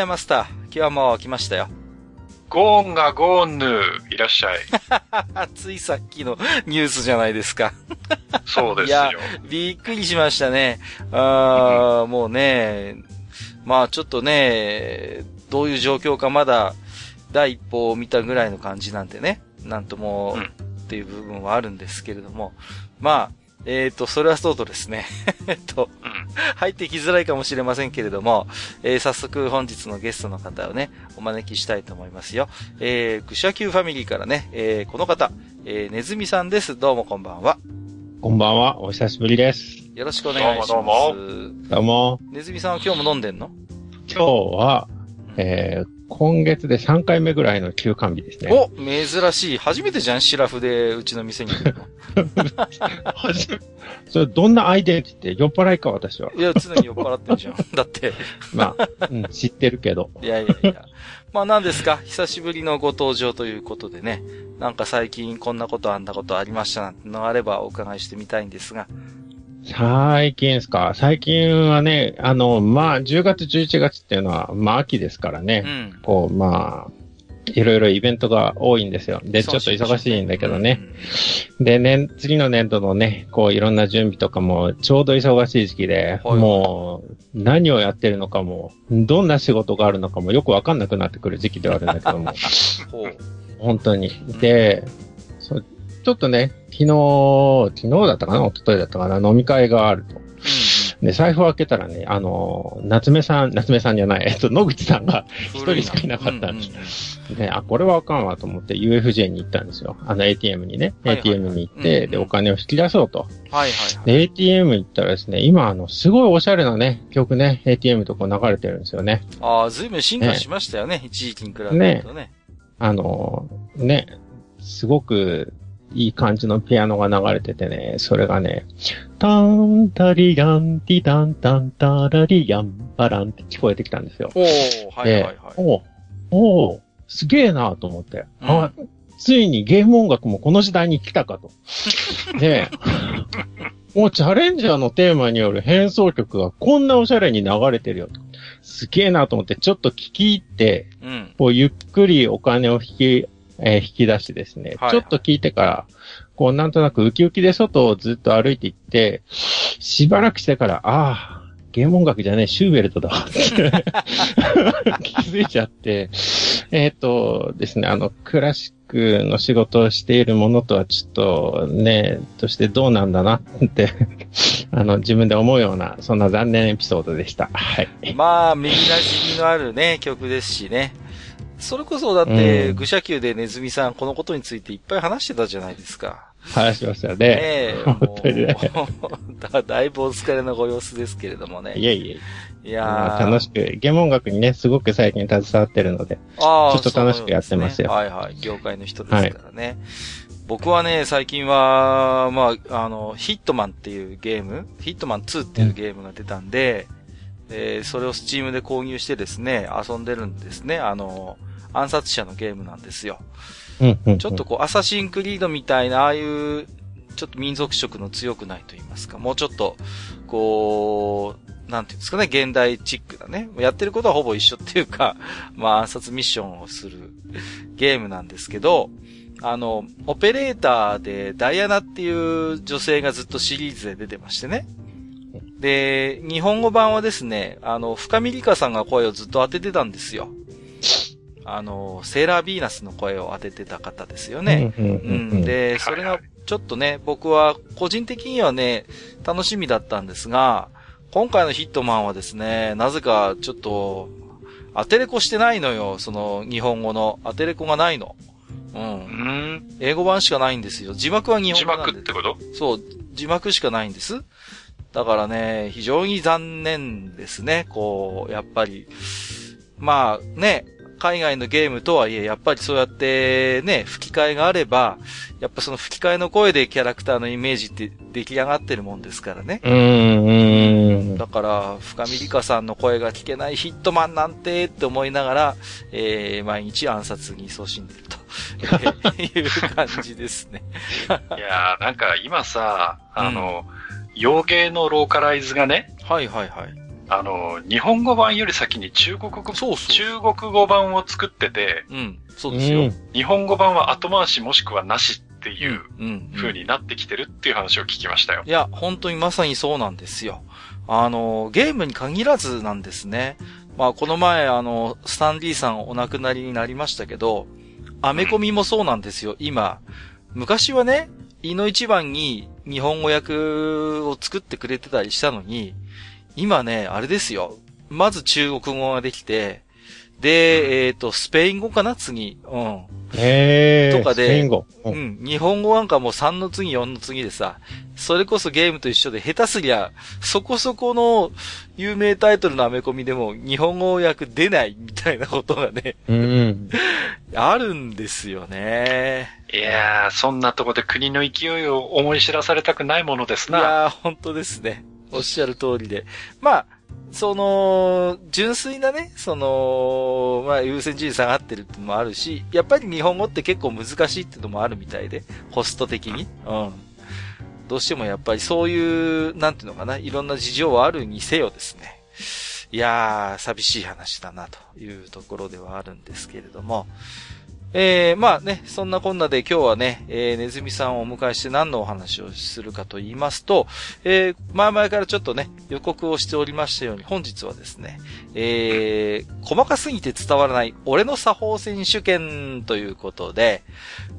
やいやマスター今日はもう来ましたよゴーンがゴーンヌいらっしゃい。ついさっきのニュースじゃないですか。そうですよ。びっくりしましたね。あもうね、まあちょっとね、どういう状況かまだ第一報を見たぐらいの感じなんでね、なんとも、っていう部分はあるんですけれども、まあ、えっ、ー、と、それはそうとですね。えっと、うん、入ってきづらいかもしれませんけれども、えー、早速本日のゲストの方をね、お招きしたいと思いますよ。えー、愚者級ファミリーからね、えー、この方、えー、ねずみさんです。どうもこんばんは。こんばんは。お久しぶりです。よろしくお願いします。どうもどうも。どうも。ねずみさんは今日も飲んでんの？今日は、えー、今月で3回目ぐらいの休館日ですね。お珍しい。初めてじゃんシラフでうちの店に来るの。それどんなアイデンティティ酔っ払いか私は。いや、常に酔っ払ってるじゃん。だって。まあ、うん、知ってるけど。いやいやいや。まあ何ですか？久しぶりのご登場ということでね。なんか最近こんなことあんなことありましたなんてのがあればお伺いしてみたいんですが。最近ですか？最近はね、あの、まあ、10月、11月っていうのは、まあ、秋ですからね。うん、こう、まあ、いろいろイベントが多いんですよ。で、ちょっと忙しいんだけどね。で、ね、次の年度のね、こう、いろんな準備とかも、ちょうど忙しい時期で、はい、もう、何をやってるのかも、どんな仕事があるのかもよくわかんなくなってくる時期ではあるんだけども。本当に。で、ちょっとね、昨日、昨日だったかな？一昨日だったかな？飲み会があると。で、財布を開けたらね、あの、夏目さん、夏目さんじゃない、えっと、野口さんが一人しかいなかったんです。で、あ、これはあかんわと思って UFJ に行ったんですよ。あの ATM にね。はいはい、ATM に行って、で、お金を引き出そうと。はいはい、はい、で、ATM 行ったらですね、今、あの、すごいおしゃれなね、曲ね、ATM とこ流れてるんですよね。ああ、ずいぶん進化しましたよね、ね一時期に比べるとね。ね。あの、ね、すごく、いい感じのピアノが流れててね、それがね、タンタリガンティタンタンタラリヤンバランって聞こえてきたんですよ。おー、はいはいはい。おおすげえなと思って、うん、あ。ついにゲーム音楽もこの時代に来たかと。で、もうチャレンジャーのテーマによる変奏曲がこんなおしゃれに流れてるよと。すげえなと思って、ちょっと聞き入って、うん、こうゆっくりお金を引きえー、引き出してですね、はい、ちょっと聞いてから、こうなんとなくウキウキで外をずっと歩いていって、しばらくしてから、ああ、ゲーム音楽じゃねえ、シューベルトだ 気づいちゃって、えっ、ー、とですね、あの、クラシックの仕事をしているものとはちょっとね、としてどうなんだなって あの、自分で思うような、そんな残念エピソードでした。はい。まあ、右なじみのあるね、曲ですしね。それこそだって、愚者級でネズミさん、このことについていっぱい話してたじゃないですか。話しましたね。ねえ、本当にね。だ だいぶお疲れのご様子ですけれどもね。いえいえ。いや楽しく、ゲーム音楽にね、すごく最近携わってるので、ちょっと楽しくやってますよ。すね、はいはい。業界の人ですからね。はい、僕はね、最近は、まあ、あの、ヒットマンっていうゲーム、ヒットマン2っていうゲームが出たんで、うん、えー、それをスチームで購入してですね、遊んでるんですね。あの、暗殺者のゲームなんですよ。ちょっとこう、アサシンクリードみたいな、ああいう、ちょっと民族色の強くないと言いますか、もうちょっと、こう、なんていうんですかね、現代チックだね。やってることはほぼ一緒っていうか、まあ暗殺ミッションをするゲームなんですけど、あの、オペレーターでダイアナっていう女性がずっとシリーズで出てましてね。で、日本語版はですね、あの、深見里香さんが声をずっと当ててたんですよ。あの、セーラービーナスの声を当ててた方ですよね。うん。で、それがちょっとね、僕は個人的にはね、楽しみだったんですが、今回のヒットマンはですね、なぜかちょっと、アテレコしてないのよ、その日本語の。アテレコがないの。うん。うん。英語版しかないんですよ。字幕は日本語なんで。字幕ってこと？そう、字幕しかないんです。だからね、非常に残念ですね。こう、やっぱり。まあね、海外のゲームとはいえ、やっぱりそうやってね、吹き替えがあれば、やっぱその吹き替えの声でキャラクターのイメージって出来上がってるもんですからね。うん。だから、深見里香さんの声が聞けないヒットマンなんてって思いながら、えー、毎日暗殺に勤しんでるという感じですね。いやー、なんか今さ、あの、うん洋芸のローカライズがね、はいはいはい。あの、日本語版より先に中国語、そうそう中国語版を作ってて、うん、そうですよ。日本語版は後回しもしくはなしっていう風になってきてるっていう話を聞きましたよ。いや、本当にまさにそうなんですよ。あの、ゲームに限らずなんですね。まあ、この前、あの、スタンリーさんお亡くなりになりましたけど、アメコミもそうなんですよ、今。昔はね、胃の一番に日本語訳を作ってくれてたりしたのに、今ね、あれですよ。まず中国語ができて、で、えっ、ー、と、スペイン語かな次。うん。へとかで、スペイン語、うん。日本語なんかもう3の次、4の次でさ、それこそゲームと一緒で下手すりゃ、そこそこの有名タイトルのアメコミでも日本語訳出ないみたいなことがね、うん。あるんですよね。いやー、そんなとこで国の勢いを思い知らされたくないものですな。いやー、本当ですね。おっしゃる通りで。まあ、その、純粋なね、その、まあ、優先順位下がってるってのもあるし、やっぱり日本語って結構難しいってのもあるみたいで、ホスト的に。うん。どうしてもやっぱりそういう、なんていうのかな、いろんな事情はあるにせよですね。いやー、寂しい話だなというところではあるんですけれども、えー、まあね、そんなこんなで今日はね、えー、ネズミさんをお迎えして何のお話をするかと言いますと、えー、前々からちょっとね、予告をしておりましたように、本日はですね、えー、細かすぎて伝わらない俺の作法選手権ということで、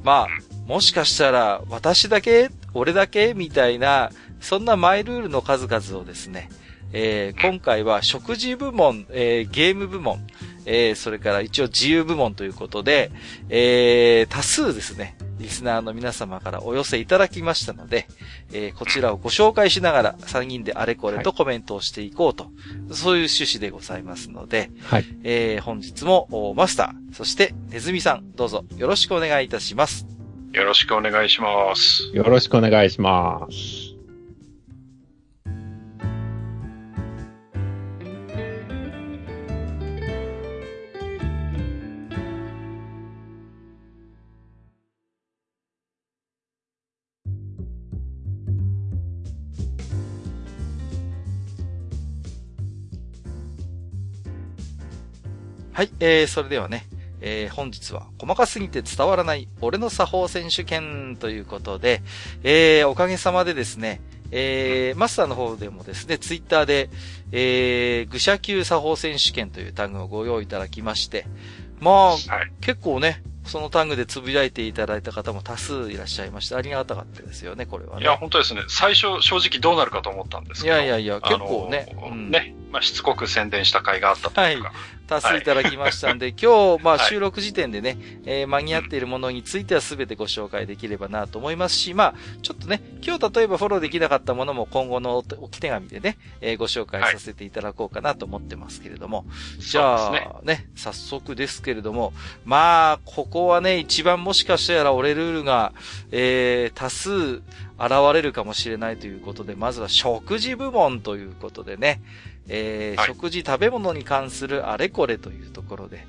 まあ、もしかしたら私だけ俺だけみたいな、そんなマイルールの数々をですね、えー、今回は食事部門、えー、ゲーム部門、えー、それから一応自由部門ということで、えー、多数ですね、リスナーの皆様からお寄せいただきましたので、えー、こちらをご紹介しながら3人であれこれとコメントをしていこうと、はい、そういう趣旨でございますので、はい、えー、本日もマスター、そしてネズミさん、どうぞよろしくお願いいたします。よろしくお願いします。よろしくお願いします。はい、えー、それではね、えー、本日は細かすぎて伝わらない俺の作法選手権ということで、えー、おかげさまでですね、えー、マスターの方でもですね、ツイッターで、えー、愚者級作法選手権というタグをご用意いただきまして、まあ、はい、結構ね、そのタグでつぶやいていただいた方も多数いらっしゃいまして、ありがたかったですよね、これはね。いや、本当ですね。最初、正直どうなるかと思ったんですけど。いやいやいや、結構ね。うん、ね。まあ、しつこく宣伝した回があったというか。はい。多数いただきましたんで、はい、今日、まあ、収録時点でね、えー、間に合っているものについては全てご紹介できればなと思いますし、まあ、ちょっとね、今日例えばフォローできなかったものも今後の置き手紙でね、えー、ご紹介させていただこうかなと思ってますけれども。はい、じゃあ、ね、ね、早速ですけれども、まあ、ここはね、一番もしかしたら俺ルールが、えー、多数現れるかもしれないということで、まずは食事部門ということでね、えー、はい、食事、食べ物に関するあれこれというところで。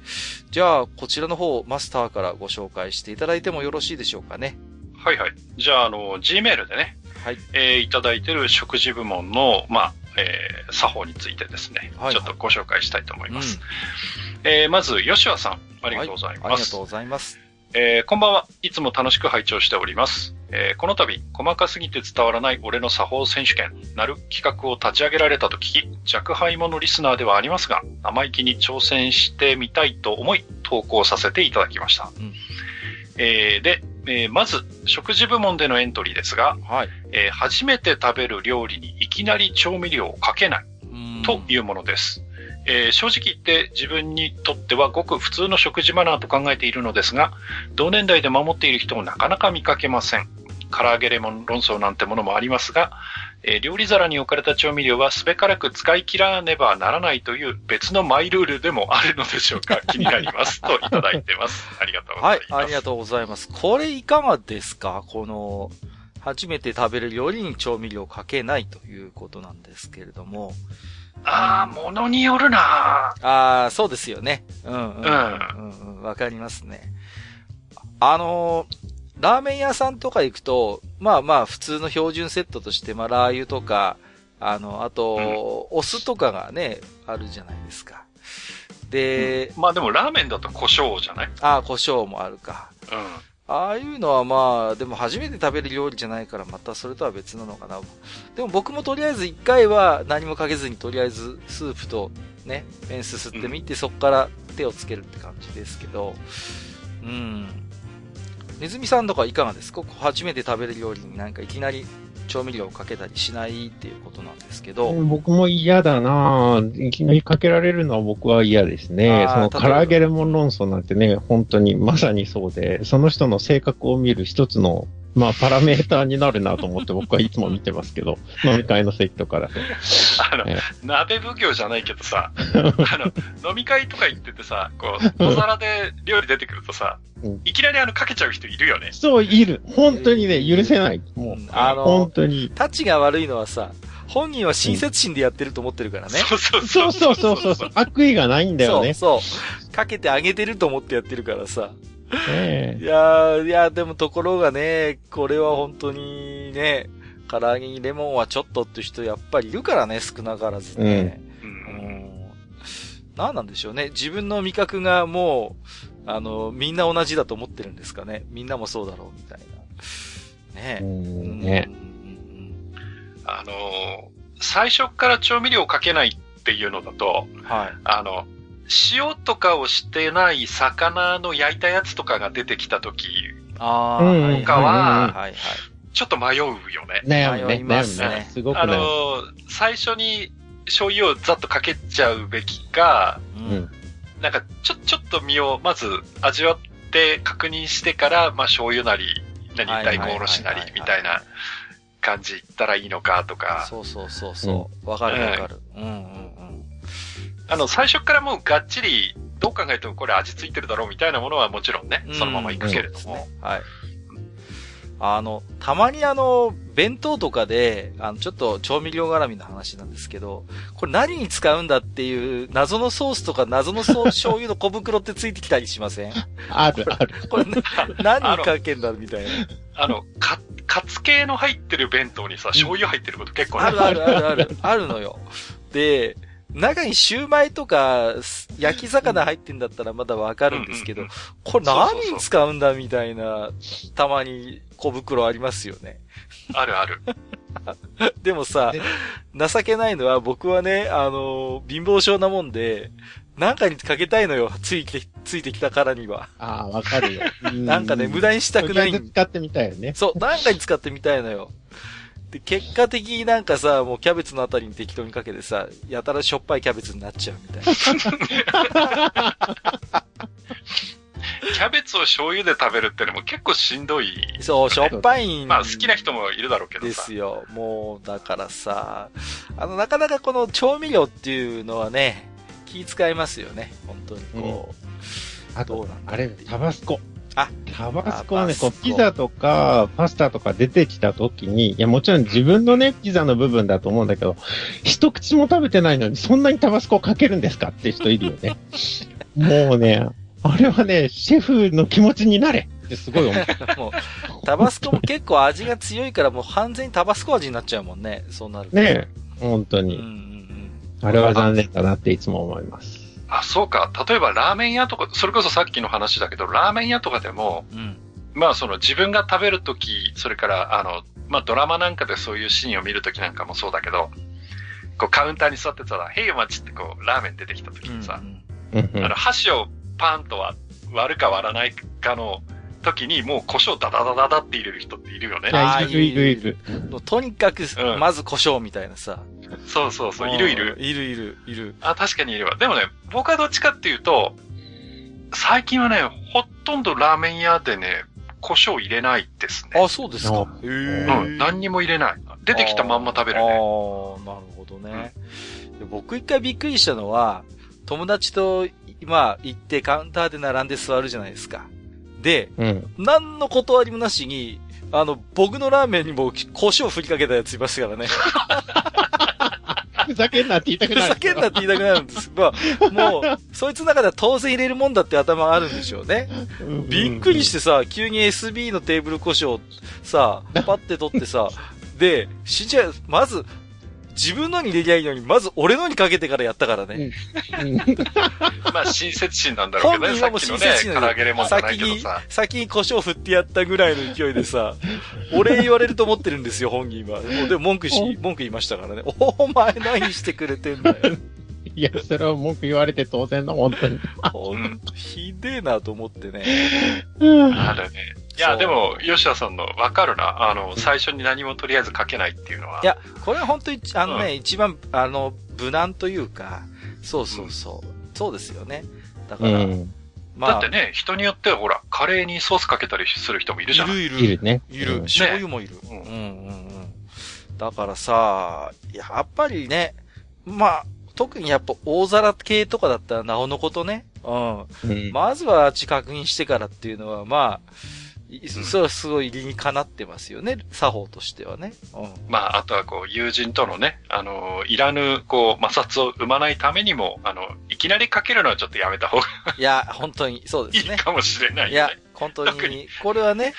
じゃあ、こちらの方、マスターからご紹介していただいてもよろしいでしょうかね。はいはい。じゃあ、あの、Gmail でね、はい。えー、いただいている食事部門の、まあ、えー、作法についてですね、はいはい、ちょっとご紹介したいと思います。うん、えー、まず、吉和さん、ありがとうございます。はい、ありがとうございます。えー、こんばんは。いつも楽しく拝聴しております。えー、この度、細かすぎて伝わらない俺の作法選手権なる企画を立ち上げられたと聞き、若輩者リスナーではありますが、生意気に挑戦してみたいと思い、投稿させていただきました。うん、えー、で、えー、まず、食事部門でのエントリーですが、はいえー、初めて食べる料理にいきなり調味料をかけないというものです。えー、正直言って自分にとってはごく普通の食事マナーと考えているのですが、同年代で守っている人もなかなか見かけません。唐揚げレモン論争なんてものもありますが、えー、料理皿に置かれた調味料はすべからく使い切らねばならないという別のマイルールでもあるのでしょうか 気になります。といただいてます。ありがとうございます。はい、ありがとうございます。これいかがですか？この、初めて食べる料理に調味料をかけないということなんですけれども。ああ、ものによるなああ、そうですよね。うん、うん。うん、うん、わかりますね。あのー、ラーメン屋さんとか行くと、まあまあ普通の標準セットとして、まあラー油とか、あの、あと、うん、お酢とかがね、あるじゃないですか。で、うん、まあでもラーメンだと胡椒じゃない？ああ、胡椒もあるか。うん。ああいうのはまあ、でも初めて食べる料理じゃないからまたそれとは別なのかな。でも僕もとりあえず一回は何もかけずにとりあえずスープとね、麺すすってみて、そこから手をつけるって感じですけど、うん。ネズミさんとかいかがですか？初めて食べる料理になんかいきなり調味料をかけたりしないっていうことなんですけど。僕も嫌だないきなりかけられるのは僕は嫌ですね。その唐揚げレモン論争なんてね、本当にまさにそうで、その人の性格を見る一つのまあ、パラメーターになるなと思って僕はいつも見てますけど、飲み会の席とかだと。あの、鍋奉行じゃないけどさ、あの、飲み会とか行っててさ、こう、お皿で料理出てくるとさ、うん、いきなりあの、かけちゃう人いるよね。そう、いる。本当にね、許せない。もう、あの、本当に。タチが悪いのはさ、本人は親切心でやってると思ってるからね。そうそうそうそうそうそう。悪意がないんだよね。そうそう。かけてあげてると思ってやってるからさ。ねいやいや、でもところがね、これは本当にね、唐揚げにレモンはちょっとって人やっぱりいるからね、少なからずね。うん。うん、何なんでしょうね。自分の味覚がもう、あの、みんな同じだと思ってるんですかね。みんなもそうだろうみたいな。ねえ。うんね。あの、最初から調味料をかけないっていうのだと、はい。あの、塩とかをしてない魚の焼いたやつとかが出てきた時とかは、ちょっと迷うよね。悩みますね。すごくあの、最初に醤油をざっとかけちゃうべきか、うん、なんかちょ、ちょっと身をまず味わって確認してから、まあ醤油なり、何、大根おろしなり、みたいな感じいったらいいのかとか。そうそうそうそう。わ、うん、かるわかる。うんうんうん。あの、最初からもうがっちり、どう考えてもこれ味ついてるだろうみたいなものはもちろんね、そのままいくけれども。ね、はい。あの、たまにあの、弁当とかで、あの、ちょっと調味料絡みの話なんですけど、これ何に使うんだっていう謎のソースとか謎のソー醤油の小袋ってついてきたりしません？あるある。これ何にかけんだみたいな。あの、か、カツ系の入ってる弁当にさ、醤油入ってること結構あるあるあるある。あるのよ。で、中にシューマイとか、焼き魚入ってんだったらまだわかるんですけど、これ何に使うんだみたいな、たまに小袋ありますよね。あるある。でもさ、情けないのは僕はね、あの、貧乏症なもんで、なんかにかけたいのよ。ついて、ついてきたからには。ああ、わかるよ。なんかね、無駄にしたくない。使ってみたいよね。そう、なんかに使ってみたいのよ。で、結果的になんかさ、もうキャベツのあたりに適当にかけてさ、やたらしょっぱいキャベツになっちゃうみたいな。キャベツを醤油で食べるってのも結構しんどい、ね、そう、しょっぱいん。まあ好きな人もいるだろうけどさ。ですよ。もう、だからさ、あの、なかなかこの調味料っていうのはね、気使いますよね。本当にこう。うん、あと、あれ、タバスコ。あ、タバスコはね、こう、ピザとか、パスタとか出てきた時に、いや、もちろん自分のね、ピザの部分だと思うんだけど、一口も食べてないのに、そんなにタバスコかけるんですかって人いるよね。もうね、あれはね、シェフの気持ちになれってすごい思う。もう、タバスコも結構味が強いから、もう完全にタバスコ味になっちゃうもんね、そうなると。ね本当に。うんうんうん、あれは残念だなっていつも思います。あ、そうか。例えばラーメン屋とか、それこそさっきの話だけど、ラーメン屋とかでも、うん、まあその自分が食べるとき、それからあの、まあドラマなんかでそういうシーンを見るときなんかもそうだけど、こうカウンターに座ってたら、へいお待ちってこう、ラーメン出てきたときにさ、うんうん、あの、箸をパンと割るか割らないかの時にもう胡椒ダダダダダって入れる人っているよね。あーいるいるいる。とにかくう、んまず胡椒みたいなさ。そうそうそう、いるいる。いるいる、いる。あ、確かにいるわ。でもね、僕はどっちかっていうと、最近はね、ほとんどラーメン屋でね、胡椒入れないですね。あ、そうですか。へうん、ー何にも入れない。出てきたまんま食べるああね。ー、なるほどね。で僕一回びっくりしたのは、友達と、まあ、行ってカウンターで並んで座るじゃないですか。で、うん。何の断りもなしに、あの、僕のラーメンにも胡椒振りかけたやついましたからね。ふざけんなって言いたくふなる。ざけんなって言いたくなるんです。まあ、もう、そいつの中では当然入れるもんだって頭があるんでしょうね。うんびっくりしてさ、急に SB のテーブル胡椒さ、パッて取ってさ、で、死んじゃう、まず、自分のに入れりゃいいのに、まず俺のにかけてからやったからね。うんまあ、親切心なんだろうけどね。本人はもうさっきのね親切、心な唐揚げレモンじゃない先にけどさ。、先に胡椒振ってやったぐらいの勢いでさ、俺言われると思ってるんですよ、本人は。もうでも文句し、文句言いましたからね。お前何してくれてんだよ。いや、それは文句言われて当然の、本当に。ほんひでえなと思ってね。あるね。いや、でも、吉田さんのわかるな。あの、最初に何もとりあえずかけないっていうのは。いや、これは本当に、あのね、一番、あの、無難というか、そうそうそう。そうですよね。だから、うん。まあ、だってね、人によってはほら、カレーにソースかけたりする人もいるじゃん。いるいる。いるね。いる。うん醤油もいる。うんうんうんうん。だからさ、やっぱりね、まあ、特にやっぱ大皿系とかだったらなおのことね。うん。うんまずは味確認してからっていうのは、まあ、いそれはすごい理にかなってますよね。作法としてはね。うん。まあ、あとはこう、友人とのね、あの、いらぬ、こう、摩擦を生まないためにも、あの、いきなりかけるのはちょっとやめた方がいや、本当にそういですね。いかもしれないいや本当特に、これはね、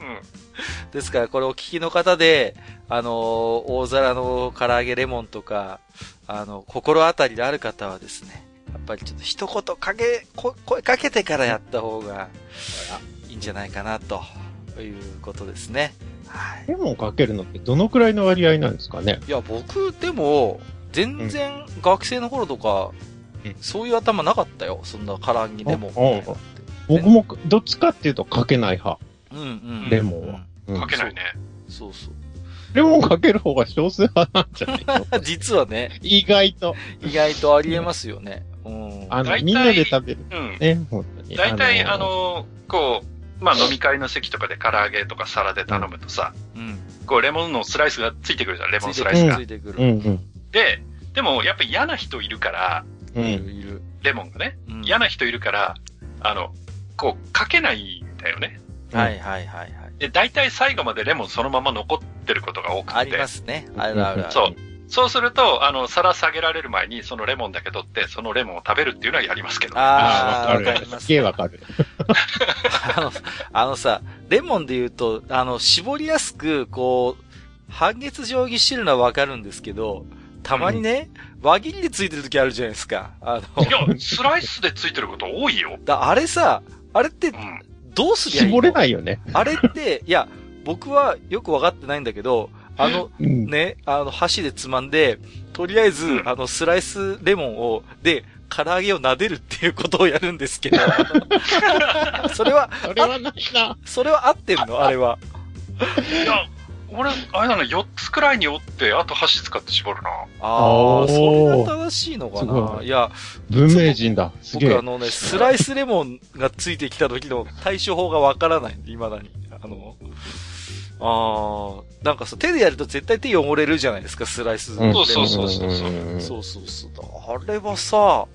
うん。ですからこれお聞きの方で、あのー大皿の唐揚げレモンとか、あの、心当たりである方はですね、やっぱりちょっと一言かけ、こ声かけてからやった方がいいんじゃないかな、ということですね。はい。レモンかけるのってどのくらいの割合なんですかね？いや、僕、でも、全然学生の頃とか、うんそういう頭なかったよ。そんな唐揚げレモンみたいなのって。僕もどっちかっていうとかけない派。うんうん。レモンは。うんかけないね。そうそう。レモンかける方が少数派なんじゃないの？実はね、意外と。意外とありえますよね。うん。あの、みんなで食べる。うん。ね、本当に。大体、あの、こう、まあ飲み会の席とかで唐揚げとか皿で頼むとさ、うん。こうレモンのスライスがついてくるじゃん、レモンスライスがつ。いてくる。うんうん。で、でもやっぱ嫌な人いるから、うん。いる、いる。レモンがね、うん嫌な人いるから、あの、こう、かけないんだよね。はいはいはいはい。で、大体最後までレモンそのまま残ってることが多くて。ありますね。あるあるある。そう。そうすると、あの、皿下げられる前に、そのレモンだけ取って、そのレモンを食べるっていうのはやりますけど。あーわかりますすげえわかる。あの、あのさ、レモンで言うと、あの、絞りやすく、こう、半月定規してるのはわかるんですけど、たまにね、輪切りでついてる時あるじゃないですか。あのい、や、スライスでついてること多いよ。だあれさ、あれってう、ん。どうすりゃいいの？絞れないよね。あれって、いや、僕はよくわかってないんだけど、あの、うん。ね、あの、箸でつまんで、とりあえず、うんあの、スライスレモンを、で、唐揚げを撫でるっていうことをやるんですけど、それは、それはないな。それは合ってんの？あれは。いや、俺、あれだな、4つくらいに折って、あと箸使って絞るな。ああ、それが正しいのかな？いや、文明人だ。すげえ。僕あのね、スライスレモンがついてきた時の対処法がわからないんで、未だに。あの、ああ、なんかさ、手でやると絶対手汚れるじゃないですか、スライスレモン。そうそうそうそうそうんそうそうそう。あれはさ、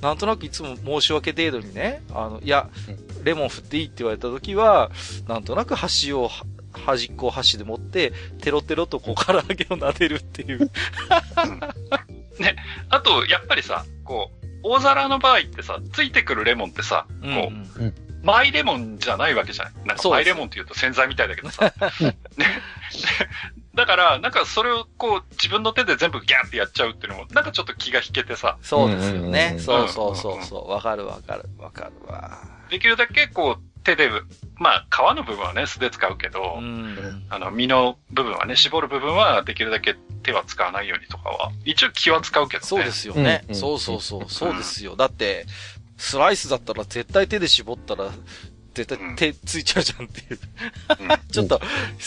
なんとなくいつも申し訳程度にね、あの、いや、レモン振っていいって言われた時は、なんとなく箸を、は端っこを箸で持って、テロテロとこう唐揚げを撫でるっていう。あと、やっぱりさ、こう、大皿の場合ってさ、ついてくるレモンってさ、こう、うんマイレモンじゃないわけじゃないなんかマイレモンって言うと洗剤みたいだけどさ。ねだから、なんかそれをこう自分の手で全部ギャーってやっちゃうっていうのも、なんかちょっと気が引けてさ、そうですようんうんうんう。んねそうそうそうそう。わかるわかるわかるわ。できるだけこう手で、まあ皮の部分はね、素で使うけど、うん。あの身の部分はね、絞る部分はできるだけ手は使わないようにとかは、一応気は使うけどね。そうですよね。うんそうそうそう。そうですよ。だって、スライスだったら絶対手で絞ったら、絶対手ついちゃうじゃんっていう。ちょっと、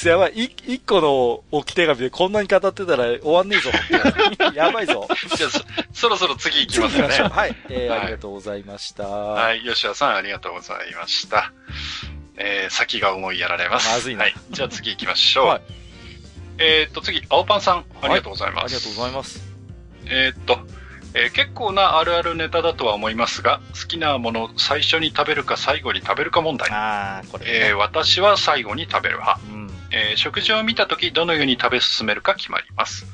やばい、一個の置き手紙でこんなに語ってたら終わんねえぞ。やばいぞ。じゃあそ、そろそろ次行きますよね。はい、えー、はい、ありがとうございました。はい、吉田さんありがとうございました。えー、先が思いやられます。まずいな。はい、じゃあ次行きましょう。はい、えっと、次、青パンさん、ありがとうございます。はい、ありがとうございます。えっと、えー、結構なあるあるネタだとは思いますが、好きなもの最初に食べるか最後に食べるか問題。あこれ、ね、えー、私は最後に食べる派、うん、えー、食事を見たときどのように食べ進めるか決まります。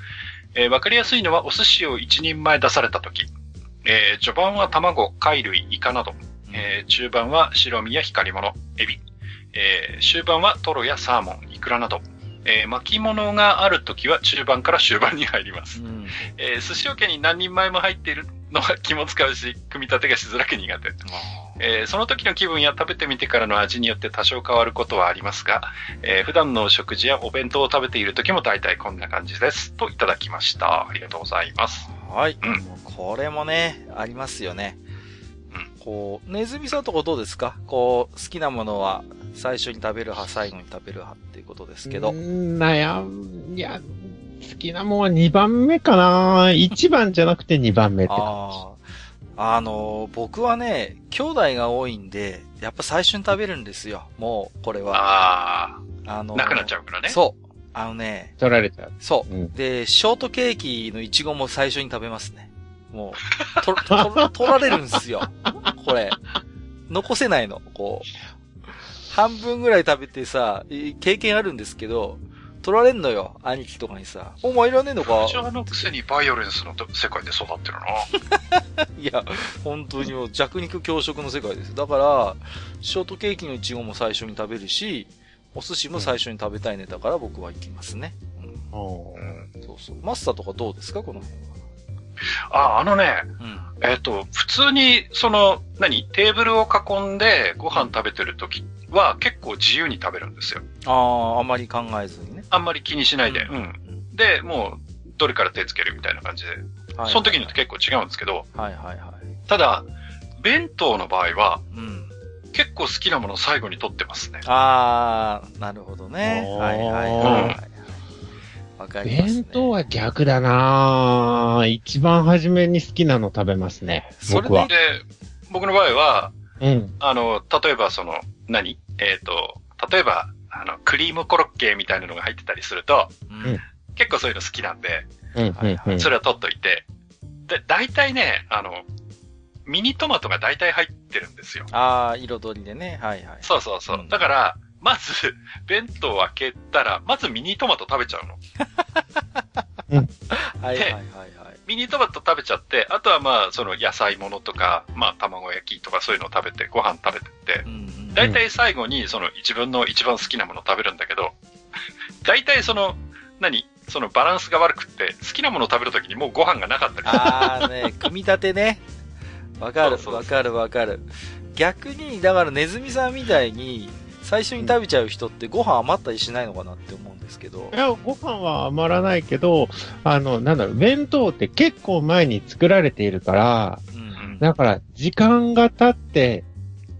えわかりやすいのはお寿司を一人前出されたとき。え序盤は卵、貝類、イカなど。え中盤は白身や光り物、エビ。え終盤はトロやサーモン、イクラなど。えー、巻物があるときは中盤から終盤に入ります。うん、えー、寿司桶に何人前も入っているのは気も使うし、組み立てがしづらく苦手。えー、その時の気分や食べてみてからの味によって多少変わることはありますが、えー、普段の食事やお弁当を食べている時も大体こんな感じです。といただきました。ありがとうございます。はい。うん、これもね、ありますよね。うん、こう、ネズミさんとこどうですか？こう、好きなものは最初に食べる派、最後に食べる派っていうことですけど。悩ん、いや、好きなもんは2番目かな1番じゃなくて2番目って感じ。ああのー、僕はね、兄弟が多いんで、やっぱ最初に食べるんですよ。もう、これは。ああ。あのー、なくなっちゃうからね。そう。あのね。取られちゃう。そう。うん、で、ショートケーキのイチゴも最初に食べますね。もう、と、と、取られるんですよ。これ。残せないの、こう。半分ぐらい食べてさ、経験あるんですけど、取られんのよ、兄貴とかにさ。お前いらねえのかじゃあのくせにバイオレンスの世界で育ってるな。いや、本当にもう弱肉強食の世界です。だから、ショートケーキのイチゴも最初に食べるし、お寿司も最初に食べたいネタから僕は行きますね。うん。うん、そうそう。マスターとかどうですか？この辺は。あ、あのね、うん、えっ、ー、と、普通に、その、何テーブルを囲んでご飯食べてる時は結構自由に食べるんですよ。ああ、あんまり考えずにね。あんまり気にしないで。うん。うん、で、もう、どれから手つけるみたいな感じで。はいはい、その時によって結構違うんですけど。はいはいはい。ただ、弁当の場合は、うん、結構好きなものを最後に取ってますね。ああ、なるほどね。はいはいはい、はい。わかります、ね、弁当は逆だな一番初めに好きなの食べますね。僕は。で、僕の場合は、うん。あの、例えばその、何？えっ、ー、と、例えば、あの、クリームコロッケみたいなのが入ってたりすると、うん、結構そういうの好きなんで、うん、それは取っといて、で、大体ね、あの、ミニトマトが大体入ってるんですよ。ああ、彩りでね。はいはい。そうそうそう。うん、だから、まず、弁当を開けたら、まずミニトマト食べちゃうの。はいはいはいはい。ミニトマト食べちゃって、あとはまあ、その野菜ものとか、まあ、卵焼きとかそういうのを食べて、ご飯食べてって、大体最後にその一分の一番好きなものを食べるんだけど、大体その、何？そのバランスが悪くって、好きなものを食べるときにもうご飯がなかったりする。ああね、組み立てね。わかる、わかるわかる。逆に、だからネズミさんみたいに、最初に食べちゃう人ってご飯余ったりしないのかなって思うんですけど。いや、ご飯は余らないけど、あの、なんだろう、弁当って結構前に作られているから、うんうん、だから時間が経って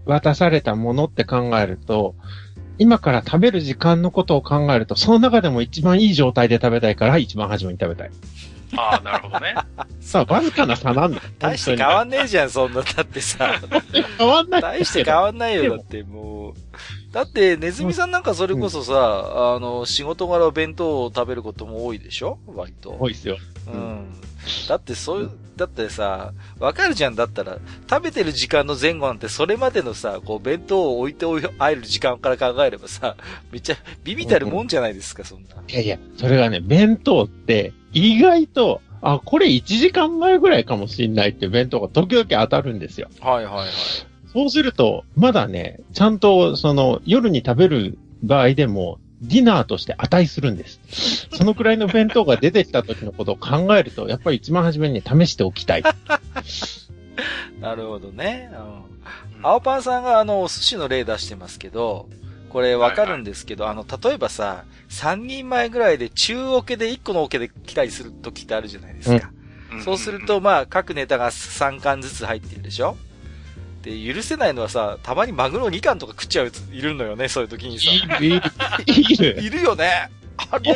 渡されたものって考えると、今から食べる時間のことを考えると、その中でも一番いい状態で食べたいから一番初めに食べたい。ああ、なるほどね。さあ、わずかな差なんだ。大して変わんねえじゃん、そんな。だってさ。変わんない。大して変わんないよ、だってもう。だって、ネズミさんなんかそれこそさ、うん、あの、仕事柄弁当を食べることも多いでしょ？割と。多いっすよ。うん。だってそういう、だってさ、わかるじゃんだったら、食べてる時間の前後なんてそれまでのさ、こう弁当を置いておえる時間から考えればさ、めっちゃビビたるもんじゃないですか、そんな。いやいや、それがね、弁当って意外と、あ、これ1時間前ぐらいかもしんないって弁当が時々当たるんですよ。はいはいはい。そうすると、まだね、ちゃんと、その、夜に食べる場合でも、ディナーとして値するんです。そのくらいの弁当が出てきた時のことを考えると、やっぱり一番初めに試しておきたい。なるほどね。うん、青パンさんがあの、お寿司の例出してますけど、これわかるんですけど、はいはい、あの、例えばさ、3人前ぐらいで中オケで1個のオケで来たりする時ってあるじゃないですか。うん、そうすると、まあ、各ネタが3巻ずつ入ってるでしょで、許せないのはさ、たまにマグロ2貫とか食っちゃういるのよね、そういう時にさ。いる、いる。いるよね。あれ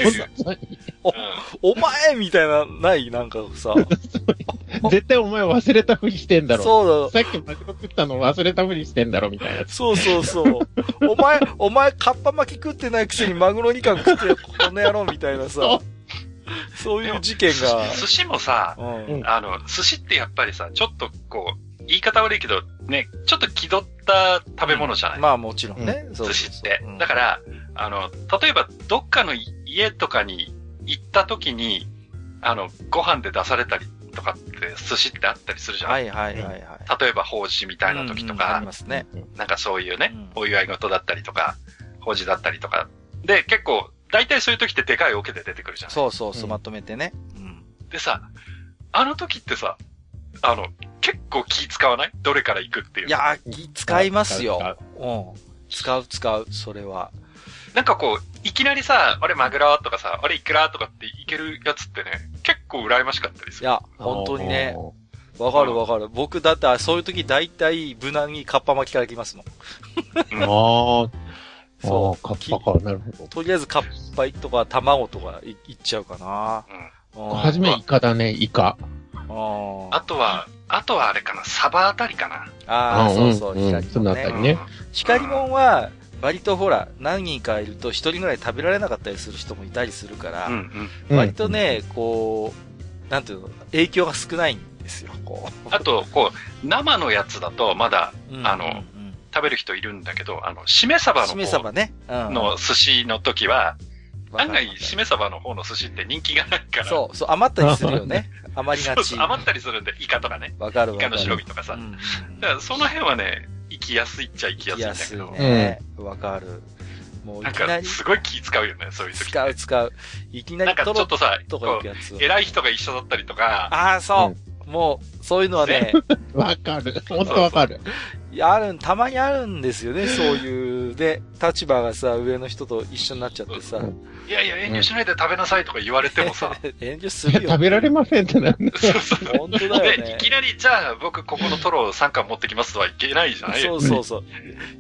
お、お前みたいな、ないなんかさ。絶対お前忘れたふりしてんだろ。そうだ。さっきマグロ食ったの忘れたふりしてんだろ、みたいな。そうそうそう。お前、お前、カッパ巻き食ってないくせにマグロ2貫食ってよ、この野郎みたいなさ。そういう事件が。寿司もさ、うん、あの、寿司ってやっぱりさ、ちょっとこう、言い方悪いけど、ね、ちょっと気取った食べ物じゃない、うん、まあもちろんね。寿司って。だから、あの、例えばどっかの家とかに行った時に、あの、ご飯で出されたりとかって寿司ってあったりするじゃん。はいはいはいはい。例えば法事みたいな時とか、うんうん、ありますね。なんかそういうね、うん、お祝い事だったりとか、法事だったりとか。で、結構、大体そういう時ってでかい桶で出てくるじゃん。そうそうそう、まとめてね。うん。でさ、あの時ってさ、あの、結構気使わない？どれから行くっていう。いや気使いますよ。うん。使う使う、それは。なんかこう、いきなりさ、あれマグロとかさ、あれイクラとかっていけるやつってね、結構羨ましかったりする。いや、本当にね。わかるわかる。僕だってそういう時大体無難にカッパ巻きから来ますもん。ああ。そう。カッパか、なるほど。とりあえずカッパとか卵とかいいっちゃうかな。うん。はじめイカだね、イカ。ああとは、あとはあれかな、サバあたりかな。ああ、そうそう、光もん、そのあたりね。光もんは、割とほら、何人かいると一人ぐらい食べられなかったりする人もいたりするから、うんうん、割とね、こう、なんていうの、影響が少ないんですよ、こう。あと、こう、生のやつだとまだ、うん、あの、食べる人いるんだけど、あの、しめ鯖のしめ鯖ね、うん、の寿司の時は、案外、しめ鯖の方の寿司って人気がないから。そう、そう、余ったりするよね。余りがち。余ったりするんで、イカとかね。わかるわかる。イカの白身とかさ。うん、だからその辺はね、行きやすいっちゃ行きやすいんだけど。ね。わ、かる。もういきなり。すごい気使うよね、そういう時。使う使う。いきなりなんかちょっとさ、偉い人が一緒だったりとか。ああ、そう。もう、そういうのはね。わかる。ほんとわかる。いや、ある、たまにあるんですよね、そういう。で、立場がさ、上の人と一緒になっちゃってさ。いやいや、遠慮しないで食べなさいとか言われてもさ。遠慮するよ。食べられませんってなんそうそう。本当だよね。いきなり、じゃあ僕ここのトロを3貫持ってきますとはいけないじゃないそうそうそう。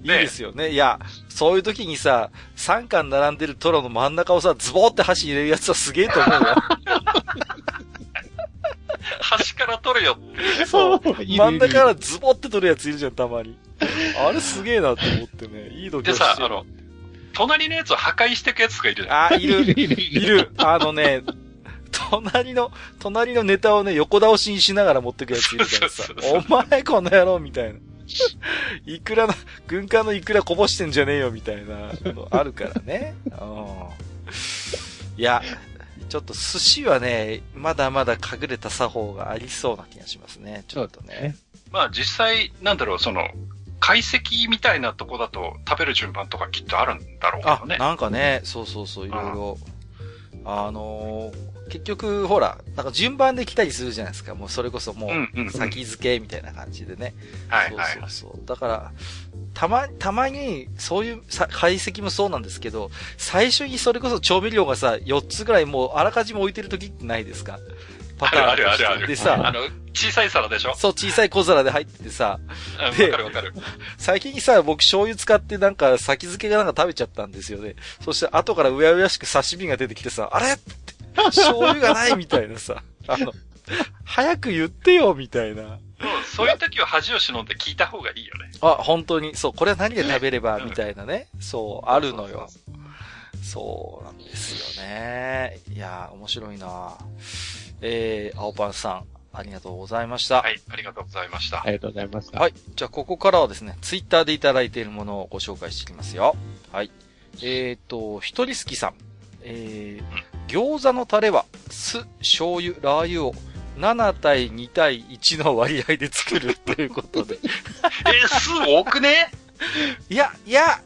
いいですよね。いや、そういう時にさ、3貫並んでるトロの真ん中をさ、ズボーって箸入れるやつはすげえと思うよ。端から取れよって。そう。真ん中からズボって取るやついるじゃん、たまに。あれすげえなと思ってね。いい度胸でさ、あの、隣のやつを破壊していくやつがいるじゃん。あ、いる。いる。あのね、隣の、隣のネタをね、横倒しにしながら持ってくやついるからさ。お前この野郎みたいな。いくらの、軍艦のいくらこぼしてんじゃねえよみたいなのあるからね。いや、ちょっと寿司はね、まだまだ隠れた作法がありそうな気がしますね。ちょっとね。まあ実際、なんだろう、その、解析みたいなとこだと食べる順番とかきっとあるんだろうけどね。あ、なんかね、そうそうそう、いろいろ。あのー、結局、ほら、なんか順番で来たりするじゃないですか。もうそれこそもう、先付けみたいな感じでね。はいはい。そうそうそう。だから、たま、たまに、そういう解析もそうなんですけど、最初にそれこそ調味料がさ、4つぐらいもうあらかじめ置いてる時ってないですか？パターン。あるあるある。でさ、あの、小さい皿でしょ？そう、小さい小皿で入っててさ。わかるわかる。最近さ、僕醤油使ってなんか先付けがなんか食べちゃったんですよね。そして後からうやうやしく刺身が出てきてさ、あれ？醤油がないみたいなさ。あの、早く言ってよ、みたいな。そういう時は恥を忍んで聞いた方がいいよね。あ、本当に。そう、これは何で食べれば、みたいなね。そう、あるのよ。そうなんですよね。いや面白いなえー、青パンさん、ありがとうございました。はい、ありがとうございました。ありがとうございました。はい。じゃあ、ここからはですね、ツイッターでいただいているものをご紹介していきますよ。はい。えっ、ー、と、ひとりすきさん。えー、うん、餃子のタレは、酢、醤油、ラー油を7対2対1の割合で作るということで。え、酢多くね？いや、いや、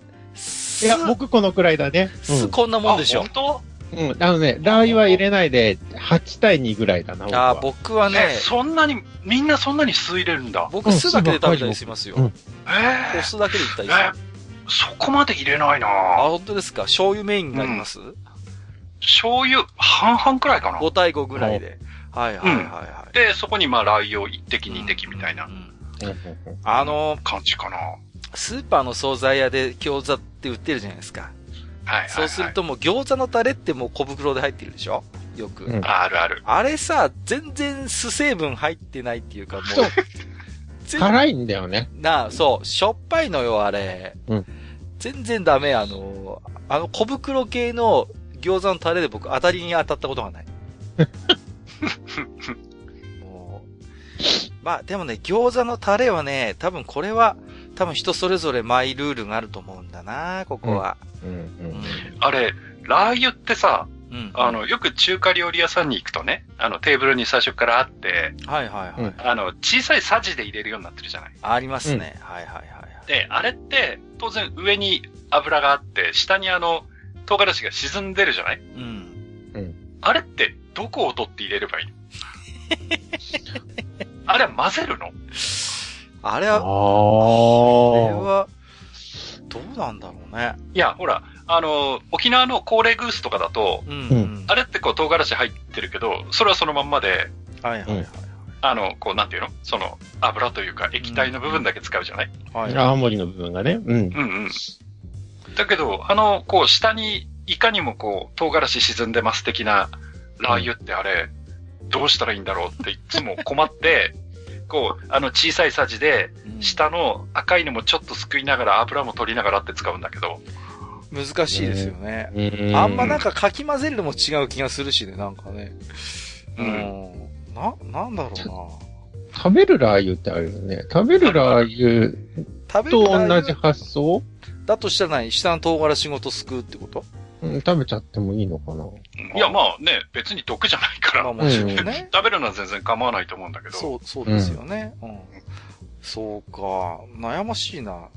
いや、僕このくらいだね。酢、こんなもんでしょ。本当？うん、あのね、ラー油は入れないで、8対2ぐらいだな、僕は。あ、僕はね。そんなに、みんなそんなに酢入れるんだ。僕、酢だけで食べたりしますよ。うん、えー、お酢だけでいったりする。えー、そこまで入れないなあ、本当ですか？醤油メインになります、うん、醤油、半々くらいかな。5対5ぐらいで。はいはいはい、はい、で、そこにまあラー油1滴2滴みたいな。うんうんあの、感じかな。スーパーの惣菜屋で餃子って売ってるじゃないですか。はいそうするともう餃子のタレってもう小袋で入ってるでしょ？よく、うんあるある。あれさ、全然酢成分入ってないっていうかもう。そう 全辛いんだよね。なあ、そう、しょっぱいのよ、あれ。うん全然ダメ、あの、あの小袋系の餃子のタレで僕当たりに当たったことがない。もう。まあでもね、餃子のタレはね、多分これは、多分人それぞれマイルールがあると思うんだな、ここは。うんううんん。あれ、ラー油ってさ、うん。あの、よく中華料理屋さんに行くとね、あの、テーブルに最初からあって、はいはいはい。あの、小さいさじで入れるようになってるじゃない？ありますね。はいはいはいはい。で、あれって、当然上に油があって、下にあの、唐辛子が沈んでるじゃない？うん。あれって、どこを取って入れればいいの？あれは混ぜるの？ああれは、あ。あれは、どうなんだろうね。いや、ほら、あの、沖縄の高齢グースとかだと、うん、ううん。あれってこう唐辛子入ってるけど、それはそのまんまで、はいはいはい。あの、こう、なんていうの？その、油というか液体の部分だけ使うじゃない、はい。青森の部分がね。うん。うん、うんだけど、あの、こう、下に、いかにもこう、唐辛子沈んでます的なラー油ってあれ、どうしたらいいんだろうっていつも困って、こう、あの小さいさじで、うん下の赤いのもちょっとすくいながら油も取りながらって使うんだけど、難しいですよね。うんあんまなんかかき混ぜるのも違う気がするしね、なんかね。う。うんん。な、なんだろう食べるラー油ってあるよね。食べるラー油な。食べと同じ発想？だとしたら何？下の唐辛子ごとすくうってこと？うん、食べちゃってもいいのかな？いや、まあね、別に毒じゃないから、まあもちろんね。食べるのは全然構わないと思うんだけど、そう、そうですよね。うん。そうか。悩ましいな。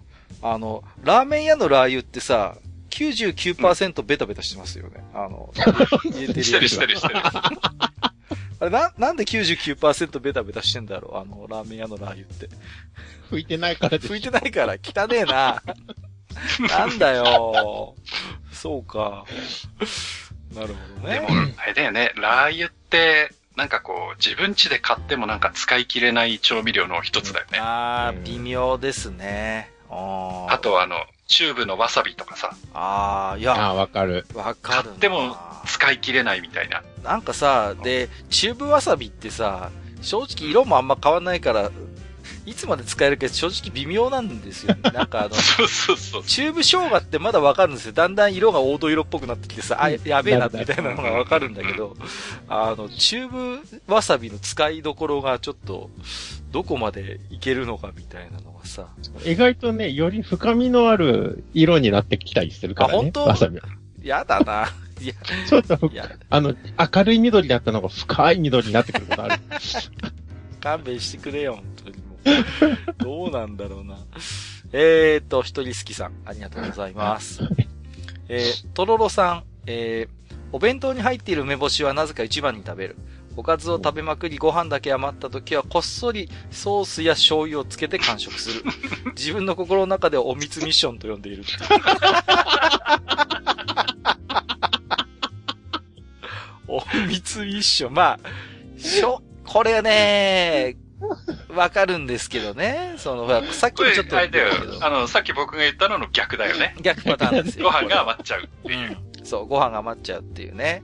あの、ラーメン屋のラー油ってさ、99%ベタベタしてますよね。あの、入れてるしてるやつがしてるしてる。あれな、なんで99%ベタベタしてんだろうあの、ラーメン屋のラー油って。拭いてないからで拭いてないから、汚ねえな。なんだよ。そうか。なるほどでもね。、あれだよね、ラー油って、なんかこう、自分家で買ってもなんか使い切れない調味料の一つだよね。あー、うん微妙ですね。あとあの、チューブのわさびとかさ、あー、いあや、あ、わかる。わかるな。でも使い切れないみたいな。なんかさ、で、チューブわさびってさ、正直色もあんま変わんないから、いつまで使えるか正直微妙なんですよ、ね。なんかあの、そうそうそう。チューブ生姜ってまだわかるんですよ。だんだん色が黄土色っぽくなってきてさ、あ、ややべえな、みたいなのがわかるんだけど、あの、チューブわさびの使いどころがちょっと、どこまでいけるのかみたいなのがさ、意外とね、より深みのある色になってきたりするからね。あ本当？わさびは。やだな。いや、ちょっとあの、明るい緑だったのが深い緑になってくることある。勘弁してくれよ、本当に。どうなんだろうな。えーと、一人好きさん、ありがとうございます。えー、とろろさん、えー、お弁当に入っている梅干しはなぜか一番に食べる。おかずを食べまくりご飯だけ余った時はこっそりソースや醤油をつけて完食する。自分の心の中ではお密ミッションと呼んでいる。お密ミッション。まあ、しょ、これね、わかるんですけどね。その、ほらさっきちょっ、とああの、さっき僕が言ったのの逆だよね。逆パターンですよ。ご飯が余っちゃうう。うん。そう、ご飯が余っちゃうっていうね。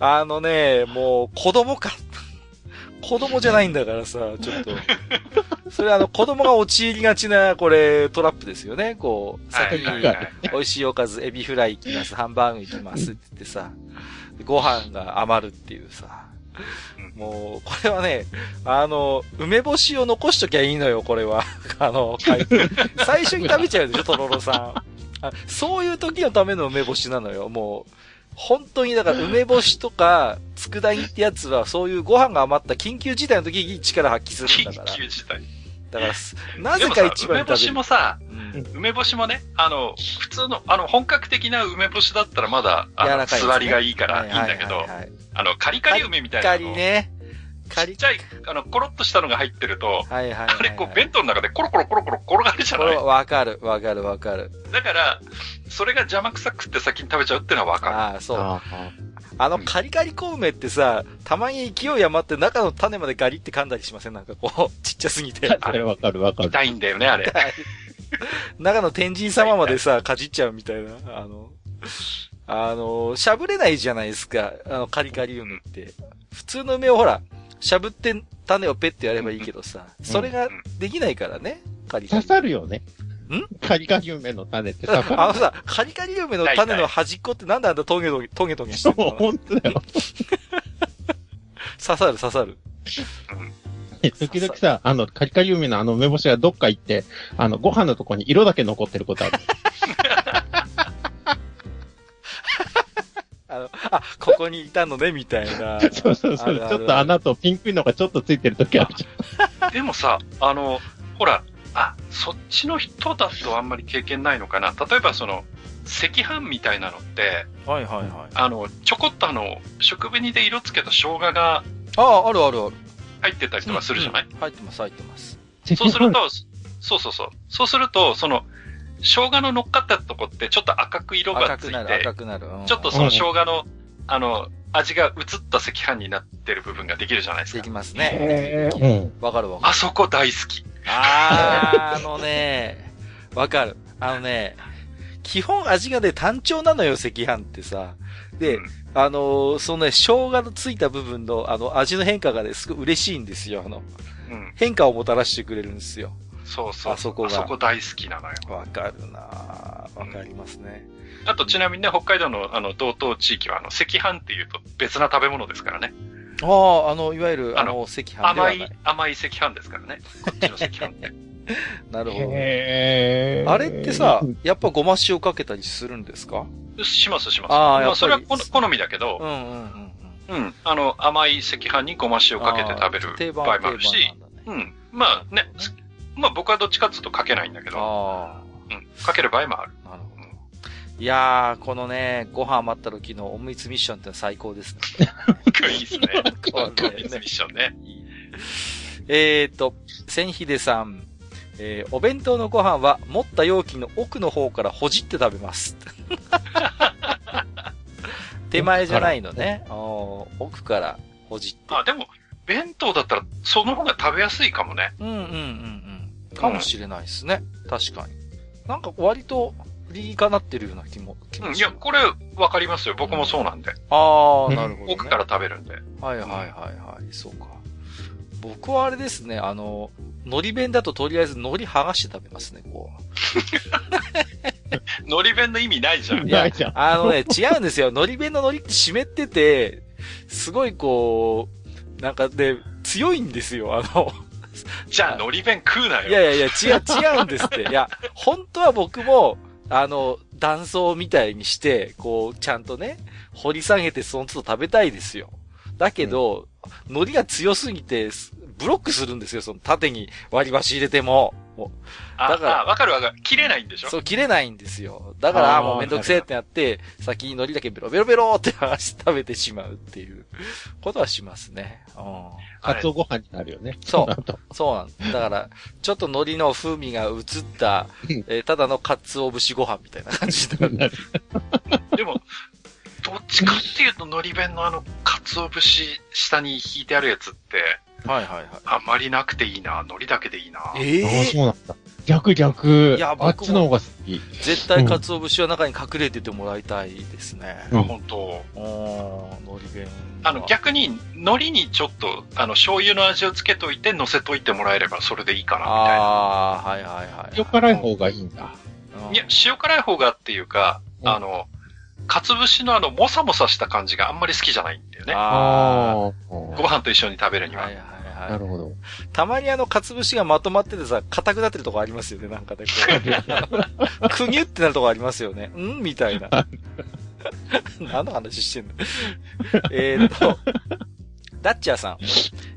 あのね、もう、子供か。子供じゃないんだからさ、ちょっと。それあの、子供が陥りがちな、これ、トラップですよね。こう、先に、美味しいおかず、エビフライ行きます、ハンバーグ行きますって言ってさ、ご飯が余るっていうさ。もう、これはね、あの、梅干しを残しときゃいいのよ、これは。あの、はい最初に食べちゃうでしょ、とろろさん。あそういう時のための梅干しなのよ、もう。本当に、だから梅干しとか、佃煮ってやつは、そういうご飯が余った緊急事態の時に力発揮するんだから。緊急事態。だから、なぜか一、番梅干しに食べる。もさ、うん梅干しもね、あの、普通の、あの、本格的な梅干しだったらまだ、あの、ね座りがいいからいいんだけどはいはい、はいはいあの、カリカリ梅みたいカなの。リね。カリちっちゃい、あの、コロッとしたのが入ってると、はいはいはい、はい。あれ、こう、弁当の中でコロコロコロコロ転がるじゃない？わかる、わかる、わかる。だから、それが邪魔くさくって先に食べちゃうっていうのはわかる。ああ、そう。ああのカリカリコウメってさ、たまに勢い余って中の種までガリって噛んだりしません？なんかこう、ちっちゃすぎて。あれわかるわかる。痛いんだよね、あれ。中の天神様までさ、かじっちゃうみたいな。あの、あの、しゃぶれないじゃないですか。あの、カリカリ梅って。普通の梅をほら、しゃぶって種をペッてやればいいけどさ、それができないからね。カリカリ。刺さるよね。ん？カリカリ梅の種って刺さる。あのさ、カリカリ梅の種の端っこってなんであんたトゲトゲ、トゲトゲしてるの？本当だよ。刺さる刺さる。時々さ、あの、カリカリ梅のあの梅干しがどっか行って、あの、ご飯のとこに色だけ残ってることある。あの、あ、ここにいたのね、みたいな。そうそうそう。ちょっと穴とピンクいのがちょっとついてるときあるじゃん。でもさ、あの、ほら、あ、そっちの人だとあんまり経験ないのかな。例えばその、赤飯みたいなのって、はいはいはい。あの、ちょこっとあの、食紅で色つけた生姜が、ああ、あるあるある。入ってたりとかするじゃない、うんうん、入ってます、入ってます。そうすると、そうそうそう。そうすると、その、生姜の乗っかったとこってちょっと赤く色がついて、赤くなる、赤くなる。ちょっとその生姜の、あの、味が移った赤飯になってる部分ができるじゃないですか。できますね。わかるわかる。あそこ大好き。あー、あのね、わかる。あのね、基本味がね、単調なのよ、赤飯ってさ。で、うん、あのー、そのね、生姜のついた部分の、あの、味の変化がね、すごい嬉しいんですよ、あの。うん、変化をもたらしてくれるんですよ。そうそう。あそこが。あそこ大好きなのよ。わかるなわかりますね。うん、あと、ちなみにね、北海道の、あの、道東地域は、あの、赤飯っていうと別な食べ物ですからね。ああ、あの、いわゆる、あの、赤飯甘い、甘い赤飯ですからね。こっちの赤飯って。なるほど。あれってさ、やっぱごま塩かけたりするんですか？しますします。ああ、まあ、それは好みだけど、うんうんうん。うん。あの、甘い赤飯にごま塩かけて食べる場合もあるし、ね、うん。まあね、まあ僕はどっちかっていうとかけないんだけど、あうん。かける場合もある。なるほど。いやー、このね、ご飯余った時のおむつミッションって最高ですね。いいっす ね。おむつミッションね。えーと、千秀さん、えー、お弁当のご飯は持った容器の奥の方からほじって食べます。手前じゃないのね。奥からほじって。あ、でも、弁当だったらその方が食べやすいかもね。うんうんうんうん。かもしれないですね。うん、確かに。なんか割と理かなってるような気も、気もいや、これわかりますよ。僕もそうなんで。ああ、なるほど、ね、奥から食べるんで。はいはいはいはい。そうか。僕はあれですね、あの、海苔弁だととりあえず海苔剥がして食べますね、こう。海苔弁の意味ないじゃん。ないじゃん。あのね、違うんですよ。海苔弁の海苔って湿ってて、すごいこう、なんかで、強いんですよ、あの、じゃあ、海苔弁食うなよ。いやいやいや、違う、違うんですって。いや、本当は僕も、あの、断層みたいにして、こう、ちゃんとね、掘り下げてその都度食べたいですよ。だけど、うん、海苔が強すぎて、ブロックするんですよ、その縦に割り箸入れても。もだから、わかるわかる。切れないんでしょ？そう、切れないんですよ。だから、もうめんどくせえってなって、先に海苔だけベロベロベロって剥がして食べてしまうっていうことはしますね。うん。カツオご飯になるよね。そう。そうなんだから、ちょっと海苔の風味が移った、えー、ただのカツオ節ご飯みたいな感じになる。でも、どっちかっていうと海苔弁のあの、カツオ節下に引いてあるやつって、はいはいはい。あんまりなくていいな。海苔だけでいいな。ええー、そうなんだ。逆逆。いや、僕あっちの方が好き。絶対鰹節は中に隠れててもらいたいですね。うん、本当。海苔弁。あの、逆に、海苔にちょっと、あの、醤油の味をつけといて、乗せといてもらえればそれでいいかな、みたいな。ああ、はいはいはい。塩辛い方がいいんだ。いや、塩辛い方がっていうか、あの、かつ節のあの、もさもさした感じがあんまり好きじゃないんだよね。ああ。ご飯と一緒に食べるには。はいはいはい。なるほど。たまにあの、かつ節がまとまっててさ、硬くなってるとこありますよね、なんかね。こう くにゅってなるとこありますよね。んみたいな。何の話してんの？えっと、ダッチャーさん。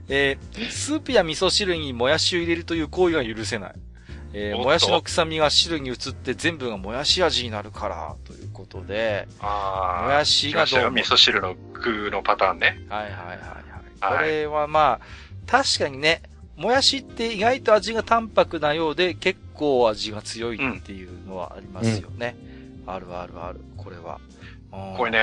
えー、スープや味噌汁にもやしを入れるという行為は許せない。えー、もやしの臭みが汁に移って全部がもやし味になるから、ということで、あもやしがどうも。味噌汁の具のパターンね。はいはいはいはい。これはまあ、確かにね、もやしって意外と味が淡白なようで結構味が強いっていうのはありますよね。うん、あるあるある、これは。これね、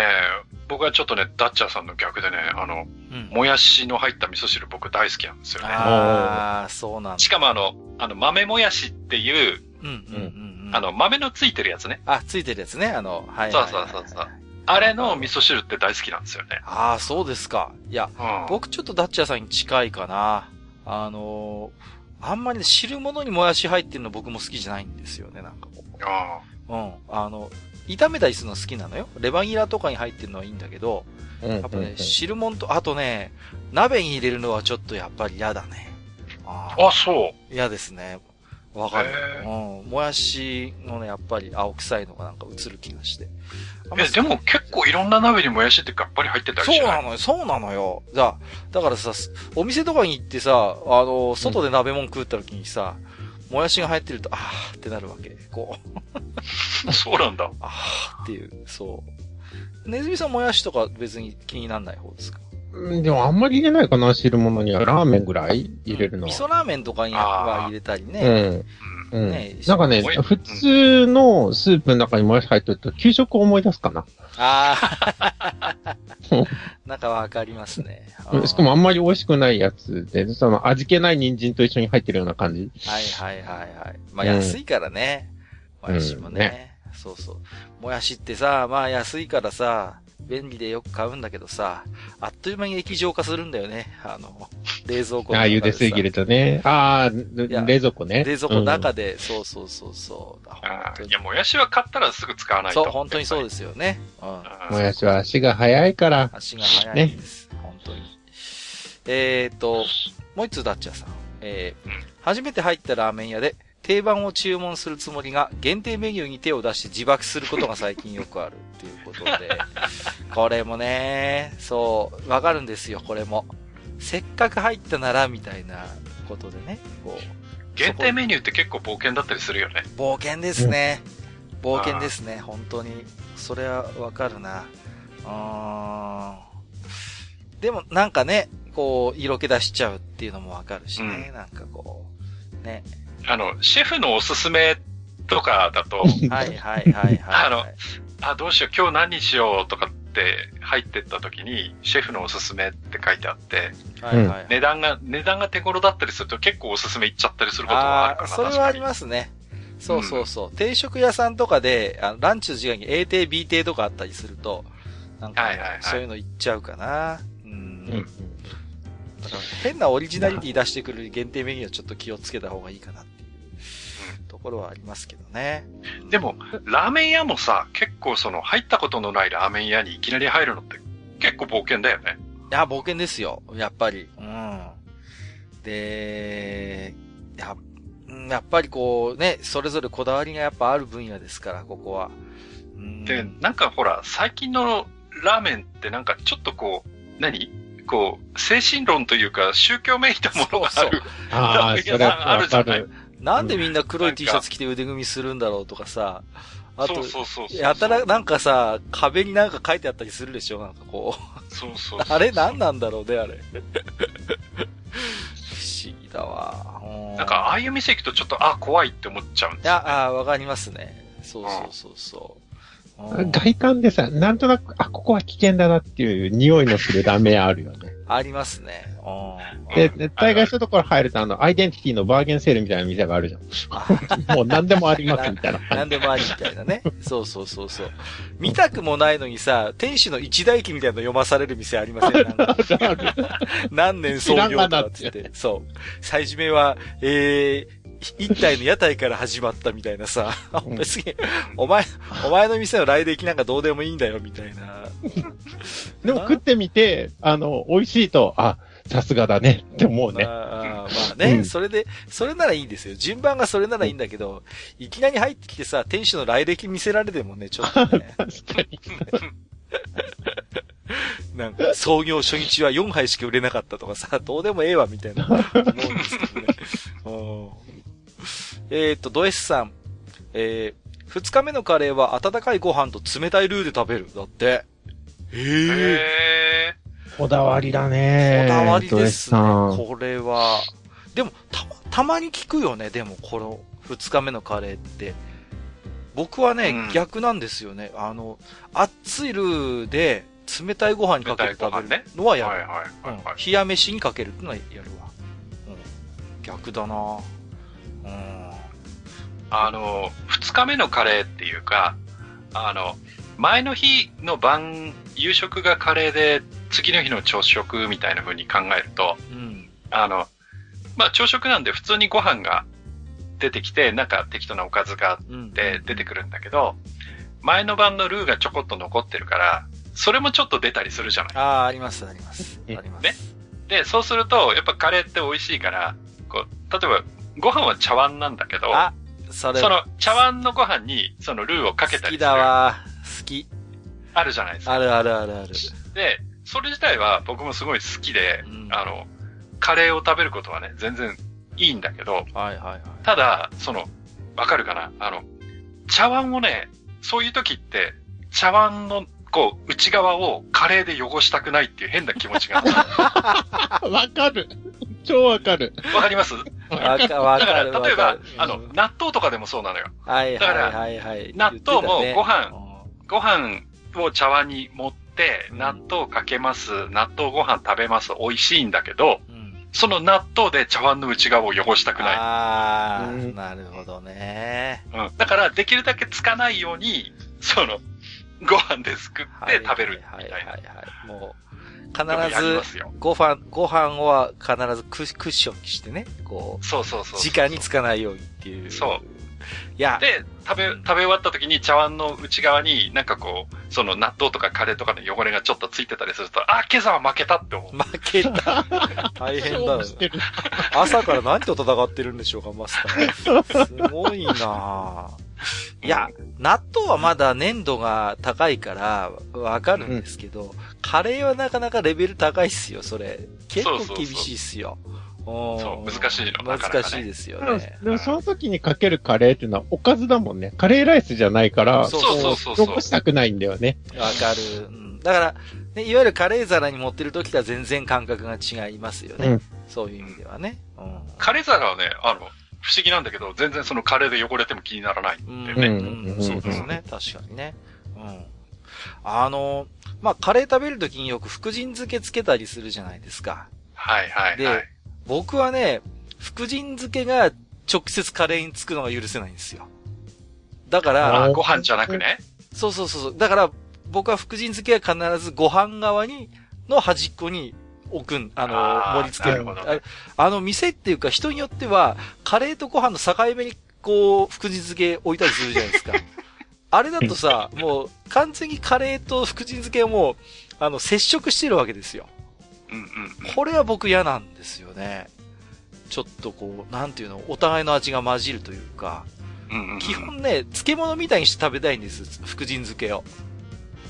僕はちょっとね、ダッチャーさんの逆でね、あの、うん、もやしの入った味噌汁僕大好きなんですよね。ああ、そうなんだ。しかもあの、あの、豆もやしっていう、うんうんうん、あの、豆のついてるやつね。あ、ついてるやつね。あの、はいそうそうそうそう。あれの味噌汁って大好きなんですよね。ああ、そうですか。いや、うん、僕ちょっとダッチャーさんに近いかな。あのー、あんまりね、汁物にもやし入ってるの僕も好きじゃないんですよね、なんかこう。ああ。うん。あの、炒めたりするの好きなのよ。レバニラとかに入ってるのはいいんだけど、やっぱね、汁物と、あとね、鍋に入れるのはちょっとやっぱり嫌だね。ああ、そう。嫌ですね。わかる。うん。もやしのね、やっぱり青臭いのがなんか映る気がして。え、でも結構いろんな鍋にもやしってがっぱり入ってたりそうなのよ、そうなのよ。じゃあ、だからさ、お店とかに行ってさ、あの、外で鍋もん食った時にさ、うん、もやしが入ってると、あーってなるわけ。こう。そうなんだ。あーっていう、そう。ネズミさんもやしとか別に気にならない方ですか？でもあんまり入れないかな、汁物には。ラーメンぐらい入れるのは。味噌ラーメンとかには入れたりね。うん。うん。ね、なんかね、普通のスープの中にもやし入ってると、給食を思い出すかな。ああ。なんかわかりますね。しかもあんまり美味しくないやつで、その味気ない人参と一緒に入ってるような感じ。はいはいはいはい。まあ安いからね。もやしもね。ねそうそう。もやしってさ、まあ安いからさ、便利でよく買うんだけどさ、あっという間に液状化するんだよね。あの、冷蔵庫ああ、茹ですぎるとね。ああ、冷蔵庫ね。冷蔵庫の中で、うん、そうそうそうそう。あいや、もやしは買ったらすぐ使わないと。そう、本当にそうですよね。うん。もやしは足が早いから。足が早いです。ね、本当に。えっ、ー、と、もう一つダッチャーさん。えー、うん、初めて入ったラーメン屋で、定番を注文するつもりが限定メニューに手を出して自爆することが最近よくあるっていうことで、これもね、そう、わかるんですよ、これも。せっかく入ったなら、みたいなことでね、こう。限定メニューって結構冒険だったりするよね。冒険ですね。冒険ですね、本当に。それはわかるな。うん。でもなんかね、こう、色気出しちゃうっていうのもわかるしね、うん、なんかこう、ね。あの、シェフのおすすめとかだと、はいはいはいはい。あの、あ、どうしよう、今日何にしようとかって入ってった時に、シェフのおすすめって書いてあって、はいはい、値段が、値段が手頃だったりすると結構おすすめいっちゃったりすることもあるかな。それはありますね。そうそうそう。うん、定食屋さんとかで、あのランチの時間に A 定 B 定とかあったりすると、なんか、そういうのいっちゃうかな。うん。うんだから変なオリジナリティ出してくる限定メニューはちょっと気をつけた方がいいかなっところはありますけどね。でも、ラーメン屋もさ、結構その入ったことのないラーメン屋にいきなり入るのって結構冒険だよね。いや、冒険ですよ。やっぱり。うん。で、や、やっぱりこうね、それぞれこだわりがやっぱある分野ですから、ここは。で、なんかほら、最近のラーメンってなんかちょっとこう、何？構、精神論というか、宗教めいたものがある。そうそうああ、それはあるじゃない？なんでみんな黒い T シャツ着て腕組みするんだろうとかさ。あと、やたらなんかさ、壁になんか書いてあったりするでしょ？なんかこう。そうそう あれ何なんだろうね、あれ。不思議だわ。なんか、ああいう店行くとちょっと、あ、怖いって思っちゃうんですよ、ね。いや、あわかりますね。そうそうそうそう。外観でさ、なんとなく、あ、ここは危険だなっていう匂いのするラーメあるよね。ありますね。で、絶対外したところ入ると、あの、アイデンティティのバーゲンセールみたいな店があるじゃん。もう何でもありますみたいな。何でもありみたいなね。そうそうそうそう。見たくもないのにさ、天使の一代記みたいなの読まされる店ありません？何年創業だっつって。そう。最初めは、えー、一体の屋台から始まったみたいなさ、別に、お前、お前の店の来歴なんかどうでもいいんだよ、みたいな。でも食ってみて、あの、美味しいと、あ、さすがだねって思うね。まあ、まあね、うん、それで、それならいいんですよ。順番がそれならいいんだけど、いきなり入ってきてさ、店主の来歴見せられてもね、ちょっとね。確かに。なんか、創業初日は4杯しか売れなかったとかさ、どうでもええわ、みたいな思うんですけどね。えっ、と、ド S さん。えー、二日目のカレーは温かいご飯と冷たいルーで食べる。だって。へえ。こだわりだね。こだわりですね。これは。でも、た、たまに聞くよね。でも、この、二日目のカレーって。僕はね、うん、逆なんですよね。あの、熱いルーで、冷たいご飯にかけて食べるのはやる。冷や飯にかけるってのはやるわ。うん、逆だなうん。あの、二日目のカレーっていうか、あの、前の日の晩、夕食がカレーで、次の日の朝食みたいな風に考えると、うん、あの、まあ朝食なんで普通にご飯が出てきて、なんか適当なおかずがあって出てくるんだけど、前の晩のルーがちょこっと残ってるから、それもちょっと出たりするじゃないああ、あります、あります。あります。ね？で、そうすると、やっぱカレーって美味しいから、こう、例えば、ご飯は茶碗なんだけど、あ、それ。その茶碗のご飯に、そのルーをかけたりする。好きだわ。好き。あるじゃないですか。あるあるあるある。で、それ自体は僕もすごい好きで、うん、あの、カレーを食べることはね、全然いいんだけど、はいはいはい。ただ、その、わかるかな？あの、茶碗をね、そういう時って、茶碗の、こう、内側をカレーで汚したくないっていう変な気持ちが。わかる。超わかる。わかります？わかわかる。例えば、あの、納豆とかでもそうなのよ。はいはいはいはい。納豆もご飯、ご飯を茶碗に盛って、納豆かけます、納豆ご飯食べます、美味しいんだけど、その納豆で茶碗の内側を汚したくない。ああ、なるほどね。うん。だから、できるだけつかないように、その、ご飯ですくって食べるみたいな。はいはいはい、もう、必ず、ご飯、ご飯は必ずクッションにしてね、こう、そうそうそう時間につかないようにっていう。そう。いや。で、食べ、食べ終わった時に茶碗の内側になんかこう、その納豆とかカレーとかの汚れがちょっっとついてたりすると、あ、今朝は負けたって思う。負けた。大変だ。朝から何と戦ってるんでしょうか、マスター。すごいないや、納豆はまだ粘度が高いからわかるんですけど、うん、カレーはなかなかレベル高いっすよ、それ。結構厳しいっすよ。そう、難しいの。難しいですよね。でもその時にかけるカレーっていうのはおかずだもんね。カレーライスじゃないから、そうそうそうそう。残したくないんだよね。わかる。だから、ね、いわゆるカレー皿に持ってる時とは全然感覚が違いますよね。うん、そういう意味ではね。うん、カレー皿はね、あの、不思議なんだけど、全然そのカレーで汚れても気にならないんだよね。うん、そうですね。確かにね。うん。あの、まあ、カレー食べるときによく福神漬けつけたりするじゃないですか。はいはいはい。で、僕はね、福神漬けが直接カレーにつくのが許せないんですよ。だから、ご飯じゃなくね。そうそうそう。だから、僕は福神漬けは必ずご飯側に、の端っこに置くん、あの、盛り付ける。ね、あの、店っていうか人によっては、カレーとご飯の境目に、こう、福神漬け置いたりするじゃないですか。あれだとさ、もう、完全にカレーと福神漬けはもう、あの、接触してるわけですよ。うんうん、これは僕嫌なんですよね。ちょっとこう、なんていうの、お互いの味が混じるというか、うんうん、基本ね、漬物みたいにして食べたいんです、福神漬けを。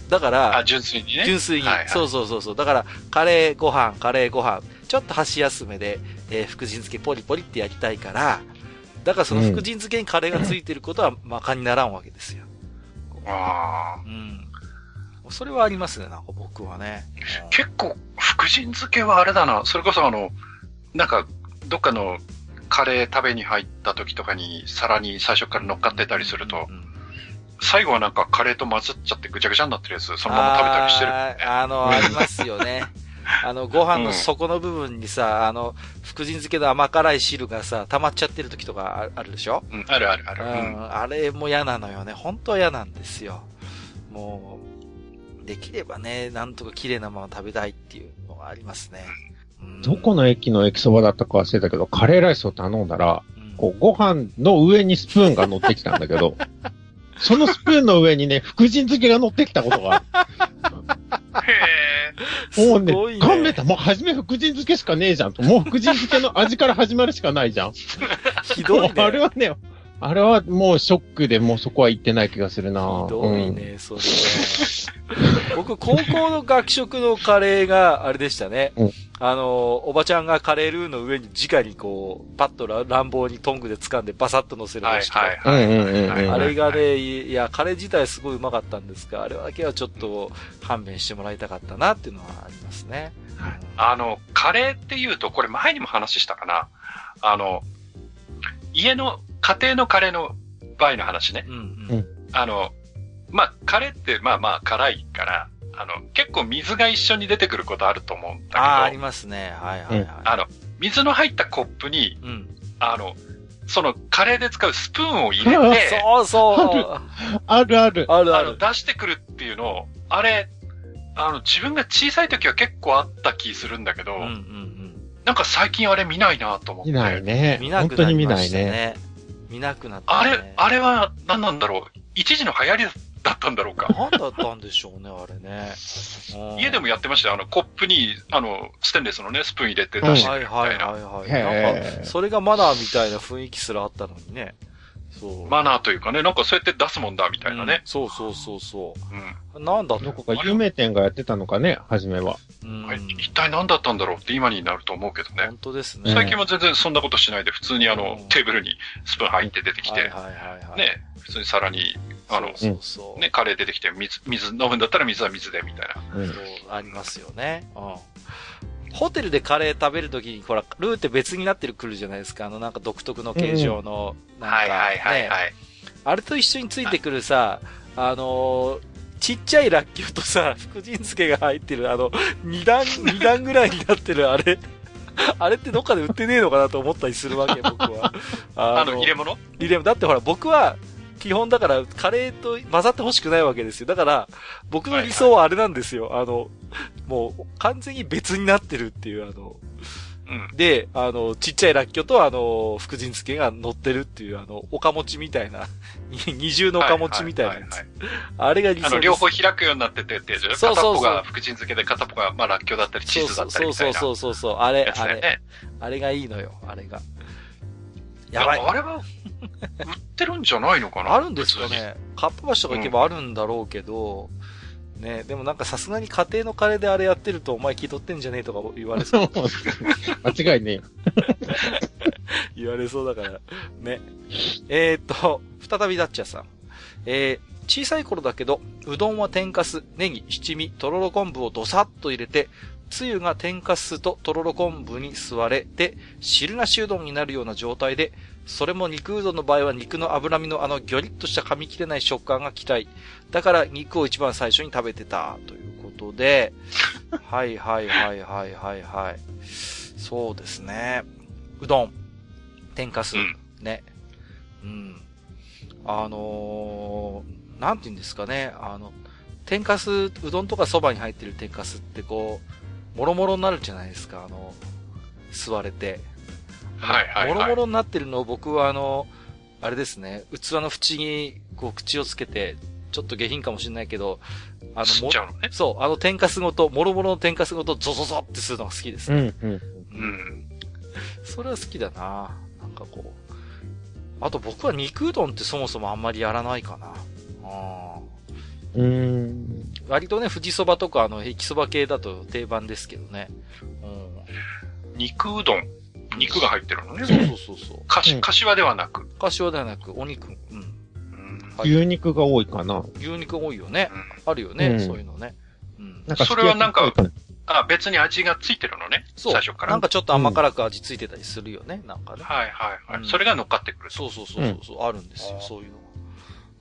だから、あ、純粋にね？純粋に、はいはい。そうそうそうそう。だから、カレーご飯、カレーご飯、ちょっと箸休めで、えー、福神漬けポリポリってやりたいから、だからその福神漬けにカレーがついてることは、まかにならんわけですよ。ああ。うん。それはありますね、なんか僕はね。結構、福神漬けはあれだな。それこそあの、なんか、どっかのカレー食べに入った時とかに皿に最初から乗っかってたりすると、うんうん最後はなんかカレーと混ざっちゃってぐちゃぐちゃになってるやつ、そのまま食べたりしてる、ね、あの、ありますよね。あの、ご飯の底の部分にさ、うん、あの、福神漬けの甘辛い汁がさ、溜まっちゃってる時とかあるでしょ？うん、あるあるある。うん、あれも嫌なのよね。本当は嫌なんですよ。もう、できればね、なんとか綺麗なまま食べたいっていうのがありますね。うん、どこの駅の駅そばだったか忘れたけど、カレーライスを頼んだら、うん、こう、ご飯の上にスプーンが乗ってきたんだけど、そのスプーンの上にね、福神漬けが乗ってきたことがある。へえ。もうね、勘弁だ。もう初め福神漬けしかねえじゃんと。もう福神漬けの味から始まるしかないじゃん。ひどいね。あれはね、あれはもうショックでもうそこは行ってない気がするな。ひどいね、うん、それ。僕、高校の学食のカレーがあれでしたね。うん、あの、おばちゃんがカレールーの上に直にこう、パッと乱暴にトングで掴んでバサッと乗せるらしくあれがね、いや、カレー自体すごいうまかったんですが、あれだけはちょっと勘弁してもらいたかったなっていうのはありますね。あの、カレーっていうと、これ前にも話したかな。あの、家の、家庭のカレーの場合の話ね。うんうん、あの、まあ、カレーってまあまあ辛いから、あの、結構水が一緒に出てくることあると思うんだけど。ああ、ありますね。はいはいはい。あの、水の入ったコップに、うん、あの、そのカレーで使うスプーンを入れて、そうそう。あるある。あるある。出してくるっていうのを、あれ、あの、自分が小さい時は結構あった気するんだけど、うんうんうん、なんか最近あれ見ないなと思って。見ないね。見なくなりましたね。見ね。見なくなった、ね、あれ、あれは何なんだろう？一時の流行りだったんだろうか。何だったんでしょうね、あれね。家でもやってましたよ。あの、コップに、あの、ステンレスのね、スプーン入れて出してみたいな。はいはいはいはい。なんか、それがマナーみたいな雰囲気すらあったのにね。そう。マナーというかね、なんかそうやって出すもんだ、みたいなね、うん。そうそうそうそう。うん。なんだどこか有名店がやってたのかね、初めは。うん。一体何だったんだろうって今になると思うけどね。本当ですね。最近は全然そんなことしないで、普通にあの、テーブルにスプーン入って出てきて、はいはいはい、ね、普通に皿に、あの、そうそうね、カレー出てきて、水、水飲むんだったら水は水で、みたいな。うん、そう、ありますよね。うん。ホテルでカレー食べるときに、ほら、ルーって別になってるくるじゃないですか。あの、なんか独特の形状の、なんか、はいはいはいはい。あれと一緒についてくるさ、あのー、ちっちゃいラッキョとさ、福神漬けが入ってる、あの、二段、二段ぐらいになってるあれ。あれってどっかで売ってねえのかなと思ったりするわけ、僕は。あの、入れ物？入れ物。だってほら、僕は、基本だから、カレーと混ざってほしくないわけですよ。だから、僕の理想はあれなんですよ。はいはい、あの、もう、完全に別になってるっていう、あの、うん、で、あの、ちっちゃいラッキョと、あの、福神漬けが乗ってるっていう、あの、おかもちみたいな、二重のおかもちみたいなやつ。あれが理想です。あの、両方開くようになっててってやつそうそうそう。片っぽが福神漬けで、片っぽが、まあ、ラッキョだったり、チーズだったりみたいな。そうそうそうそう。あれ、あれ。あれがいいのよ、あれが。やばい。あれは、売ってるんじゃないのかな？あるんですかね。かっぱ橋とか行けばあるんだろうけど、うん、ね、でもなんかさすがに家庭のカレーであれやってるとお前気取ってんじゃねえとか言われそう。間違いねえ。言われそうだから。ね。えー、っと、再びダッチャーさん。えー、小さい頃だけど、うどんは天かす、ネギ、七味、とろろ昆布をどさっと入れて、つゆが天かすととろろ昆布に吸われて、汁なしうどんになるような状態で、それも肉うどんの場合は肉の脂身のあのギョリッとした噛み切れない食感が嫌い。だから肉を一番最初に食べてた、ということで、はいはいはいはいはい。はい。そうですね。うどん、天かす、うん、ね。うん。あのー、なんて言うんですかね。あの、天かす、うどんとかそばに入ってる天かすってこう、もろもろになるじゃないですか、あの、吸われて。はいはい、はい。もろもろになってるのを僕はあの、あれですね、器の縁にこう口をつけて、ちょっと下品かもしれないけど、あの、も、ね、そう、あの天かすごと、もろもろの天かすごとゾゾゾってするのが好きですね。うん、うん。うん。それは好きだななんかこう。あと僕は肉うどんってそもそもあんまりやらないかな。ああ。うん。割とね、富士そばとか、あの、駅そば系だと定番ですけどね。うん。肉うどん。肉が入ってるのね。そうそうそうそう。かし、かしわではなく。かしわではなく、お肉。うん。牛肉が多いかな。牛肉多いよね。あるよね、そういうのね。うん。なんかそれはなんか、あ、別に味がついてるのね。そう。最初から。なんかちょっと甘辛く味ついてたりするよね、なんかね。はいはいはい。それが乗っかってくる。そうそうそうそう、あるんですよ、そういうの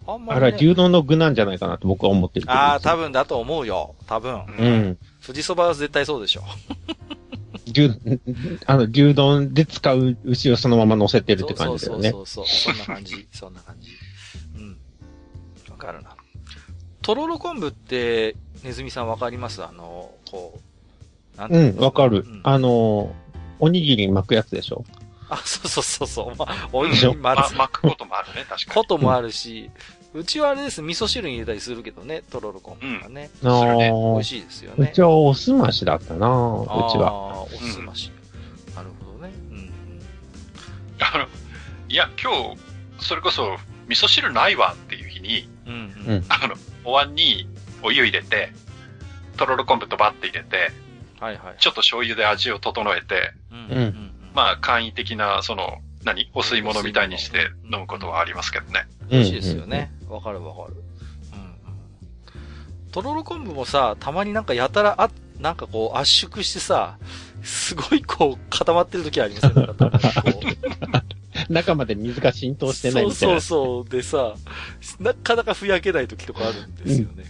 あんまり、ね、あれは牛丼の具なんじゃないかなと僕は思ってるああ、多分だと思うよ。多分。うん。富士そばは絶対そうでしょ。牛、あの、牛丼で使う牛をそのまま乗せてるって感じだよね。そうそうそうそんな感じ。そんな感じ。うん。わかるな。とろろ昆布って、ネズミさんわかります？あの、こう。なんうん、わかる。うん、あの、おにぎり巻くやつでしょ？あ、そうそうそうそう。まあ、おにぎり巻くこともあるね、確かに。こともあるし、うちはあれです、味噌汁に入れたりするけどね、とろろ昆布がね。うん、そね、美味しいですよね。うちはおすましだったなうちは。ああ、おすまし、うん。なるほどね。うん。あの、いや、今日、それこそ、味噌汁ないわっていう日に、うんうん、あの、お椀にお湯入れて、とろろ昆布とバッて入れて、はいはい。ちょっと醤油で味を整えて、うんうん、まあ、簡易的な、その、何？お吸い物みたいにして飲むことはありますけどね。美味しいですよね。わかるわかる。うん。とろろ昆布もさ、たまになんかやたら、あ、なんかこう圧縮してさ、すごいこう固まってる時ありますよね。中まで水が浸透してないみたいな。そうそうそう。でさ、なかなかふやけない時とかあるんですよね。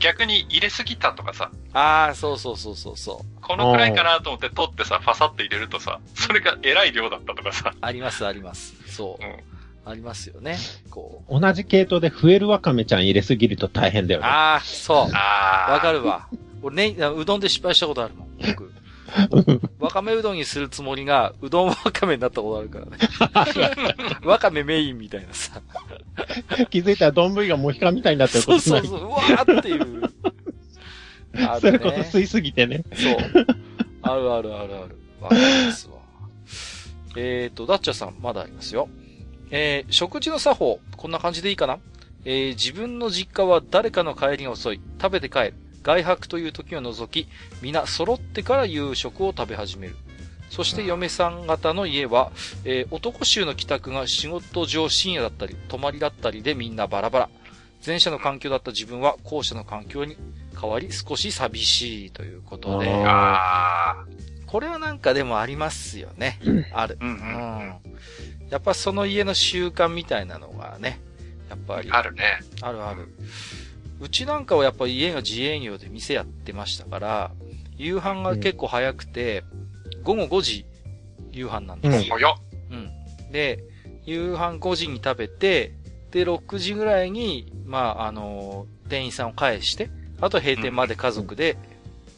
逆に入れすぎたとかさ。ああ、そうそうそうそうそう。このくらいかなと思って取ってさ、ファサって入れるとさ、それが偉い量だったとかさ。ありますあります。そう。うんありますよね。こう。同じ系統で増えるわかめちゃん入れすぎると大変だよね。ああ、そう。わかるわ。俺ね、うどんで失敗したことあるもん、僕。わかめうどんにするつもりが、うどんわかめになったことあるからね。わかめメインみたいなさ。気づいたら丼がモヒカンみたいになってることそうそうそう、うわーっていう。あるね、それこそ吸いすぎてね。そう。あるあるあるある。わかりますわ。えーと、ダッチャさん、まだありますよ。えー、食事の作法、こんな感じでいいかな？えー、自分の実家は誰かの帰りが遅い。食べて帰る。外泊という時を除き、皆揃ってから夕食を食べ始める。そして嫁さん方の家は、えー、男衆の帰宅が仕事上深夜だったり、泊まりだったりでみんなバラバラ。前者の環境だった自分は後者の環境に変わり少し寂しいということで。これはなんかでもありますよね。ある。うん、うん、やっぱその家の習慣みたいなのがね、やっぱり。あるね。あるある。うちなんかはやっぱり家が自営業で店やってましたから、夕飯が結構早くて、午後5時夕飯なんですよ。早っ。うん。で、夕飯5時に食べて、で、6時ぐらいに、まあ、あのー、店員さんを返して、あと閉店まで家族で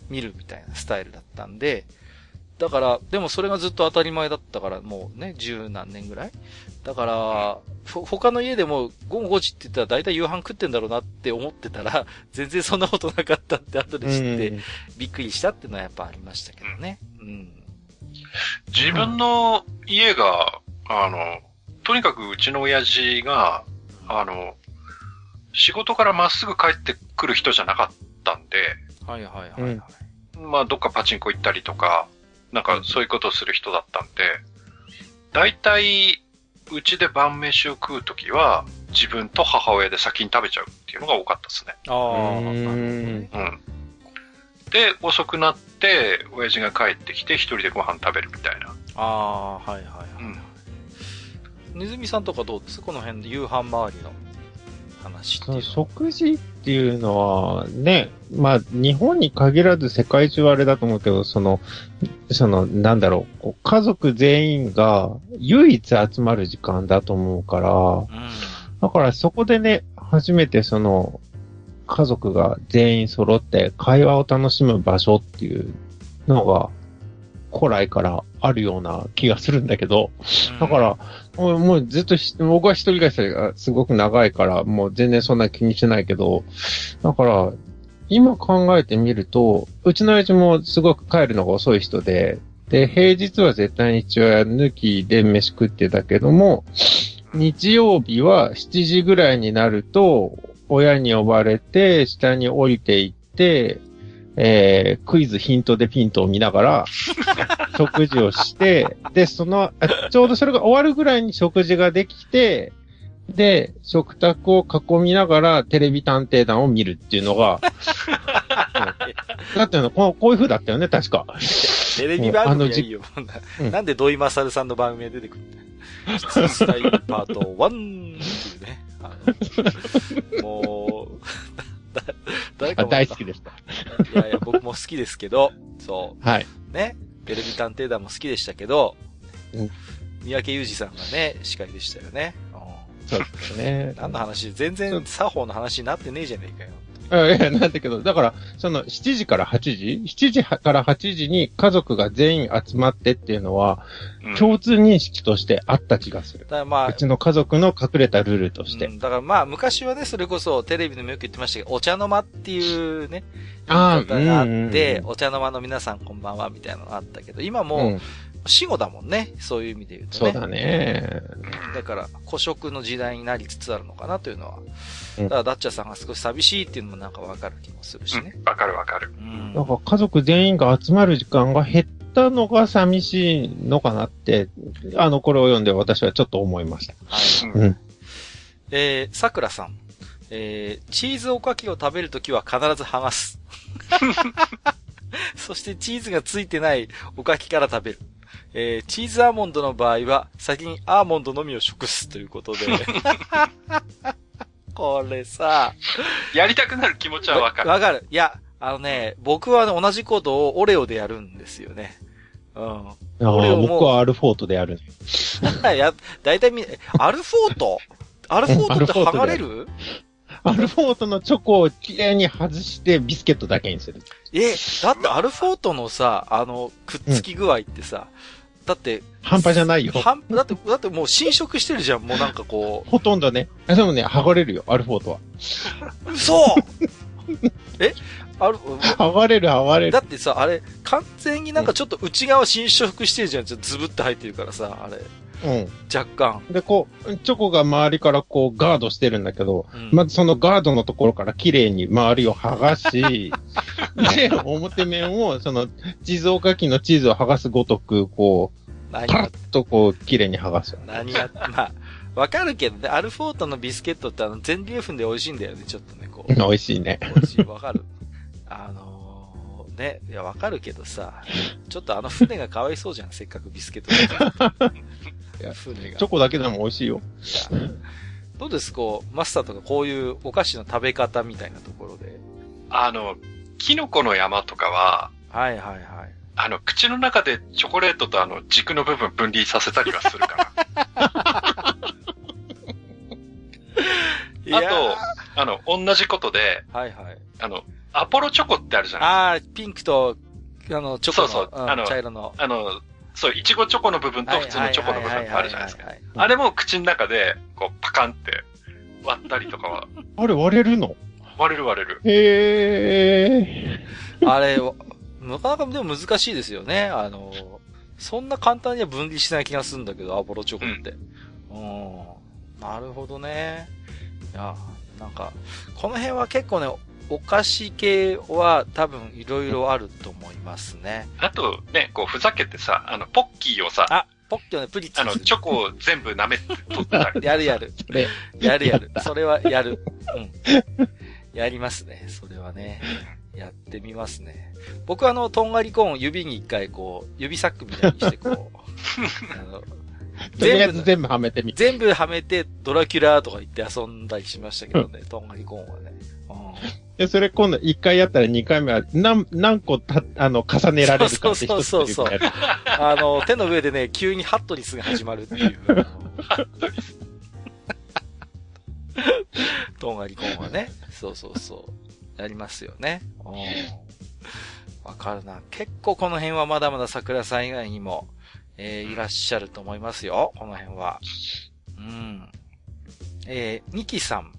見るみたいなスタイルだったんで、だから、でもそれがずっと当たり前だったから、もうね、十何年ぐらいだから、他の家でも午後5時って言ったら大体夕飯食ってんだろうなって思ってたら、全然そんなことなかったって後で知って、びっくりしたっていうのはやっぱありましたけどね。うん。自分の家が、あの、とにかくうちの親父が、あの、仕事からまっすぐ帰ってくる人じゃなかったんで、はいはいはい、はい、まあどっかパチンコ行ったりとか、なんかそういうことをする人だったんで、大体、うちで晩飯を食うときは、自分と母親で先に食べちゃうっていうのが多かったですね。ああ、うん。で、遅くなって、親父が帰ってきて、一人でご飯食べるみたいな。ああ、はいはいはい。うん。ネズミさんとかどうです？この辺で夕飯周りの話っていう食事っていうのは、ね、まあ、日本に限らず世界中あれだと思うけど、その、その、なんだろう、家族全員が唯一集まる時間だと思うから、うん、だからそこでね、初めてその、家族が全員揃って会話を楽しむ場所っていうのが、古来からあるような気がするんだけど、だから、もうずっと僕は一人暮らしがすごく長いから、もう全然そんな気にしてないけど、だから、今考えてみると、うちの親父もすごく帰るのが遅い人で、で、平日は絶対に父親抜きで飯食ってたけども、日曜日は7時ぐらいになると、親に呼ばれて、下に降りていって、えー、クイズヒントでピントを見ながら、食事をして、で、その、ちょうどそれが終わるぐらいに食事ができて、で、食卓を囲みながらテレビ探偵団を見るっていうのが、だってのこうこういう風だったよね、確か。テレビ番組はいいよ。うん、なんで土井勝さんの番組が出てくるんだよ。スタイルパート1っていうね。もう、誰か大好きでした。いやいや、僕も好きですけど、そう。はい。ね。テレビ探偵団も好きでしたけど、うん、三宅裕二さんがね、司会でしたよね。そうですね。何の話？全然作法の話になってねえじゃねえかよ。いや、なんだけど、だから、その、7時から8時 ?7 時から8時に家族が全員集まってっていうのは、うん、共通認識としてあった気がする。だからまあ、うちの家族の隠れたルールとして。うん、だからまあ、昔はね、それこそテレビでもよく言ってましたけど、お茶の間っていうね、ああ、があって、お茶の間の皆さんこんばんはみたいなのがあったけど、今も、うん死後だもんね。そういう意味で言うとね。そうだね。だから、古食の時代になりつつあるのかなというのは。だから、ダッチャさんが少し寂しいっていうのもなんかわかる気もするしね。わ、うん、かるわかる。うん。なんか家族全員が集まる時間が減ったのが寂しいのかなって、あの、これを読んで私はちょっと思いました。はい。うん。えー、桜さん。えー、チーズおかきを食べるときは必ず剥がす。そしてチーズがついてないおかきから食べる。えー、チーズアーモンドの場合は、先にアーモンドのみを食すということで。これさ。やりたくなる気持ちはわかる。わかる。いや、あのね、僕は、ね、同じことをオレオでやるんですよね。うん。オレオ僕はアルフォートでやる。や、だいたいみ、アルフォート？アルフォートって剥がれる？アルフォートのチョコをきれいに外してビスケットだけにする。え、だってアルフォートのさ、あの、くっつき具合ってさ、うん、だって、半端じゃないよ。半、だって、だってもう侵食してるじゃん、もうなんかこう。ほとんどね。でもね、剥がれるよ、アルフォートは。嘘え？ある、剥がれる、剥がれる。だってさ、あれ、完全になんかちょっと内側侵食してるじゃん、ちょっとズブって入ってるからさ、あれ。うん。若干。で、こう、チョコが周りからこうガードしてるんだけど、うん、まずそのガードのところから綺麗に周りを剥がし、で、表面を、その、地蔵書きのチーズを剥がすごとく、こう、パラッとこう、綺麗に剥がす。何や、まあ、わかるけどね、アルフォートのビスケットってあの、全粒粉で美味しいんだよね、ちょっとね、こう。美味しいね。美味しい、わかる。あのね、いや、わかるけどさ、ちょっとあの船がかわいそうじゃん、せっかくビスケットい チョコだけでも美味しいよ。どうですこう、マスターとかこういうお菓子の食べ方みたいなところで。あの、キノコの山とかは、はいはいはい。あの、口の中でチョコレートとあの、軸の部分分離させたりはするかな。あと、あの、同じことで、はいはい。あの、アポロチョコってあるじゃないああ、ピンクと、あの、チョコの、そうそう、あの、茶色の。あの、そう、いちごチョコの部分と普通のチョコの部分があるじゃないですか。あれも口の中で、こう、パカンって割ったりとかは。あれ割れるの？割れる割れる。へえ。あれ、なかなかでも難しいですよね。あの、そんな簡単には分離しない気がするんだけど、アポロチョコって。うん。うんなるほどね。いや、なんか、この辺は結構ね、お菓子系は多分いろいろあると思いますね。あとね、こうふざけてさ、あの、ポッキーをさ、あ、ポッキーをね、プリッツあの、チョコを全部舐めて取ったり。やるやる。やるやる。それはやる。うん。やりますね。それはね。やってみますね。僕はあの、とんがりコーン指に一回こう、指サックみたいにしてこう、あの、全部、全部はめてみ全部はめて、ドラキュラーとか言って遊んだりしましたけどね、とんがりコーンはね。で、それ今度1回やったら2回目は何、何個た、あの、重ねられるかってそうそうそうそう。あの、手の上でね、急にハットリスが始まるっていう。ハ ットリス。とんがりコーンはね。そうそうそう。やりますよね。わかるな。結構この辺はまだまだ桜さん以外にも、えー、いらっしゃると思いますよ。この辺は。うん。えー、ニキさん。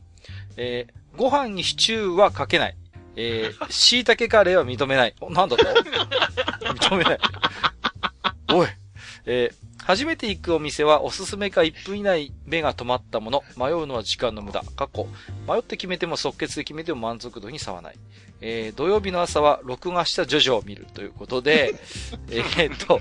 えー、ご飯にシチューはかけない。えー、椎茸カレーは認めない。なんだと？認めない。おい。えー、初めて行くお店はおすすめか1分以内目が止まったもの。迷うのは時間の無駄。過去。迷って決めても即決で決めても満足度に差はない。えー、土曜日の朝は録画したジョジョを見るということで、えっと、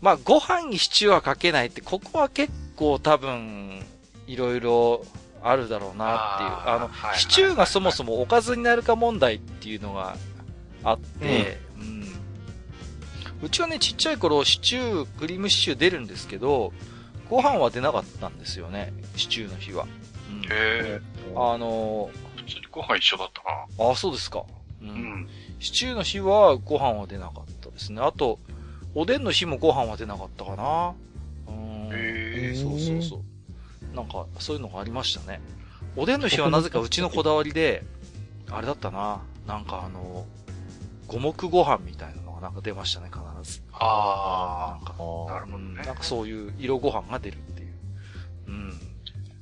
まあ、ご飯にシチューはかけないって、ここは結構多分、いろいろあるだろうなっていう。あの、はい、シチューがそもそもおかずになるか問題っていうのがあって、うん、うん。うちはね、ちっちゃい頃、シチュー、クリームシチュー出るんですけど、ご飯は出なかったんですよね、シチューの日は。うん、へえ。あの普通にご飯一緒だったな。あ、そうですか。うん。うん、シチューの日はご飯は出なかったですね。あと、おでんの日もご飯は出なかったかな。うん。へえ。そうそうそう。なんか、そういうのがありましたね。おでんの日はなぜかうちのこだわりで、あれだったな。なんかあの、五目ご飯みたいなのがなんか出ましたね、必ず。ああ。なんか、なるほどね、なんかそういう色ご飯が出るっていう。うん。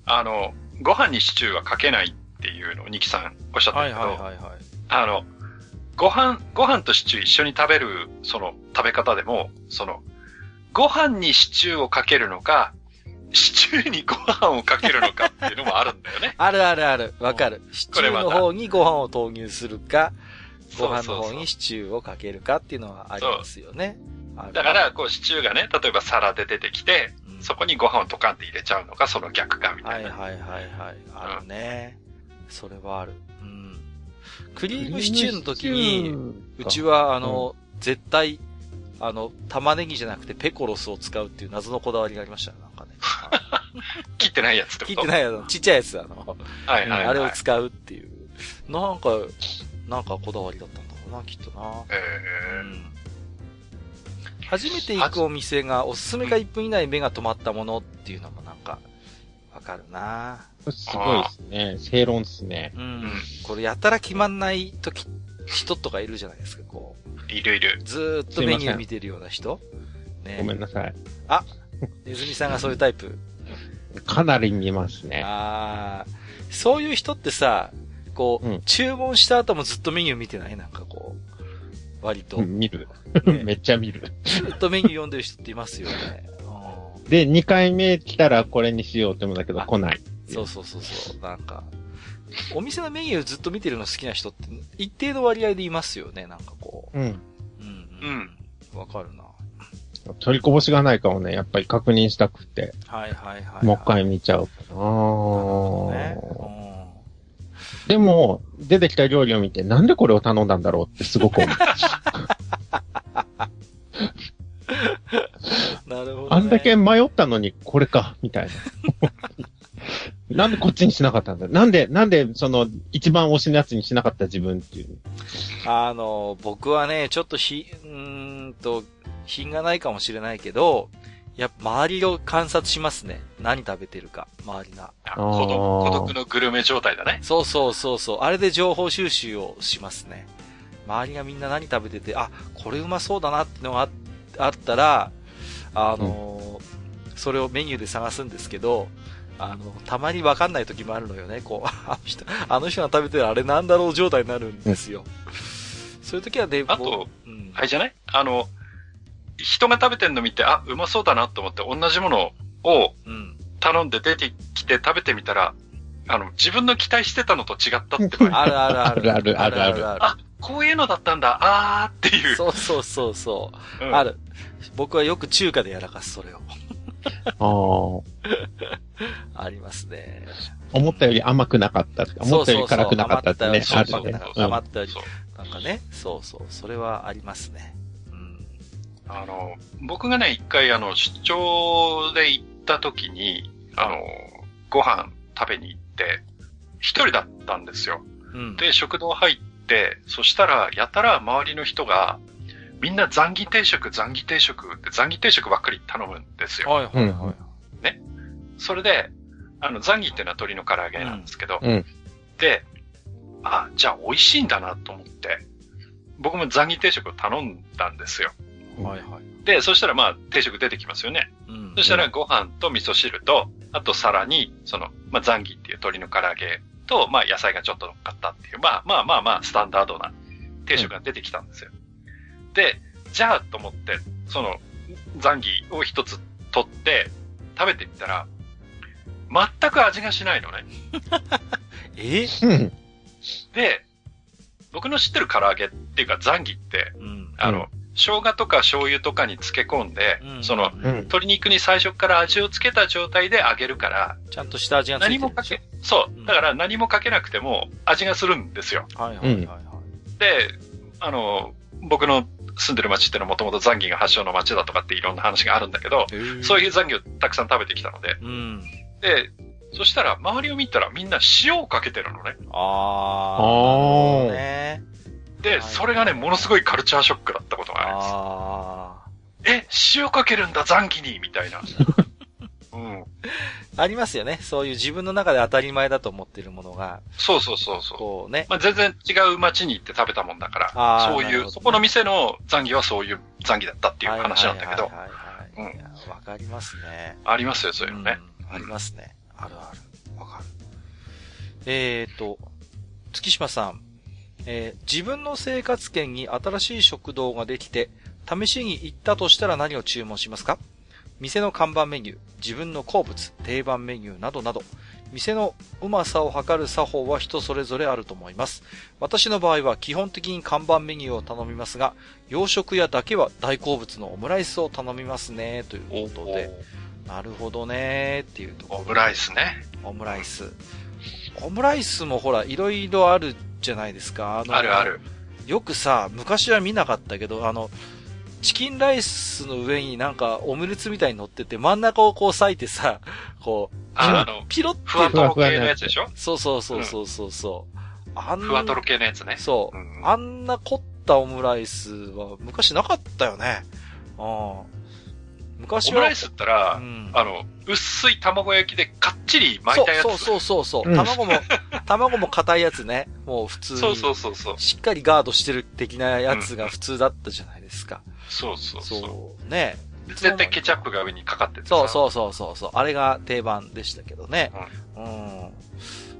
あの、ご飯にシチューはかけないっていうのをニキさんおっしゃったけど、はいはいはい、はい。あの、ご飯、ご飯とシチュー一緒に食べる、その食べ方でも、その、ご飯にシチューをかけるのか、シチューにご飯をかけるのかっていうのもあるんだよね。あるあるある。わかる。シチューの方にご飯を投入するか、ご飯の方にシチューをかけるかっていうのはありますよね。だから、こう、シチューがね、例えば皿で出てきて、うん、そこにご飯をドカンって入れちゃうのか、その逆か、みたいな。はいはいはいはい。あるね。うん、それはある。うん。クリームシチューの時に、うちは、あの、うん、絶対、あの、玉ねぎじゃなくてペコロスを使うっていう謎のこだわりがありましたね、な。切ってないやつってこと？切ってないやつ、ちっちゃいやつ、あの、はいはい、はい、あれを使うっていう。なんか、なんかこだわりだったんだろうな、きっとな。えー、うん初めて行くお店が、おすすめが1分以内目が止まったものっていうのもなんか、わかるなすごいですね。正論ですね。うん。これやたら決まんない時、人とかいるじゃないですか、こう。いるいる。ずーっとメニュー見てるような人。ね、ごめんなさい。あ、ネズミさんがそういうタイプ。かなり見ますね。ああ、そういう人ってさ、こう、うん、注文した後もずっとメニュー見てない？なんかこう。割と。見る。めっちゃ見る。ずっとメニュー読んでる人っていますよね。で、2回目来たらこれにしようって思うんだけど、来ない。そうそうそうそう。なんか、お店のメニューずっと見てるの好きな人って、一定の割合でいますよね、なんかこう。うん。うん。うん。わかるな。取りこぼしがないかもね、やっぱり確認したくて。はいはいはい、はい、もう一回見ちゃうかな。ね、でも、出てきた料理を見て、なんでこれを頼んだんだろうってすごく思う。なるほど、ね、あんだけ迷ったのに、これか、みたいな。なんでこっちにしなかったんだなんで、なんで、その、一番推しのやつにしなかった自分っていう。あの、僕はね、ちょっとひ、うんと、品がないかもしれないけど、やっぱ周りを観察しますね。何食べてるか、周りが。孤独孤独のグルメ状態だね。そうそうそうそう。あれで情報収集をしますね。周りがみんな何食べてて、あ、これうまそうだなってのがあったら、あのーうん、それをメニューで探すんですけど、あの、たまにわかんない時もあるのよね。こう、あの人、あの人が食べてるあれなんだろう状態になるんですよ。そういう時はね、あと、うん、あれじゃない？あの、人が食べてんの見て、あ、うまそうだなと思って同じものを頼んで出てきて食べてみたら、あの、自分の期待してたのと違ったって場合。あるあるある。あるあるあるある。あ、こういうのだったんだ、あーっていう。そうそうそうそう、うん、ある。僕はよく中華でやらかす、それを。ああ。ありますね。思ったより甘くなかった思ったより辛くなかったってね。そうそうそう。甘ったより、なんかね、そうそう、それはありますね。あの、僕がね、一回あの、出張で行った時に、あの、ご飯食べに行って、一人だったんですよ。うん、で、食堂入って、そしたら、やたら周りの人が、みんな残儀定食、残儀定食って残儀定食ばっかり頼むんですよ。はいはいはい。ね。それで、あの、残儀っていうのは鶏の唐揚げなんですけど、うん、で、あ、じゃあ美味しいんだなと思って、僕も残儀定食を頼んだんですよ。はいはい。で、そしたらまあ定食出てきますよね。うん。そしたらご飯と味噌汁と、あとさらに、その、まあザンギっていう鶏の唐揚げと、まあ野菜がちょっと乗っかったっていう、まあまあまあまあスタンダードな定食が出てきたんですよ。うん、で、じゃあと思って、その、ザンギを一つ取って食べてみたら、全く味がしないのね。え？で、僕の知ってる唐揚げっていうかザンギって、うん、あの、生姜とか醤油とかに漬け込んで、うん、その、うん、鶏肉に最初から味をつけた状態で揚げるから、ちゃんとした味がついてる何もかけ、そう。だから何もかけなくても味がするんですよ。はいはいはい、はい。で、あの、僕の住んでる町ってのはもともとザンギが発祥の町だとかっていろんな話があるんだけど、そういうザンギをたくさん食べてきたので、うん、で、そしたら周りを見たらみんな塩をかけてるのね。ああ。ね。で、それがね、ものすごいカルチャーショックだっあります。え、塩かけるんだ、残機にみたいな。うん。ありますよね。そういう自分の中で当たり前だと思ってるものが。そうそうそうそう。こうね。まあ、全然違う街に行って食べたもんだから、そういう、そこの店の残機はそういう残機だったっていう話なんだけど。はいはいはい、うん。わかりますね。ありますよ、そういうのね。うん、ありますね。あるある。わかる。えーと、月島さん。えー、自分の生活圏に新しい食堂ができて、試しに行ったとしたら何を注文しますか？店の看板メニュー、自分の好物、定番メニューなどなど、店のうまさを測る作法は人それぞれあると思います。私の場合は基本的に看板メニューを頼みますが、洋食屋だけは大好物のオムライスを頼みますね、ということで。なるほどね、っていうところ。オムライスね。オムライス。オムライスもほら、いろいろあるじゃないですか。ああるある。よくさ、昔は見なかったけど、あの、チキンライスの上になんかオムレツみたいに乗ってて、真ん中をこう裂いてさ、こう、あの、ピロって。ふわとろ系のやつでしょ？そうそうそうそうそうそう。あんふわとろ系のやつね。そう。うん、あんな凝ったオムライスは昔なかったよね。ああ。昔は。オムライスったら、うん、あの、薄い卵焼きでかっちり巻いたやつ。そうそうそうそう、うん、卵も、卵も硬いやつね。もう普通に。そうそうそうそう。しっかりガードしてる的なやつが普通だったじゃないですか。うん、そうそうそう。そうね。絶対ケチャップが上にかかっててそうそうそうそうそう。あれが定番でしたけどね。うん。うん、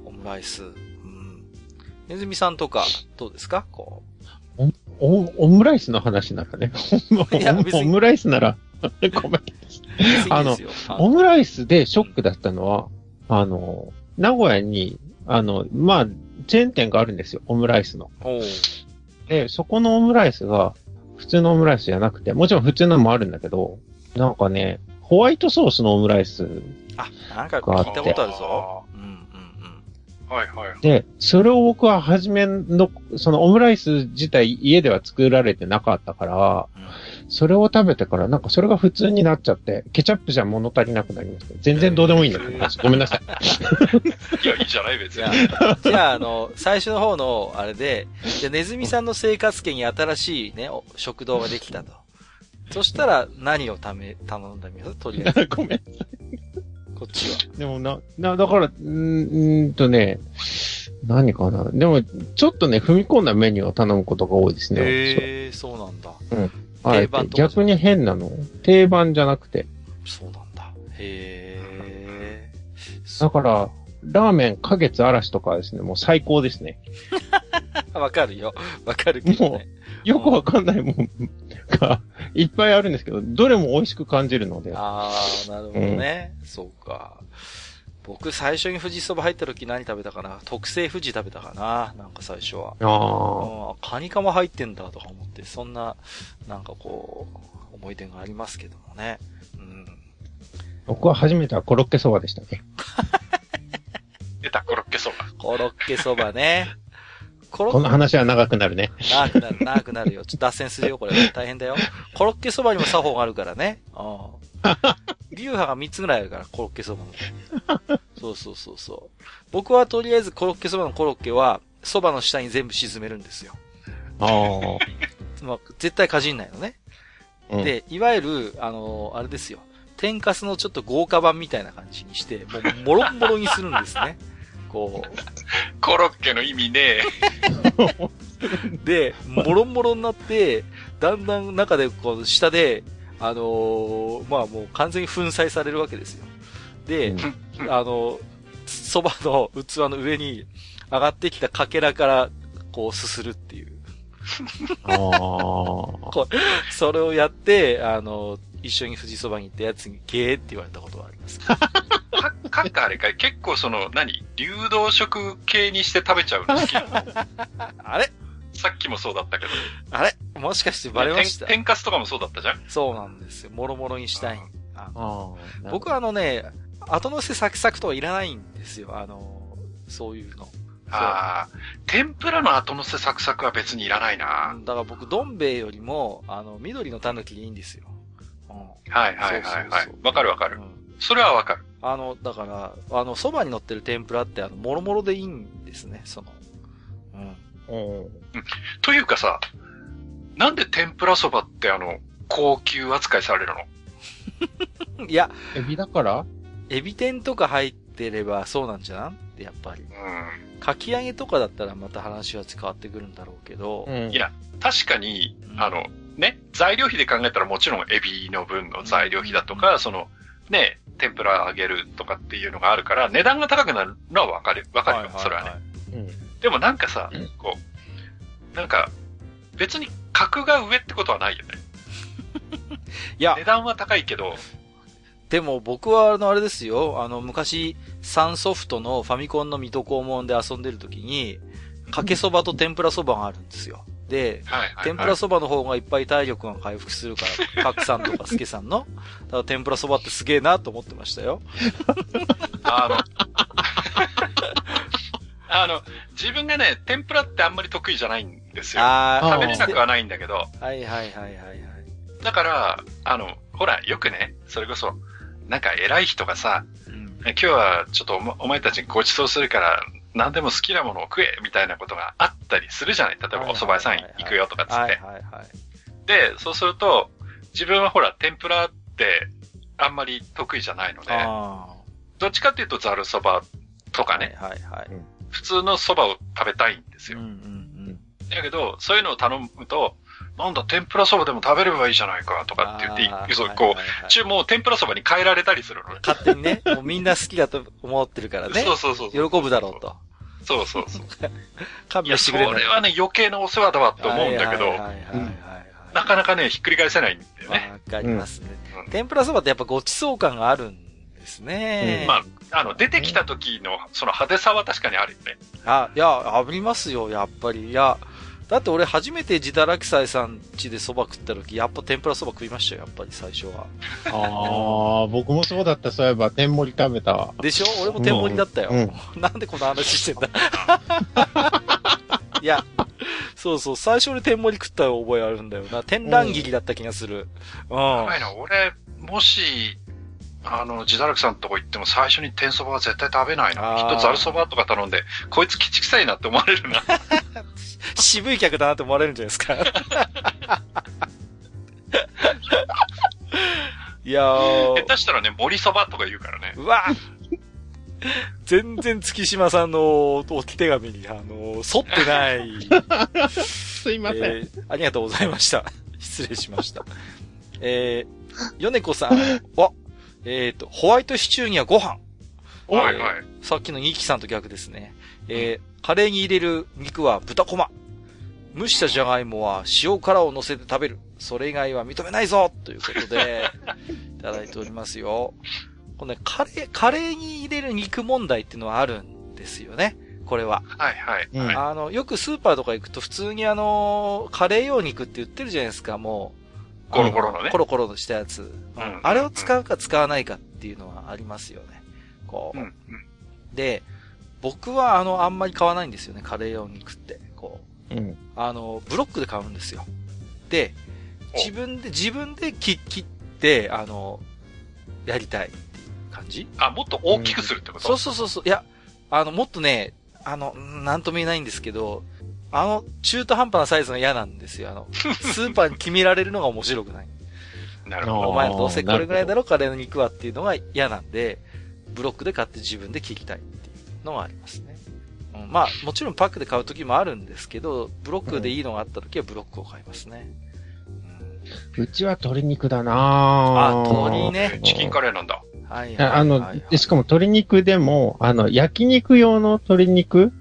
オムライス。うん。ネズミさんとか、どうですか？こう。お、オムライスの話ならね。オムライスなら、ごめん。あの、オムライスでショックだったのは、あの、名古屋に、あの、まあ、チェーン店があるんですよ、オムライスの。で、そこのオムライスが、普通のオムライスじゃなくて、もちろん普通のもあるんだけど、なんかね、ホワイトソースのオムライスあ、なんか聞いたことあるぞ。うんうんうん。はいはい。で、それを僕は初めの、そのオムライス自体家では作られてなかったから、うんそれを食べてから、なんかそれが普通になっちゃって、ケチャップじゃ物足りなくなりました。全然どうでもいいんだけど、ごめんなさい。いや、いいじゃない別に。じゃあ、あの、最初の方の、あれで、じゃネズミさんの生活圏に新しいね、食堂ができたと。そしたら、何をため、頼んだみますとりあえず。ごめん。こっちは。でもな、な、だから、んんとね、何かな。でも、ちょっとね、踏み込んだメニューを頼むことが多いですね。へえー、そうなんだ。うん。定番逆に変なの？定番じゃなくて。そうなんだ。へえ。だから、ラーメン、花月嵐とかですね、もう最高ですね。わかるよ。わかるけど、ね、もう、よくわかんないもんがいっぱいあるんですけど、どれも美味しく感じるので。ああ、なるほどね、うん。そうか。僕最初に富士そば入った時何食べたかな？特製富士食べたかな？なんか最初は。ああ。カニカマ入ってんだとか思って、そんな、なんかこう、思い出がありますけどもね。うん。僕は初めてはコロッケそばでしたね。出た、コロッケそば。コロッケそばね。コ ロこの話は長くなるね。長くなる、長くなるよ。ちょっと脱線するよ、これ。大変だよ。コロッケそばにも作法があるからね。ああ。流派が3つぐらいあるから、コロッケそばの。そうそうそうそう。僕はとりあえずコロッケそばのコロッケは、そばの下に全部沈めるんですよ。ああ。まあ、絶対かじんないのね。うん、で、いわゆる、あのー、あれですよ。天かすのちょっと豪華版みたいな感じにして、もう、もろもろにするんですね。こう。コロッケの意味ねで、もろもろになって、だんだん中で、こう、下で、あのー、まあもう完全に粉砕されるわけですよ。で、うん、あの、蕎麦の器の上に上がってきたかけらから、こう、すするっていう。あそれをやって、あの、一緒に富士そばに行ったやつにゲーって言われたことがあります。か、かかあれかい結構その、何？流動食系にして食べちゃうの好きあれ？さっきもそうだったけど。あれ？もしかしてバレました？天かすとかもそうだったじゃんそうなんですよ。もろもろにしたい。僕はあのね、後乗せサクサクとはいらないんですよ。あの、そういうの。ああ、天ぷらの後乗せサクサクは別にいらないな。だから僕、どん兵衛よりも、あの、緑のタヌキでいいんですよ。うん、はいはいはいはい。わかるわかる。うん、それはわかる。あの、だから、あの、蕎麦に乗ってる天ぷらって、あの、もろもろでいいんですね、その。うん。うん。というかさ、なんで天ぷらそばってあの、高級扱いされるの？いや。エビだから？エビ天とか入ってればそうなんじゃんってやっぱり。うん。かき揚げとかだったらまた話は変わってくるんだろうけど。うん、いや、確かに、あの、ね、材料費で考えたらもちろんエビの分の材料費だとか、その、ね、天ぷら揚げるとかっていうのがあるから、値段が高くなるのはわかる、わかるよ、それはね。うん、でもなんかさ、こう、なんか、別に格が上ってことはないよね。いや。値段は高いけど。でも僕はあのあれですよ、あの昔、サンソフトのファミコンの水戸黄門で遊んでる時に、かけそばと天ぷらそばがあるんですよ。で、はいはいはい、天ぷらそばの方がいっぱい体力が回復するから、カクさんとかスケさんの。だから天ぷらそばってすげえなと思ってましたよ。あの、あの、自分がね、天ぷらってあんまり得意じゃないんですよ。あ食べれなくはないんだけど。はいはいはいはいはい。だから、あの、ほら、よくね、それこそ、なんか偉い人がさ、うん、今日はちょっとお前たちにご馳走するから、何でも好きなものを食えみたいなことがあったりするじゃない？例えばお蕎麦屋さん行くよとかっつって。で、そうすると、自分はほら、天ぷらってあんまり得意じゃないので、どっちかっていうとざるそばとかね、はいはいはい、普通のそばを食べたいんですよ。うんうんうん、だけど、そういうのを頼むと、なんだ、天ぷらそばでも食べればいいじゃないかとかって言って、そう、こう、注文を天ぷらそばに変えられたりするのね。勝手にね、もうみんな好きだと思ってるからね。そうそうそう喜ぶだろうと。そうそうそう。勘弁してくれそれはね、余計なお世話だわって思うんだけど、なかなかね、ひっくり返せないんだよね。わかりますね。天ぷらそばってやっぱごちそう感があるんですね。まあ、あの、出てきた時の、その派手さは確かにあるよね。あ、いや、ありますよ、やっぱり。いや、だって俺初めて自堕落斎さん家で蕎麦食った時、やっぱ天ぷら蕎麦食いましたよ、やっぱり最初は。ああ、僕もそうだった、そういえば天盛り食べたわ。でしょ？俺も天盛りだったよ。うん、なんでこの話してんだ？いや、そうそう、最初に天盛り食った覚えあるんだよな。天覧切りだった気がする。うん。やばいな、俺、もし、あの、自堕落さんとこ行っても最初に天そばは絶対食べないな。きっとざるそばとか頼んで、こいつきちくさいなって思われるな。渋い客だなって思われるんじゃないですか。いやー。下手したらね、森そばとか言うからね。うわ全然月島さんのお手紙に、あの、沿ってない。すいません、えー、ありがとうございました。失礼しました。えー、米子さん、わ、えっ、ー、と、ホワイトシチューにはご飯。はいはい。さっきのニキさんと逆ですね。えー、カレーに入れる肉は豚こま。蒸したじゃがいもは塩辛を乗せて食べる。それ以外は認めないぞということで、いただいておりますよ。このね、カレー、カレーに入れる肉問題っていうのはあるんですよね。これは。はいはい、はい。あの、よくスーパーとか行くと普通にあの、カレー用肉って言ってるじゃないですか、もう。コロコロのね。コロコロのしたやつ。うん。あれを使うか使わないかっていうのはありますよね。こう。うん、で、僕はあの、あんまり買わないんですよね、カレー用肉って。こう。うん。あの、ブロックで買うんですよ。で、自分で、自分で切切って、あの、やりたいっていう感じあ、もっと大きくするってこと、うん、そうそうそう。いや、あの、もっとね、あの、なんとも言えないんですけど、あの、中途半端なサイズが嫌なんですよ。あの、スーパーに決められるのが面白くない。なるほど。お前どうせこれぐらいだろ、カレーの肉はっていうのが嫌なんで、ブロックで買って自分で切りたいっていうのがありますね。うん、まあ、もちろんパックで買う時もあるんですけど、ブロックでいいのがあった時はブロックを買いますね。うん、うちは鶏肉だなあ、鶏ね。チキンカレーなんだ。はい、はい、あの、しかも鶏肉でも、あの、焼肉用の鶏肉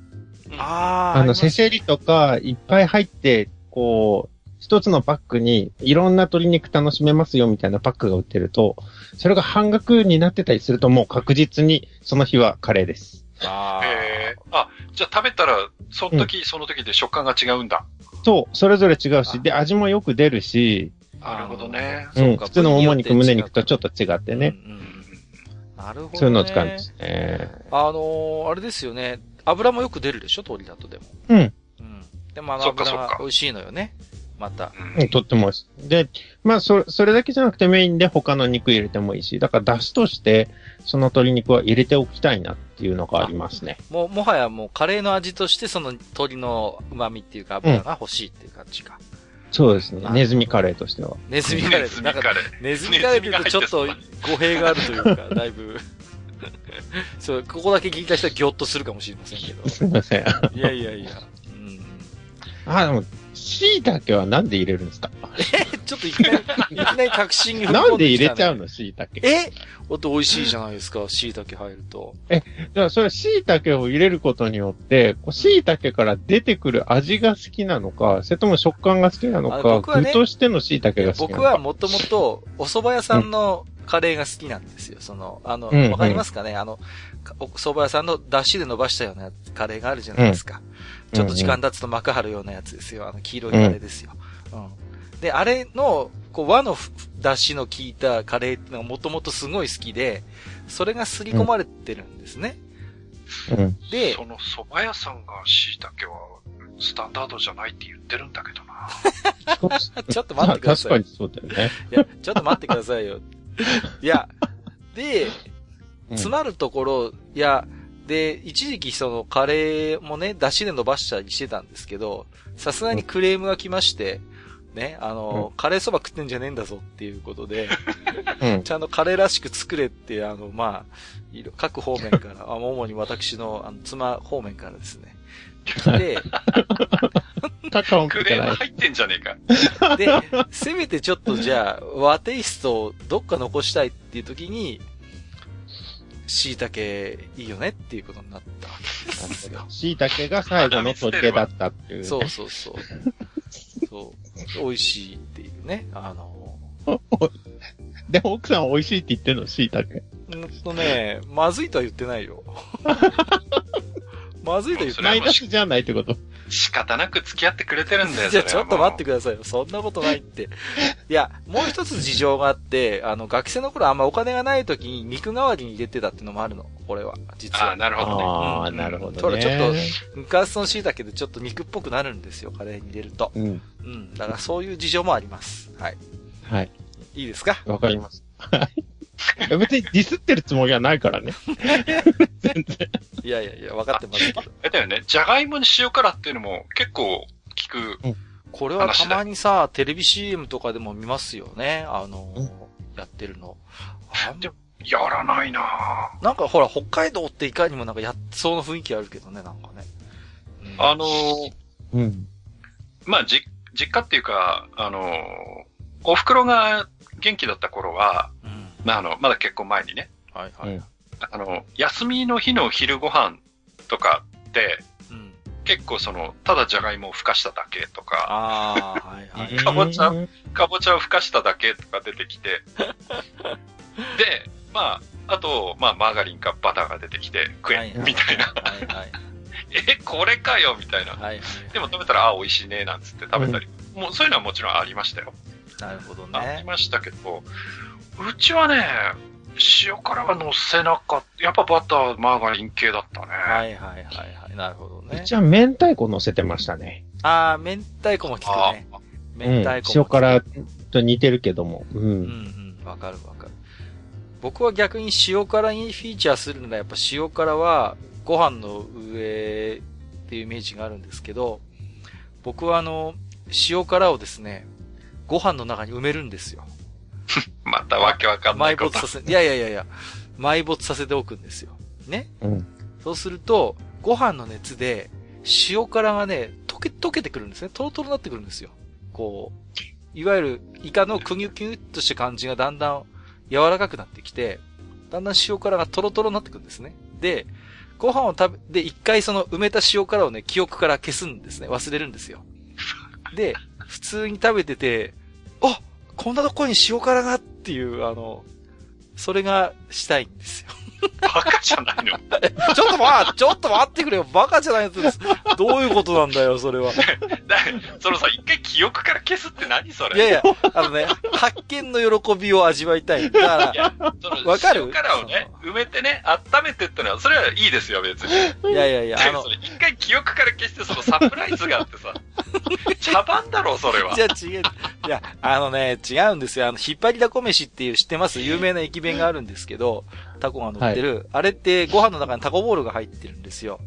ああ。あの、せせりとかいっぱい入って、こう、一つのパックにいろんな鶏肉楽しめますよみたいなパックが売ってると、それが半額になってたりするともう確実にその日はカレーです。ああ。えー、あ、じゃあ食べたら、その時、うん、その時で食感が違うんだ。そう、それぞれ違うし、で、味もよく出るし。なるほどね。うん、普通のもも肉、胸肉とちょっと違ってね。うんうん、なるほど、ね。そういうのを使うんですね。あのー、あれですよね。油もよく出るでしょ鶏だとでも。うん。うん。でもあの油が美味しいのよね。また。うん、とっても美味しい。で、まあ、そ、それだけじゃなくてメインで他の肉入れてもいいし、だから出汁として、その鶏肉は入れておきたいなっていうのがありますね。もう、もはやもうカレーの味としてその鶏の旨味っていうか油が欲しいっていう感じか。うんそうですね。ネズミカレーとしては。ネズミカレー。ネズミカレー。ネズミカレーとちょっと語弊があるというか、だいぶ そう、ここだけ聞いた人はギョッとするかもしれませんけど。すいません。いやいやいや。うん。あ、でも、椎茸はなんで入れるんですか？えちょっといきなり、いきなり確信にね、なんで入れちゃうの？椎茸。え？だって美味しいじゃないですか、椎茸入ると。え、じゃあそれ椎茸を入れることによって、椎茸から出てくる味が好きなのか、それとも食感が好きなのか、ね、具としての椎茸が好きなのか。僕はもともと、お蕎麦屋さんのカレーが好きなんですよ。その、あの、わ、うんうん、かりますかね？あの、お蕎麦屋さんの出汁で伸ばしたようなカレーがあるじゃないですか。うん、ちょっと時間経つと膜張るようなやつですよ。あの、黄色いカレーですよ。うん。で、あれの、こう、和の出汁の効いたカレーっていうのがもともとすごい好きで、それがすり込まれてるんですね。うん。で、その蕎麦屋さんが椎茸はスタンダードじゃないって言ってるんだけどな。ちょっと待ってください。確かにそうだよね。いや、ちょっと待ってくださいよ。いや、で、詰まるところ、いや、で、一時期そのカレーもね、出汁で伸ばしたりしてたんですけど、さすがにクレームが来まして、ね、あの、うん、カレーそば食ってんじゃねえんだぞっていうことで、うん、ちゃんとカレーらしく作れって、あの、まあ、各方面から、あ主に私の、あの、妻方面からですね、で、カカオクレーム入ってんじゃねえか。で、せめてちょっとじゃあ、和テイストをどっか残したいっていう時に、椎茸いいよねっていうことになったわけですよ。椎茸が最後の取り手だったっていう、ね、そうそうそう。そう。美味しいっていうね。あの でも奥さん美味しいって言ってんの椎茸。うんとね、まずいとは言ってないよ。まずいと言ってない。マイナスじゃないってこと仕方なく付き合ってくれてるんだよ。じゃちょっと待ってくださいよ。そんなことないって。いや、もう一つ事情があって、あの、学生の頃あんまお金がない時に肉代わりに入れてたっていうのもあるの。これは。実は。ああ、なるほどね。ああ、なるほどね。ほら、ちょっと、昔の椎茸でちょっと肉っぽくなるんですよ。カレーに入れると。うん。うん。だからそういう事情もあります。はい。はい。いいですかわかります。はい。別にディスってるつもりはないからね。全然。いやいやいや、分かってますけど。え、だよね。じゃがいもに塩辛っていうのも結構聞く、うん。これはたまにさ、テレビ CM とかでも見ますよね。あの、うん、やってるの。あでも、やらないななんかほら、北海道っていかにもなんかやっそうな雰囲気あるけどね、なんかね。うん、あのー、うん。まあ、じ、実家っていうか、あのー、お袋が元気だった頃は、うん、まあ、あの、まだ結婚前にね。はいはい。あの、休みの日の昼ご飯とかって、うん、結構その、ただじゃがいもをふかしただけとか、あはいはい、かぼちゃ、かぼちゃをふかしただけとか出てきて、で、まあ、あと、まあ、マーガリンかバターが出てきて、食え、みたいな。はいはい、え、これかよみたいな。はいはいはい、でも食べたら、あ、美味しいね、なんつって食べたり、うん、もうそういうのはもちろんありましたよ。なるほどね。ありましたけど、うちはね、塩辛は乗せなかった。やっぱバター、マーガリン系だったね。はいはいはいはい。なるほどね。うちは明太子乗せてましたね。ああ、明太子も効くね。明太子、うん、塩辛と似てるけども。うん。うんうん。わかるわかる。僕は逆に塩辛にフィーチャーするならやっぱ塩辛はご飯の上っていうイメージがあるんですけど、僕はあの、塩辛をですね、ご飯の中に埋めるんですよ。またわけわかんないこと。埋没させ、いやいやいやいや、埋没させておくんですよ。ね？うん。そうすると、ご飯の熱で、塩辛がね、溶け、溶けてくるんですね。トロトロになってくるんですよ。こう、いわゆるイカのクニュキュッとした感じがだんだん柔らかくなってきて、だんだん塩辛がトロトロになってくるんですね。で、ご飯を食べ、で、一回その埋めた塩辛をね、記憶から消すんですね。忘れるんですよ。で、普通に食べてて、あこんなとこに塩辛がっていう、あの、それがしたいんですよ。バカじゃないのちょっとまあ、ちょっと待ってくれよ。バカじゃないやつです。どういうことなんだよ、それは。そのさ、一回記憶から消すって何それ？いやいや、あのね、発見の喜びを味わいたい。だから、わかる？塩辛をね、埋めてね、温めてってのは、それはいいですよ、別に。いやいやいや、あの、一回記憶から消して、そのサプライズがあってさ、茶番だろ、それは。じゃあ違う。いや、あのね、違うんですよ。あの、引っ張りだこ飯っていう知ってます？有名な駅弁があるんですけど、タコが乗ってる、はい、あれってご飯の中にタコボールが入ってるんですよ。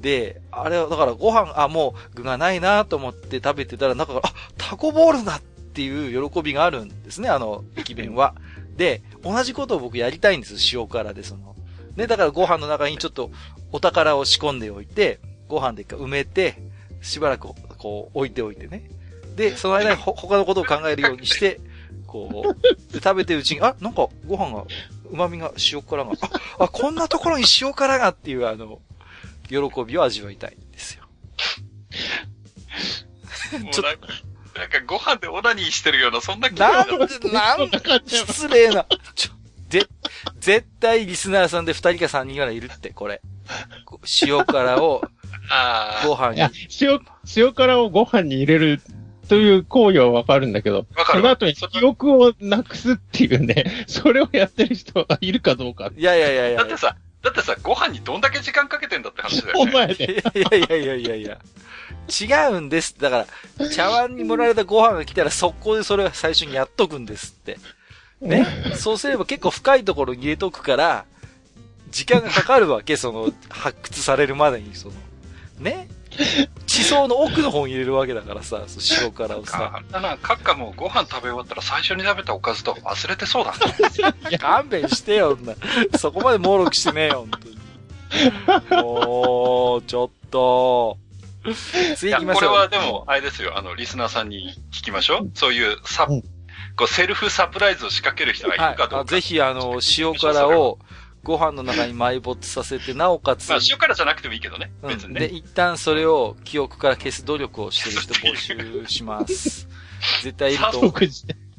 で、あれは、だからご飯、あ、もう具がないなと思って食べてたら、中から、あ、タコボールだっていう喜びがあるんですね、あの、駅弁は。で、同じことを僕やりたいんです、塩辛で、その。ね、だからご飯の中にちょっとお宝を仕込んでおいて、ご飯で一回埋めて、しばらくこう置いておいてね。で、その間に他のことを考えるようにして、こう、食べてるうちに、あ、なんかご飯が旨味が塩辛が、あ、あ、こんなところに塩辛がっていう、あの、喜びを味わいたいんですよ。ちょっと。なんかご飯でオナニーしてるような、そんな気なんで、なんで、失礼な。ちょ、で、絶対リスナーさんで二人か三人ぐらいいるって、これ。塩辛を、ご飯に。塩、塩辛をご飯に入れるという行為はわかるんだけど、その後に記憶をなくすっていうね、それをやってる人がいるかどうか。いやいやいやいや。だってさ、だってさ、ご飯にどんだけ時間かけてんだって話だよね。お前で。いやいやいやいやいや。違うんです。だから、茶碗に盛られたご飯が来たら速攻でそれは最初にやっとくんですって。ね。そうすれば結構深いところに入れとくから、時間がかかるわけ、その、発掘されるまでに、その、ね。地層の奥の方に入れるわけだからさ、そ塩辛をさ。だな、カッカもご飯食べ終わったら最初に食べたおかずとか忘れてそうだな。いや、勘弁してよ、な。そこまで猛録してねえよ、本当に。もう、ちょっと。次行きましょう。これはでも、あれですよ、あの、リスナーさんに聞きましょう。そういうサ、こうセルフサプライズを仕掛ける人がいるかどうか。はい、ぜひ、あの、塩辛を、ご飯の中に埋没させて、なおかつ。まあ、塩辛じゃなくてもいいけどね。別にね。で、一旦それを記憶から消す努力をしてる人募集します。絶対いると思う。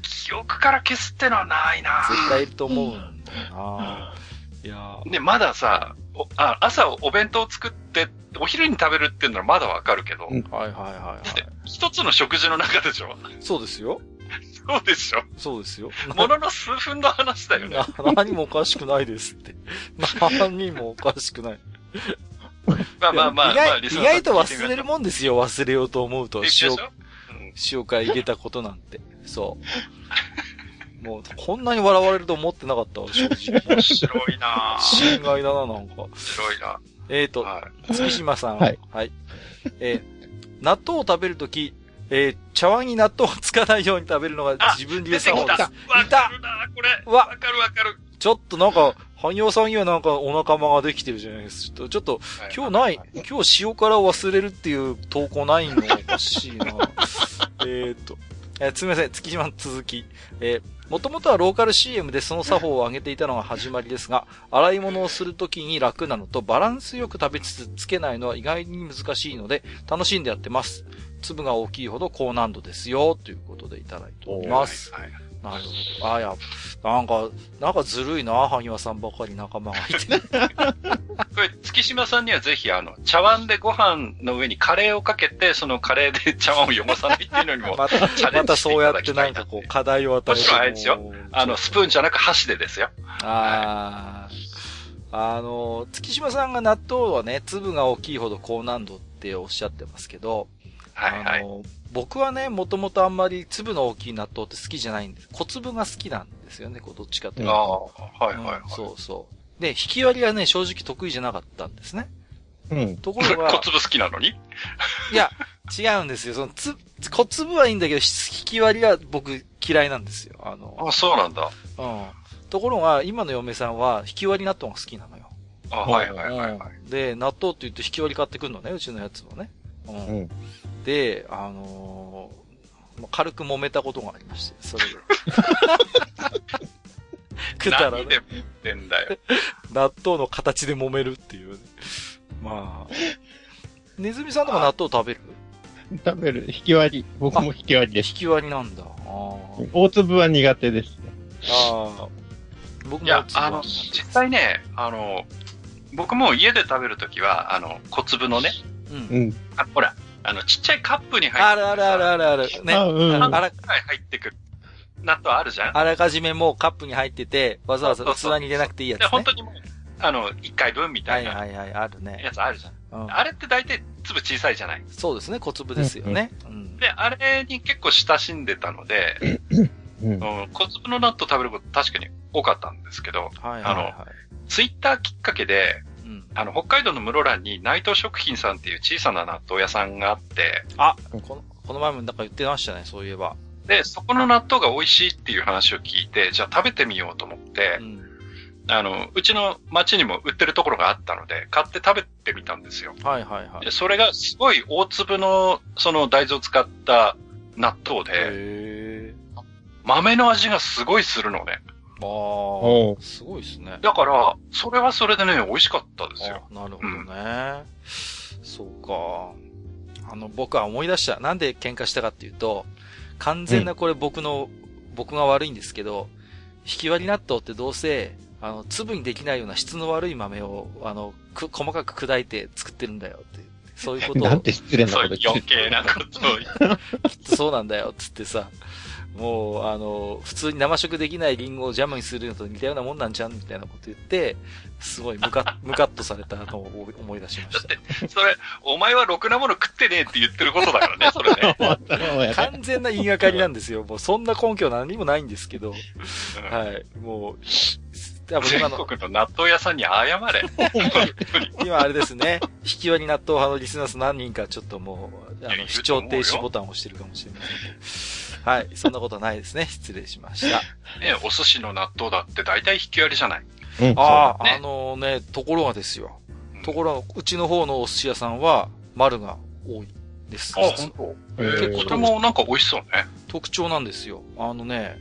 記憶から消すってのはないな絶対いると思うんだよな、いやで、まださ、あ朝お弁当作って、お昼に食べるっていうのはまだわかるけど。はいはいはい、はい。一つの食事の中でしょ？そうですよ。そうでしょ？そうですよ。ものの数分の話だよね。何もおかしくないですって。何もおかしくない。まあまあまあ、意外意外と忘れるもんですよ、忘れようと思うと。塩、塩から入れたことなんて。そう。もう、こんなに笑われると思ってなかったわ、正直。面白いな心外だな、なんか。面白いなえっ、ー、と、はい、月島さん。はい。はい。えー、納豆を食べるとき、えー、茶碗に納豆をつかないように食べるのが自分流作法です。わかるなこれ。わかるわかる。ちょっとなんか、汎用さんにはなんかお仲間ができてるじゃないですか。ちょっと、今日ない、今日塩辛を忘れるっていう投稿ないのおかしいな。えっと、えー、すみません、月島の続き。えー、もともとはローカル CM でその作法を上げていたのが始まりですが、洗い物をするときに楽なのと、バランスよく食べつつつけないのは意外に難しいので、楽しんでやってます。粒が大きいほど高難度ですよ、ということでいただいております。はい、はいなるほど。ああ、や、なんか、なんかずるいな、萩和さんばかり仲間がいて。これ、月島さんにはぜひ、あの、茶碗でご飯の上にカレーをかけて、そのカレーで茶碗を汚さないっていうのにも、また、またそうやってなんかこう、課題を与えて。もちろんあれですよ。あの、スプーンじゃなく箸でですよ。ああ、あの、月島さんが納豆はね、粒が大きいほど高難度っておっしゃってますけど、はいはい。僕はね、もともとあんまり粒の大きい納豆って好きじゃないんです。小粒が好きなんですよね、こうどっちかというと。ああ、はいはいはい、うん、そうそう。で、引き割りはね、正直得意じゃなかったんですね。うん。ところが。小粒好きなのに？いや、違うんですよ。そのつ、小粒はいいんだけど、引き割りは僕嫌いなんですよ。あの。あ、そうなんだ。うん。ところが、今の嫁さんは引き割り納豆が好きなのよ。あ、はいはいはい、はい、で、納豆って言うと引き割り買ってくるのね、うちのやつはね。うん。うん、で、あのー、軽く揉めたことがありまして、それで。くだらね。でんだよ。納豆の形で揉めるっていう、ね。まあ。ネズミさんとか納豆食べる？食べる。引き割り。僕も引き割りです。引き割りなんだ。大粒は苦手です、ああ。僕もいや、あの、実際ね、あの、僕も家で食べるときは、あの、小粒のね、うん。あ、ほら、あの、ちっちゃいカップに入ってあるあるあるあるある。ね。あ、うん。あら、入ってくる。納豆あるじゃんあらかじめもうカップに入ってて、わざわざ器に入れなくていいやつ、ね。で、本当にもう、あの、一回分みたいな。はいはいはい、あるね。やつあるじゃん。うん、あれって大体粒小さいじゃない？そうですね、小粒ですよね。うん、で、あれに結構親しんでたので、うん、小粒の納豆食べること確かに多かったんですけど、はいはいはい、あの、ツイッターきっかけで、あの、北海道の室蘭に内藤食品さんっていう小さな納豆屋さんがあって、あ、この、この前もなんか言ってましたね、そういえば。で、そこの納豆が美味しいっていう話を聞いて、じゃあ食べてみようと思って、うん、あの、うちの町にも売ってるところがあったので、買って食べてみたんですよ。はいはいはい。で、それがすごい大粒の、その大豆を使った納豆で、豆の味がすごいするのね。ああ、すごいですね。だから、それはそれでね、美味しかったですよ。なるほどね。うん、そうか。あの、僕は思い出した。なんで喧嘩したかっていうと、完全なこれ僕の、うん、僕が悪いんですけど、引き割り納豆ってどうせ、あの、粒にできないような質の悪い豆を、あの、く、細かく砕いて作ってるんだよって。そういうことを。なんて失礼なこと言って余計なことをそうなんだよ、つってさ。もう、あの、普通に生食できないリンゴをジャムにするのと似たようなもんなんじゃんみたいなこと言って、すごいムカ ムカッとされたのを思い出しました。だって、それ、お前はろくなもの食ってねえって言ってることだからね、それね。完全な言いがかりなんですよ。もうそんな根拠何もないんですけど。はい。もう、全国の納豆屋さんに謝れ。今あれですね。引き割り納豆派のリスナース何人かちょっともう、あの、視聴停止ボタンを押してるかもしれませんはい。そんなことないですね。失礼しました。ねお寿司の納豆だって大体引き割りじゃない。うん、ああ、ね、あのね、ところがですよ。ところが、うちの方のお寿司屋さんは、丸が多いです。あ、本当？結構、それもなんか美味しそうね。特徴なんですよ。あのね、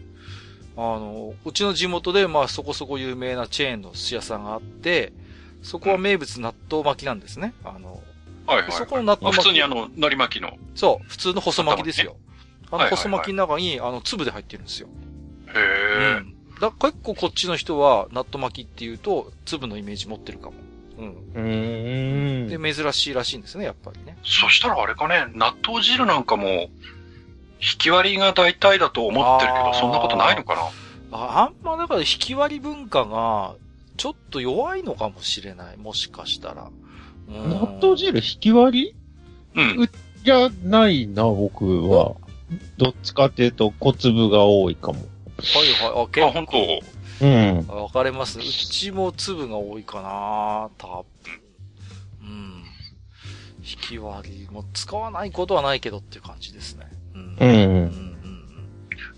あの、うちの地元で、まあそこそこ有名なチェーンの寿司屋さんがあって、そこは名物納豆巻きなんですね。あの、はいはい、はい、そこの納豆巻き。普通にあの、海苔巻きの。そう、普通の細巻きですよ。あの、細巻きの中に、あの、粒で入ってるんですよ。へえ。うん。だ結構こっちの人は、納豆巻きっていうと、粒のイメージ持ってるかも。うん。うん。で、珍しいらしいんですね、やっぱりね。そしたらあれかね、納豆汁なんかも、引き割りが大体だと思ってるけど、そんなことないのかな？ああんまだから引き割り文化が、ちょっと弱いのかもしれない。もしかしたら。納豆汁引き割り？うん。じゃないな、僕は。どっちかっていうと小粒が多いかも。はいはい。あ、結構。あ、本当？うん。わかります。うちも粒が多いかな多分。うん。引き割りも使わないことはないけどっていう感じですね。うん。うん。うん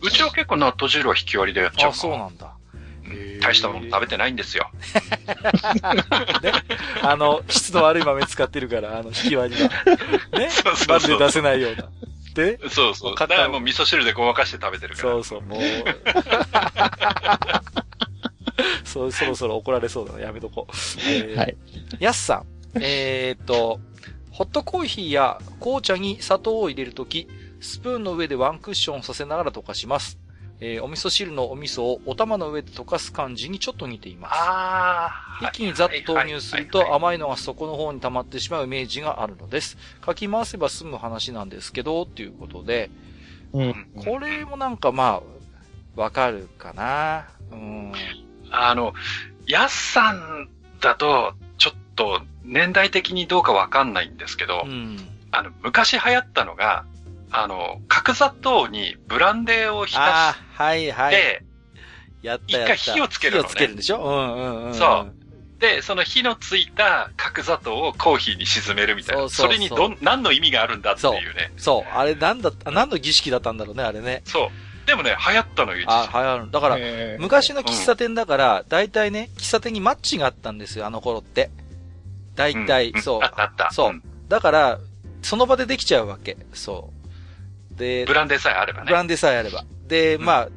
うちは結構納豆汁は引き割りでやっちゃう。あ、そうなんだ。大したもの食べてないんですよ。ね、あの、質の悪い豆使ってるから、あの、引き割りは。ね？そうそうまずで出せないような。で？そうそう。だからもう味噌汁でごまかして食べてるから。そうそう、もう。そう、そろそろ怒られそうだな。やめとこう。えー、はい。やすさん。えー、っと、ホットコーヒーや紅茶に砂糖を入れるとき、スプーンの上でワンクッションさせながら溶かします。えー、お味噌汁のお味噌をお玉の上で溶かす感じにちょっと似ています。ああ。一気にざっと投入すると甘いのが底の方に溜まってしまうイメージがあるのです。かき回せば済む話なんですけど、ということで。うん。これもなんかまあ、わかるかな。うん。あの、やすさんだと、ちょっと年代的にどうかわかんないんですけど、うん、あの、昔流行ったのが、あの、角砂糖にブランデーを浸して、はいはい。やったやった。一回火をつけるの、ね。火をつけるんでしょ？うんうんうん。そう。で、その火のついた角砂糖をコーヒーに沈めるみたいな。そうそうそうそれにど、何の意味があるんだっていうね。そう。そうあれなんだ、何の儀式だったんだろうね、あれね。そう。でもね、流行ったのよ、あ、流行る。だから、昔の喫茶店だから、大体ね、喫茶店にマッチがあったんですよ、あの頃って。大体、うん、そう。あったあった。そう。だから、その場でできちゃうわけ。そう。で、ブランデーさえあればね。ブランデーさえあれば。で、うん、まあ、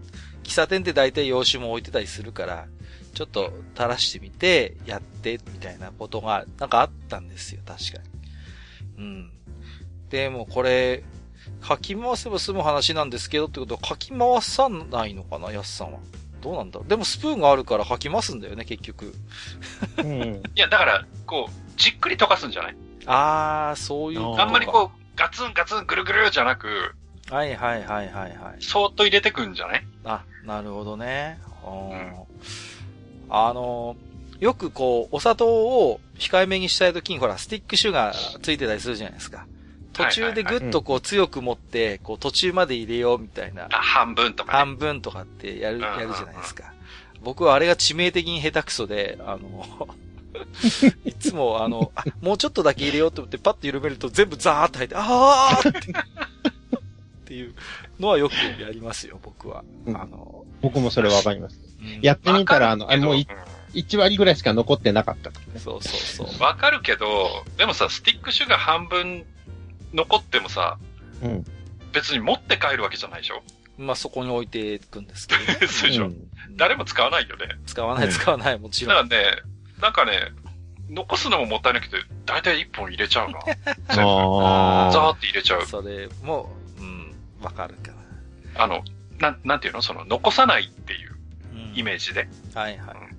喫茶店って大体洋酒も置いてたりするから、ちょっと垂らしてみて、やって、みたいなことが、なんかあったんですよ、確かに。うん。でもこれ、書き回せば済む話なんですけどってことは書き回さないのかな、やすさんは。どうなんだでもスプーンがあるから書きますんだよね、結局。うん。いや、だから、こう、じっくり溶かすんじゃない？あー、そういうあんまりこう、ガツンガツンぐるぐるじゃなく、はいはいはいはいはい。そーっと入れてくんじゃない？あ、なるほどね。うん、あの、よくこう、お砂糖を控えめにしたいときに、ほら、スティックシュガーついてたりするじゃないですか。途中でぐっとこう強く持って、こう途中まで入れようみたいな。あ、半分とか、ね、半分とかってやる、やるじゃないですか。僕はあれが致命的に下手くそで、あの、いつもあの、もうちょっとだけ入れようと思ってパッと緩めると全部ザーッと入って、あーってっていうのはよくやりますよ、僕は。うん、あの、僕もそれわかります。うん、やってみたら、あの、あもう1割ぐらいしか残ってなかった、ね、そうそうそう。わかるけど、でもさ、スティックシュガー半分残ってもさ、うん、別に持って帰るわけじゃないでしょ？まあそこに置いていくんですけど、ね。そうでしょ、うん、誰も使わないよね。使わない、使わない、もちろん。だからね、なんかね、残すのももったいなくて、だいたい1本入れちゃうな。ああ。ザーって入れちゃう。それも、わかるかな。あの、なん、なんていうの？その、残さないっていうイメージで。うん、はいはい。うん、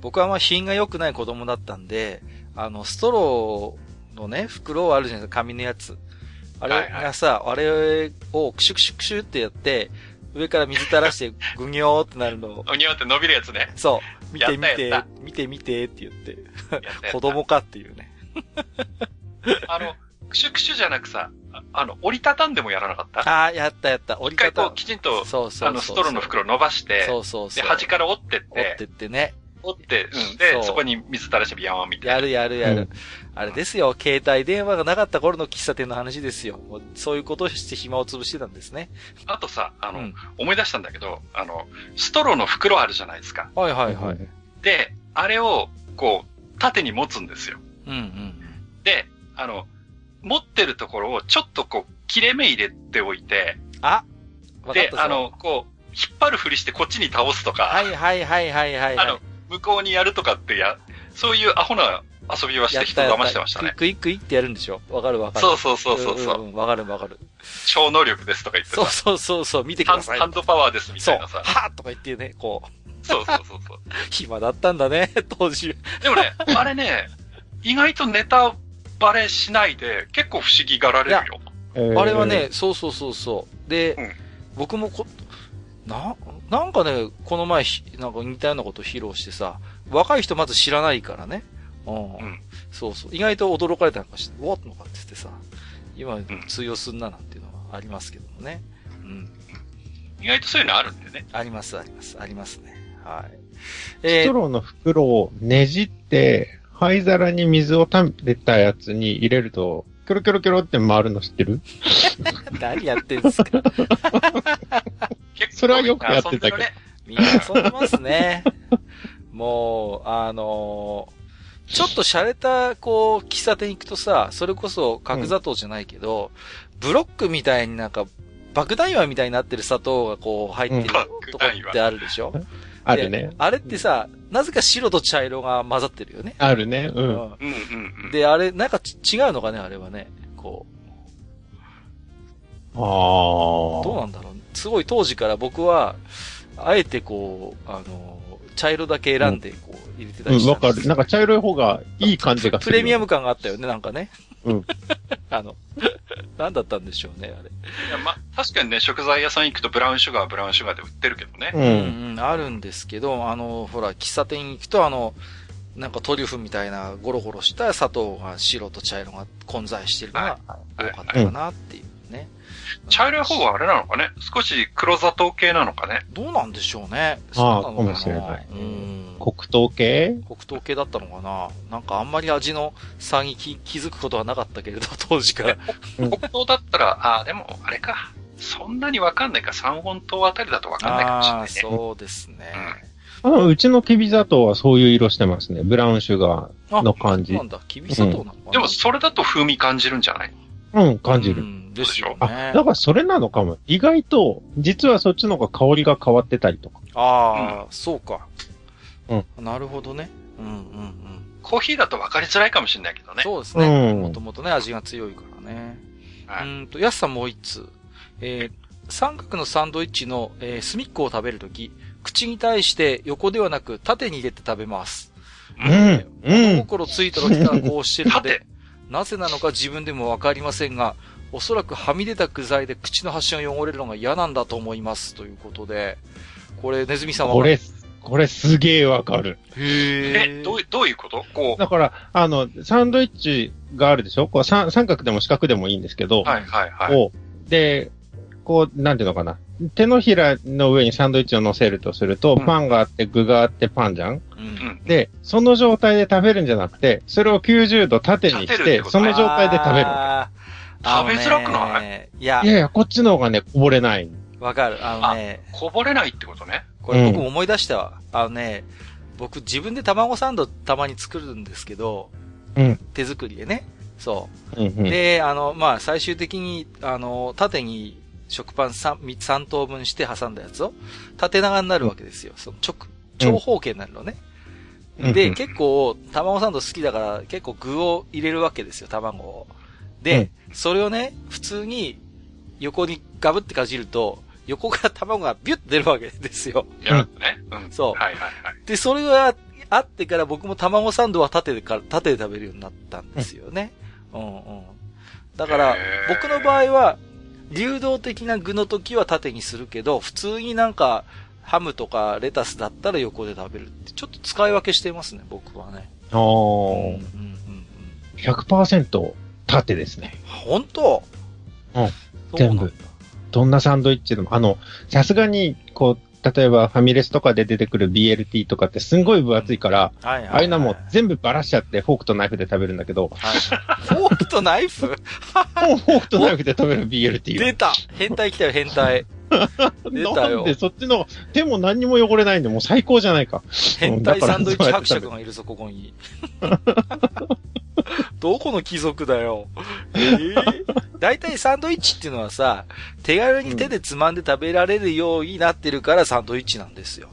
僕はまあ品が良くない子供だったんで、あの、ストローのね、袋あるじゃないですか、紙のやつ。あれがさ、はいはい、あれをクシュクシュクシュってやって、上から水垂らして、ぐにょーってなるのを。ぐにょーって伸びるやつね。そう。見て見て、見て見てって言って、子供かっていうね。あの、クシュクシュじゃなくさ、あの、折りたたんでもやらなかった？ああ、やったやった。折りたたん。一回こう、きちんと、そうそうあの、ストローの袋伸ばして、そうそうで、端から折ってって、折ってってね。折って、うん。で、そこに水垂らしてビヤーンみたいな。やるやるやる。あれですよ、携帯電話がなかった頃の喫茶店の話ですよ。そういうことをして暇を潰してたんですね。あとさ、あの、うん、思い出したんだけど、あの、ストローの袋あるじゃないですか。はいはいはい。で、あれを、こう、縦に持つんですよ。うんうん。で、あの、持ってるところをちょっとこう、切れ目入れておいて、あで、あの、こう、引っ張るふりしてこっちに倒すとか、はいはいはいはいはい、はい、あの、向こうにやるとかってや、そういうアホな遊びはして人騙してましたね。クイックイってやるんでしょ？わかるわかる。そうそうそうそうそう。わ、うん、かるわかる。超能力ですとか言ってそうそうそうそう、見てください。ハンドパワーですみたいなさ。はぁとか言ってね、こう。そうそうそうそう。暇だったんだね、当時。でもね、あれね、意外とネタバレしないで、結構不思議がられるよ。あれはね、そうそうそうそう。で、うん、僕もこ、な、なんかね、この前、なんか似たようなことを披露してさ、若い人まず知らないからね。うん。うん、そうそう。意外と驚かれたなんかして、おっのかって言ってさ、今通用すんななんていうのはありますけどもね。うん。意外とそういうのあるんだよね。あります、あります、ありますね。はい。えー、ストローの袋をねじって、灰皿に水を溜めたやつに入れると、キョロキョロキョロって回るの知ってる？何やってんすか？それはよくやってたけど。みんな遊んでますね。もう、あのー、ちょっと洒落た、こう、喫茶店行くとさ、それこそ角砂糖じゃないけど、うん、ブロックみたいになんか、爆弾岩みたいになってる砂糖がこう入ってるとこってあるでしょ、うん。あるね。あれってさ、なぜか白と茶色が混ざってるよね。あるね。うん。うんうんうん。で、あれ、なんか違うのかね、あれはね。こう。ああ。どうなんだろう。すごい当時から僕は、あえてこう、あの、茶色だけ選んで、こう、入れてたりした、うん。わ、かる。なんか茶色い方がいい感じがする。プレミアム感があったよね、なんかね。うん。あの、何だったんでしょうね、あれ。いや、ま、確かにね、食材屋さん行くとブラウンシュガー、ブラウンシュガーで売ってるけどね。うん、うん、あるんですけど、あの、ほら、喫茶店行くと、あの、なんかトリュフみたいなゴロゴロした砂糖が白と茶色が混在してるのが多かったかなっていうね。茶色い方はあれなのかね？少し黒砂糖系なのかね？どうなんでしょうね。ああ、かもしれない。うん。黒糖系？黒糖系だったのかな？なんかあんまり味の差に気気づくことはなかったけれど、当時から。黒糖だったら、ああ、でもあれか。そんなにわかんないか。三本糖あたりだとわかんないかもしれないね。そうですね。うん、あうちのきび砂糖はそういう色してますね。ブラウンシュガーの感じ。なんだ、きび砂糖なのかな、うん、でもそれだと風味感じるんじゃない？うん、感じる。うんですよね。あ、だからそれなのかも。意外と、実はそっちの方が香りが変わってたりとか。ああ、うん、そうか。うん。なるほどね。うんうんうん。コーヒーだと分かりづらいかもしれないけどね。そうですね。もともとね、味が強いからね。はい、うんと、安さんもう一つ。えー、三角のサンドイッチの、えー、隅っこを食べるとき、口に対して横ではなく縦に入れて食べます。うん。うん。心ついた時からこうしてるので、なぜなのか自分でもわかりませんが、おそらくはみ出た具材で口の端が汚れるのが嫌なんだと思いますということで、これ、ネズミさんはこれ、これすげえわかる。へえ。どう、どういうこと？こう。だから、あの、サンドイッチがあるでしょ？こう三三角でも四角でもいいんですけど。はいはいはい。で、こう、なんていうのかな？手のひらの上にサンドイッチを乗せるとすると、うん、パンがあって、具があって、パンじゃん、うん、で、その状態で食べるんじゃなくて、それを90度縦にして、その状態で食べる。食べづらくないいや。いやいや、こっちの方がね、こぼれない。わかる。あのね。こぼれないってことね。これ僕思い出したわ。うん、あのね、僕自分で卵サンドたまに作るんですけど、うん。手作りでね。そう。うんうん、で、あの、まあ、最終的に、あの、縦に食パン 3, 3等分して挟んだやつを、縦長になるわけですよ。その直、長方形になるのね。うん、で、結構、卵サンド好きだから、結構具を入れるわけですよ、卵を。で、うん、それをね、普通に横にガブってかじると、横から卵がビュッと出るわけですよ。やるね。うん。そう。はいはいはい。で、それがあってから僕も卵サンドは縦でか、縦で食べるようになったんですよね。うん、うん、うん。だから、僕の場合は、流動的な具の時は縦にするけど、普通になんか、ハムとかレタスだったら横で食べるって、ちょっと使い分けしてますね、僕はね。ああ、うんうんうん、100%縦ですね。本当？うん。全部。どんなサンドイッチでも、あの、さすがに、こう、例えばファミレスとかで出てくる BLT とかってすんごい分厚いから、はいはいはい、ああいうのも全部ばらしちゃってフォークとナイフで食べるんだけど。はい、フォークとナイフ？フォークとナイフで食べる BLT。出た変態来たよ、変態。出たよ。なんでそっちの手も何にも汚れないんで、もう最高じゃないか。変態サンドイッチ伯爵がいるぞ、ここに。どこの貴族だよ。えー、大体サンドイッチっていうのはさ、手軽に手でつまんで食べられるようになってるからサンドイッチなんですよ。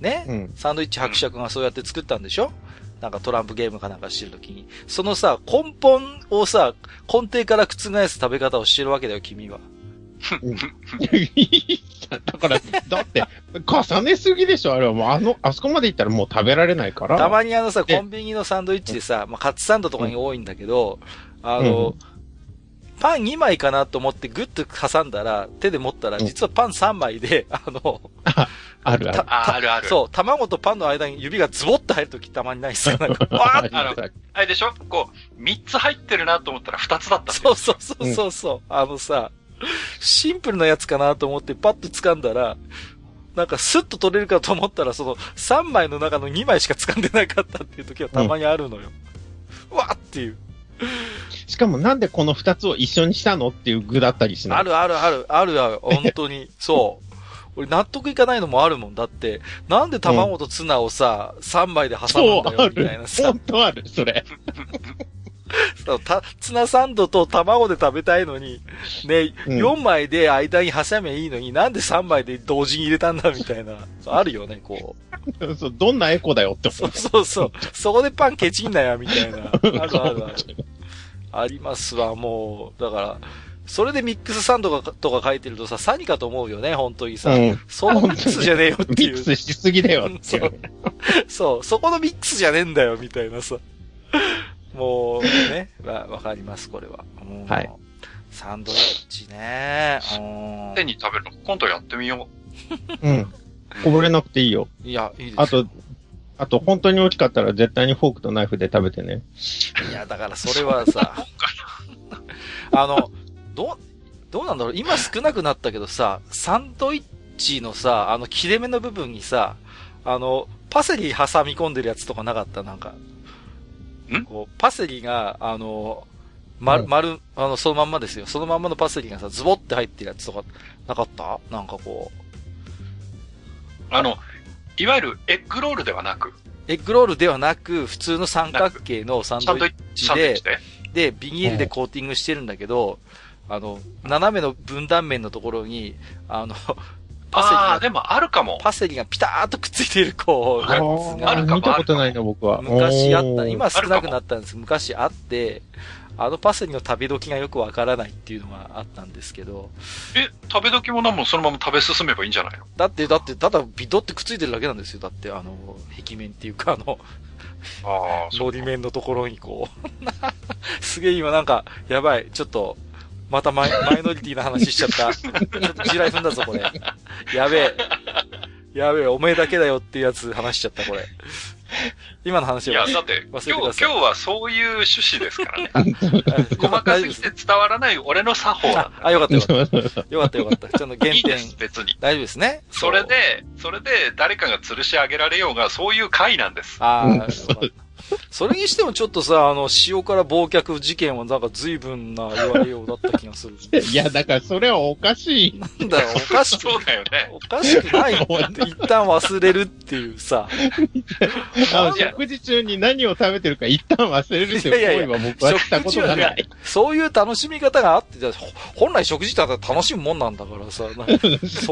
ね、うん、サンドイッチ伯爵がそうやって作ったんでしょ？なんかトランプゲームかなんかしてるときに。そのさ、根本をさ、根底から覆す食べ方をしてるわけだよ、君は。だから、だって、重ねすぎでしょ。あれはもう、あの、あそこまで行ったらもう食べられないから。たまにあのさ、コンビニのサンドイッチでさ、まあ、カツサンドとかに多いんだけど、あの、うん、パン2枚かなと思ってグッと挟んだら、手で持ったら、実はパン3枚で、あの、あるある。あるある。そう、卵とパンの間に指がズボッと入るときたまにないっすかなんか、わーって。あの、あれでしょ？こう、3つ入ってるなと思ったら2つだったそうそうそうそうそう、うん、あのさ、シンプルなやつかなと思ってパッと掴んだら、なんかスッと取れるかと思ったら、その3枚の中の2枚しか掴んでなかったっていう時はたまにあるのよ。うん、わっていう。しかもなんでこの2つを一緒にしたのっていう具だったりしない？あるあるある、あるある、本当に。そう。俺納得いかないのもあるもん。だって、なんで卵とツナをさ、うん、3枚で挟むんだよ、みたいなさ。本当ある、それ。た、ツナサンドと卵で食べたいのに、ね、うん、4枚で間に挟めいいのに、なんで3枚で同時に入れたんだみたいな、あるよね、こう。そう、どんなエコだよって思う。そうそうそう。そこでパンケチんなよ、みたいな。あるあるある。ありますわ、もう。だから、それでミックスサンドがとか書いてるとさ、サニかと思うよね、本当にさ。うん、そのミックスじゃねえよっていう。ミックスしすぎだよっていう。そう、そこのミックスじゃねえんだよ、みたいなさ。もうね、わ、わかります、これは。はい。サンドイッチね。手に食べるの、今度やってみよう。うん。こぼれなくていいよ。いや、いいですあと、あと、本当に大きかったら絶対にフォークとナイフで食べてね。いや、だからそれはさ、あの、どう、どうなんだろう？今少なくなったけどさ、サンドイッチのさ、あの切れ目の部分にさ、あの、パセリ挟み込んでるやつとかなかった？なんか。こう、パセリが、あの、丸、丸、あの、そのまんまですよ。そのまんまのパセリがさ、ズボって入ってるやつとか、なかった？なんかこう。あの、いわゆるエッグロールではなく？エッグロールではなく、普通の三角形のサンドイッチで、で、ビニールでコーティングしてるんだけど、あの、斜めの分断面のところに、あの、パセリが。ああ、でもあるかも。パセリがピターっとくっついてる、こう、やつが。あるかも。見たことないな、僕は。昔あった。今少なくなったんです昔あって、あのパセリの食べ時がよくわからないっていうのがあったんですけど。え、食べ時もなんもそのまま食べ進めばいいんじゃないの？だって、だって、ただビトってくっついてるだけなんですよ。だって、あの、壁面っていうか、あの、ああ、のり面のところにこう。すげえ今なんか、やばい、ちょっと、またマイマイノリティな話しちゃった。ちょっと地雷踏んだぞ、これ。やべえ。やべえ、おめえだけだよっていうやつ話しちゃった、これ。今の話は。いや、だって、今日、今日はそういう趣旨ですからね。細かすぎて伝わらない俺の作法ああ、よかったよかった。よかったよかった。ちゃんと原点。別に。大丈夫ですね。それで、それで誰かが吊るし上げられようが、そういう回なんです。ああ、それにしてもちょっとさ、あの、塩から忘却事件はなんか随分な言われようだった気がする。いや、だからそれはおかしい。なんだよ、おかしく。そうだよね。おかしくないって一旦忘れるっていうさ。あの、食事中に何を食べてるか一旦忘れるっていう行為は僕はしたことがない。そういう楽しみ方があって、本来食事って楽しむもんなんだからさ。そ。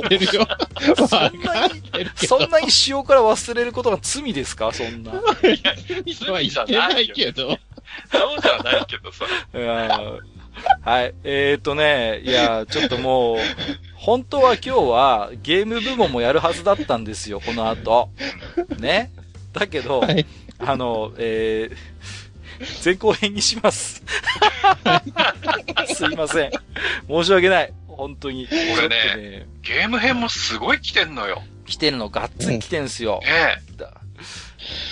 そんなに、そんなに塩から忘れることが罪ですかそんな。いや、は言ってないけど。そうじゃないけどさ。はい。えー、っとね、いや、ちょっともう、本当は今日はゲーム部門もやるはずだったんですよ、この後。ね。だけど、はい、あの、えー、前後編にします。すいません。申し訳ない。本当に。俺ね、ねゲーム編もすごい来てんのよ。来てるの、がっつり来てんすよ。ええ。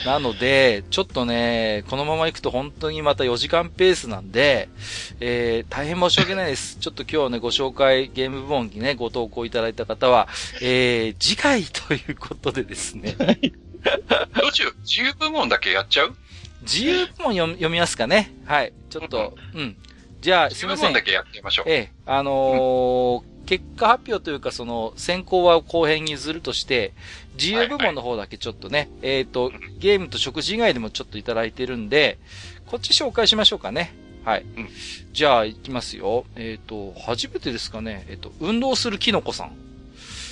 なので、ちょっとね、このまま行くと本当にまた4時間ペースなんで、えー、大変申し訳ないです。ちょっと今日ね、ご紹介、ゲーム部門にね、ご投稿いただいた方は、えー、次回ということでですね。どうしよう、自由部門だけやっちゃう？自由部門読みますかね。はい。ちょっと、うん。じゃあ、すみません。だけやってみましょう。ええ、あのーうん、結果発表というか、その、先行は後編に譲るとして、自由部門の方だけちょっとね、はいはい、えっ、ー、と、ゲームと食事以外でもちょっといただいてるんで、こっち紹介しましょうかね。はい。うん、じゃあ、いきますよ。えっ、ー、と、初めてですかね。えっ、と、運動するキノコさん。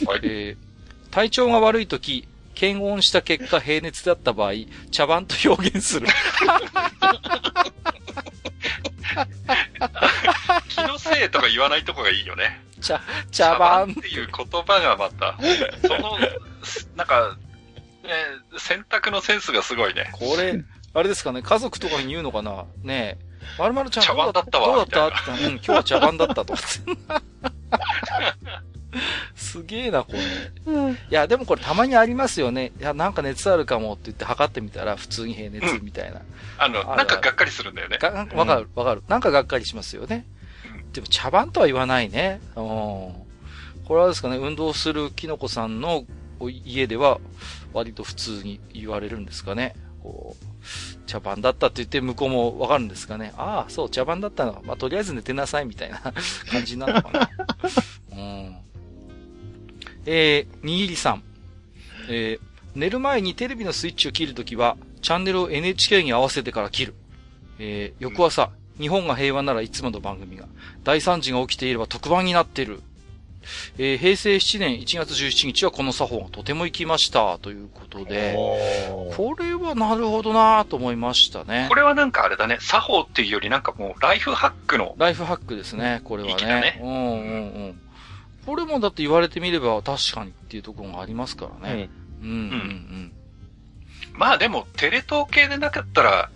はい。えー、体調が悪いとき、検温した結果平熱だった場合、茶番と表現する。気のせいとか言わないとこがいいよね。茶、茶番っていう言葉がまた、その、なんか、ね、選択のセンスがすごいね。これ、あれですかね、家族とかに言うのかな？ねえ、まるまるちゃん茶番だったわ。どうだった？うん、今日は茶番だったと。すげえな、これ。うん、いや、でもこれたまにありますよね。いや、なんか熱あるかもって言って測ってみたら普通に平熱みたいな。うん、あのあ、なんかがっかりするんだよね。わかる、わかる。なんかがっかりしますよね。うん、でも茶番とは言わないね。うん。これはですかね、運動するキノコさんの家では割と普通に言われるんですかね。こう、茶番だったって言って向こうもわかるんですかね。ああ、そう、茶番だったの。まあ、とりあえず寝てなさいみたいな 感じなのかな。うん。えー、にぎりさん。えー、寝る前にテレビのスイッチを切るときは、チャンネルを NHK に合わせてから切る。えー、翌朝、日本が平和ならいつもの番組が、大惨事が起きていれば特番になってる。えー、平成7年1月17日はこの作法がとても行きました、ということで、これはなるほどなと思いましたね。これはなんかあれだね、作法っていうよりなんかもうライフハックの。ライフハックですね、これはね。ねうんうんうん。これもだって言われてみれば確かにっていうところがありますからね。うん。うんうんうん。まあでも、テレ東系でなかったら、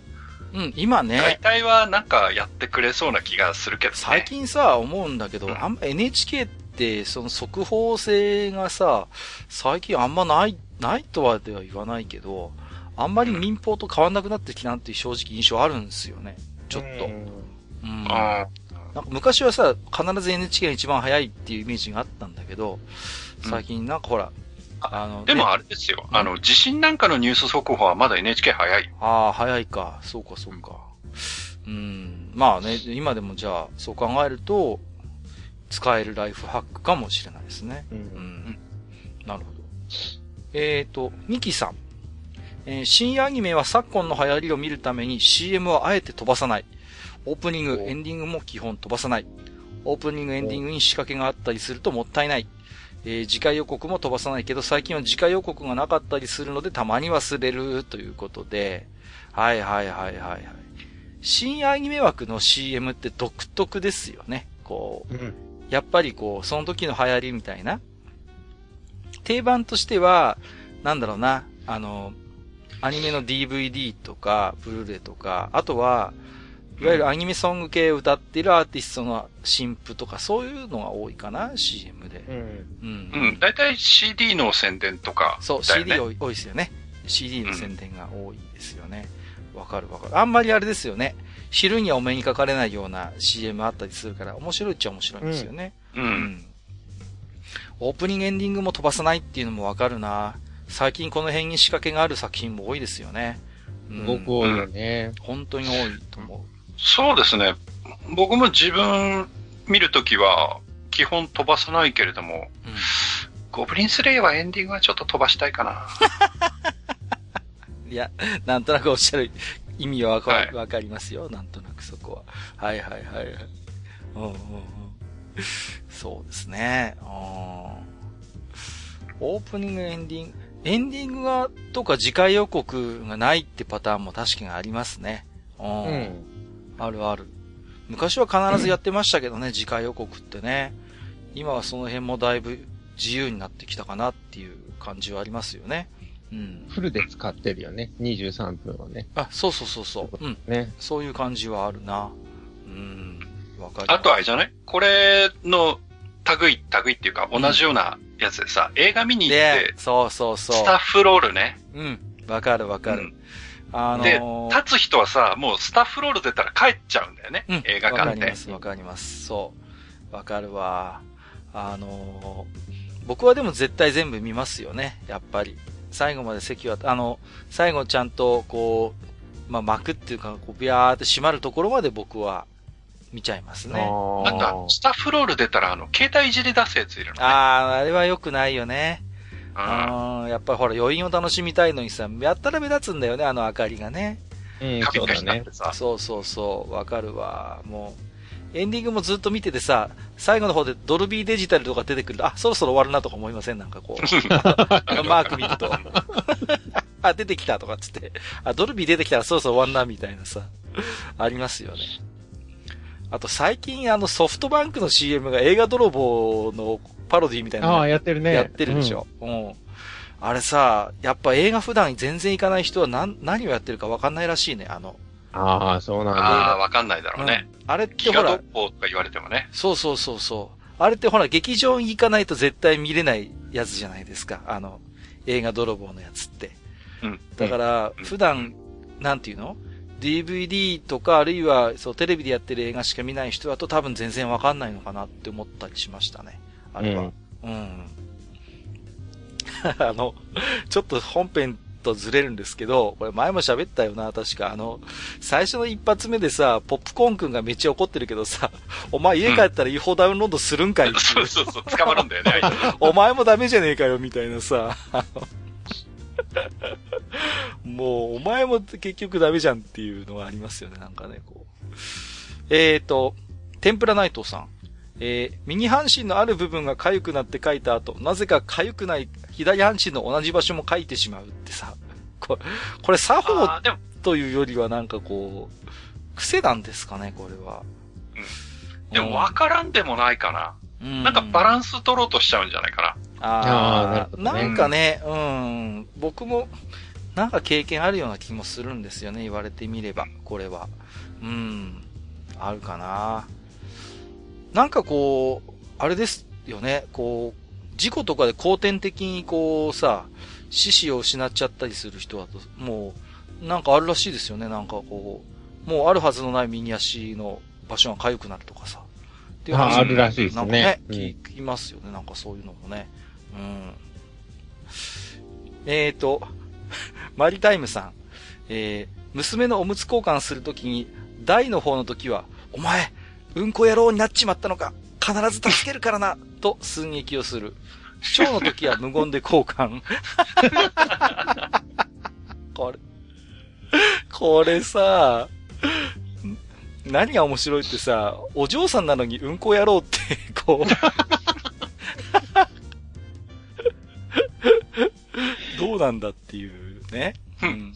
うん、今ね。大体はなんかやってくれそうな気がするけどね。最近さ、思うんだけど、うん、あんま NHK って、その速報性がさ、最近あんまない、ないとはでは言わないけど、あんまり民放と変わんなくなってきたなっていう正直印象あるんですよね。ちょっと。うん。うん、なんか昔はさ、必ず NHK が一番早いっていうイメージがあったんだけど、最近なんかほら、あの、でもあれですよ。あの、地震なんかのニュース速報はまだ NHK 早い。ああ、早いか。そうか、そうか。うん。まあね、今でもじゃあ、そう考えると、使えるライフハックかもしれないですね。うん。うん、なるほど。えっ、ー、と、ミキさん。えー、新アニメは昨今の流行りを見るために CM をあえて飛ばさない。オープニング、エンディングも基本飛ばさない。オープニング、エンディングに仕掛けがあったりするともったいない。えー、次回予告も飛ばさないけど、最近は次回予告がなかったりするので、たまに忘れるということで、はいはいはいはいはい。新アニメ枠の CM って独特ですよね。こう、うん、やっぱりこう、その時の流行りみたいな。定番としては、なんだろうな、あの、アニメの DVD とか、ブルーレイとか、あとは、いわゆるアニメソング系を歌っているアーティストの新譜とか、そういうのが多いかな、CM で。うん。うん。うん。だいたい CD の宣伝とか、ね、そう、CD 多い多いですよね。CD の宣伝が多いですよね。わ、うん、かるわかる。あんまりあれですよね。昼にはお目にかかれないような CM あったりするから、面白いっちゃ面白いんですよね。うん。うん、オープニングエンディングも飛ばさないっていうのもわかるな。最近この辺に仕掛けがある作品も多いですよね。すごく多いよね。本当に多いと思う。そうですね。僕も自分見るときは、基本飛ばさないけれども、うん、ゴブリンスレイはエンディングはちょっと飛ばしたいかな。いや、なんとなくおっしゃる意味はわかはい、かりますよ。なんとなくそこは。はいはいはいはい。うんうんうん、そうですね。オープニングエンディング、エンディングが、とか次回予告がないってパターンも確かにありますね。うん、うんあるある。昔は必ずやってましたけどね、次回予告ってね。今はその辺もだいぶ自由になってきたかなっていう感じはありますよね。うん。フルで使ってるよね。23分はね。あ、そうそうそうそう。うん。ね。そういう感じはあるな。うん。わかる。あとあれじゃない？これの類、類っていうか同じようなやつでさ、映画見に行って、そうそうそう。スタッフロールね。うん。わかるわかる。うんあのー、で、立つ人はさ、もうスタッフロール出たら帰っちゃうんだよね。うん、映画館で。わかります、わかります。そう。わかるわ。あのー、僕はでも絶対全部見ますよね。やっぱり。最後まで席は、あの、最後ちゃんと、こう、まあ、巻くっていうか、こう、ビャーって閉まるところまで僕は見ちゃいますね。なんか、スタッフロール出たら、あの、携帯いじり出すやついるのね。ああ、あれは良くないよね。うん。やっぱりほら、余韻を楽しみたいのにさ、やったら目立つんだよね、あの明かりがね。うん、そうだね。そうそうそう、わかるわ。もう、エンディングもずっと見ててさ、最後の方でドルビーデジタルとか出てくると、あ、そろそろ終わるなとか思いません？なんかこう。マーク見ると。あ、出てきたとかっつって。あ、ドルビー出てきたらそろそろ終わんなみたいなさ、ありますよね。あと最近あのソフトバンクの CM が映画泥棒のパロディみたいなああ、やってるね。やってるでしょ。うん、うん。あれさ、やっぱ映画普段全然行かない人は何、何をやってるか分かんないらしいね、あの。ああ、そうなんだ。ああ、分かんないだろうね。うん、あれってほら。とか言われてもね。そうそうそうそう。あれってほら、劇場に行かないと絶対見れないやつじゃないですか。あの、映画泥棒のやつって。うん。だから、普段、なんていうの？DVD とか、あるいは、そう、テレビでやってる映画しか見ない人だと多分全然わかんないのかなって思ったりしましたね。あれは。うん。うん、あの、ちょっと本編とずれるんですけど、これ前も喋ったよな、確か。あの、最初の一発目でさ、ポップコーンくんがめっちゃ怒ってるけどさ、お前家帰ったら違法ダウンロードするんかいって、そうそうそう、捕まるんだよね、お前もダメじゃねえかよ、みたいなさ。もう、お前も結局ダメじゃんっていうのがありますよね、なんかね、こう。えーと、天ぷらナイトさん。えー、右半身のある部分が痒くなって書いた後、なぜか痒くない左半身の同じ場所も書いてしまうってさ、これ、これ作法というよりはなんかこう、癖なんですかね、これは。うん。でも分からんでもないかな。うん、なんかバランス取ろうとしちゃうんじゃないかな。ああ、な、ね、なんかね、うん、僕も、なんか経験あるような気もするんですよね、言われてみれば、これは。うん、あるかな。なんかこう、あれですよね、こう、事故とかで後天的にこうさ、死死を失っちゃったりする人だと、もう、なんかあるらしいですよね、なんかこう、もうあるはずのない右足の場所が痒くなるとかさ。っていう話あるらしいですね。なんかね、聞きますよね、なんかそういうのもね。うん。えーと、マリタイムさん。えー、娘のおむつ交換するときに、大の方の時は、お前、うんこ野郎になっちまったのか、必ず助けるからな、と寸劇をする。蝶の時は無言で交換。これ、これさ、何が面白いってさ、お嬢さんなのにうんこ野郎って、こう どうなんだっていうね。うん。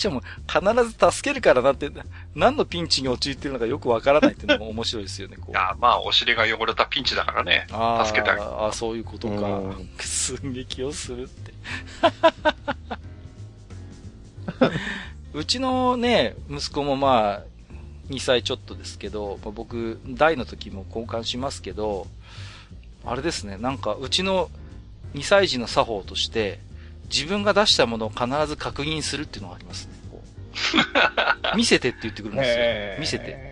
しかも、必ず助けるからなって、何のピンチに陥ってるのかよくわからないっていうのも面白いですよね、こう。いや、まあ、お尻が汚れたピンチだからね。助けてあげる。ああ、そういうことか。寸劇をするって。うちのね、息子もまあ、2歳ちょっとですけど、僕、大の時も交換しますけど、あれですね、なんか、うちの2歳児の作法として、自分が出したものを必ず確認するっていうのがありますね。見せてって言ってくるんですよ。見せて。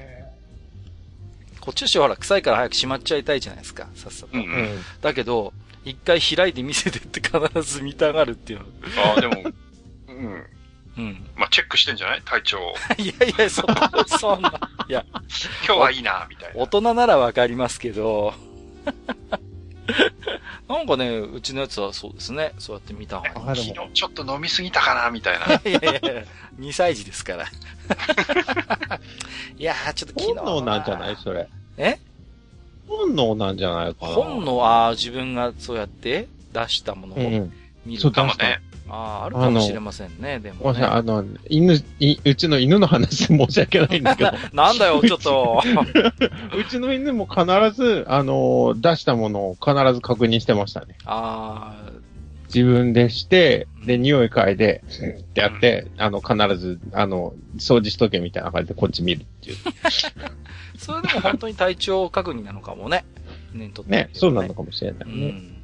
こっちとしてはほら、臭いから早くしまっちゃいたいじゃないですか、さっさと。うんうん、だけど、一回開いて見せてって必ず見たがるっていうの。ああ、でも、うん。うん。まあ、チェックしてんじゃない？体調。いやいや、そ、そんな。いや。今日はいいな、みたいな。大人ならわかりますけど、なんかね、うちのやつはそうですね。そうやって見た方がいい。昨日ちょっと飲みすぎたかな、みたいな。いやいやいや、2歳児ですから。いやー、ちょっと昨日。本能なんじゃないそれ？え？本能なんじゃないかな。本能、ああ、自分がそうやって出したものを見るかもね。ああ、あるかもしれませんね、でも、ね。あの、犬、うちの犬の話申し訳ないんですけど。なんだよ、ちょっと。うちの犬も必ず、あの、出したものを必ず確認してましたね。ああ。自分でして、で、匂い嗅いで、ってやって、うん、あの、必ず、あの、掃除しとけみたいな感じでこっち見るっていう。それでも本当に体調確認なのかもね。ね、ね、そうなのかもしれないね。うん、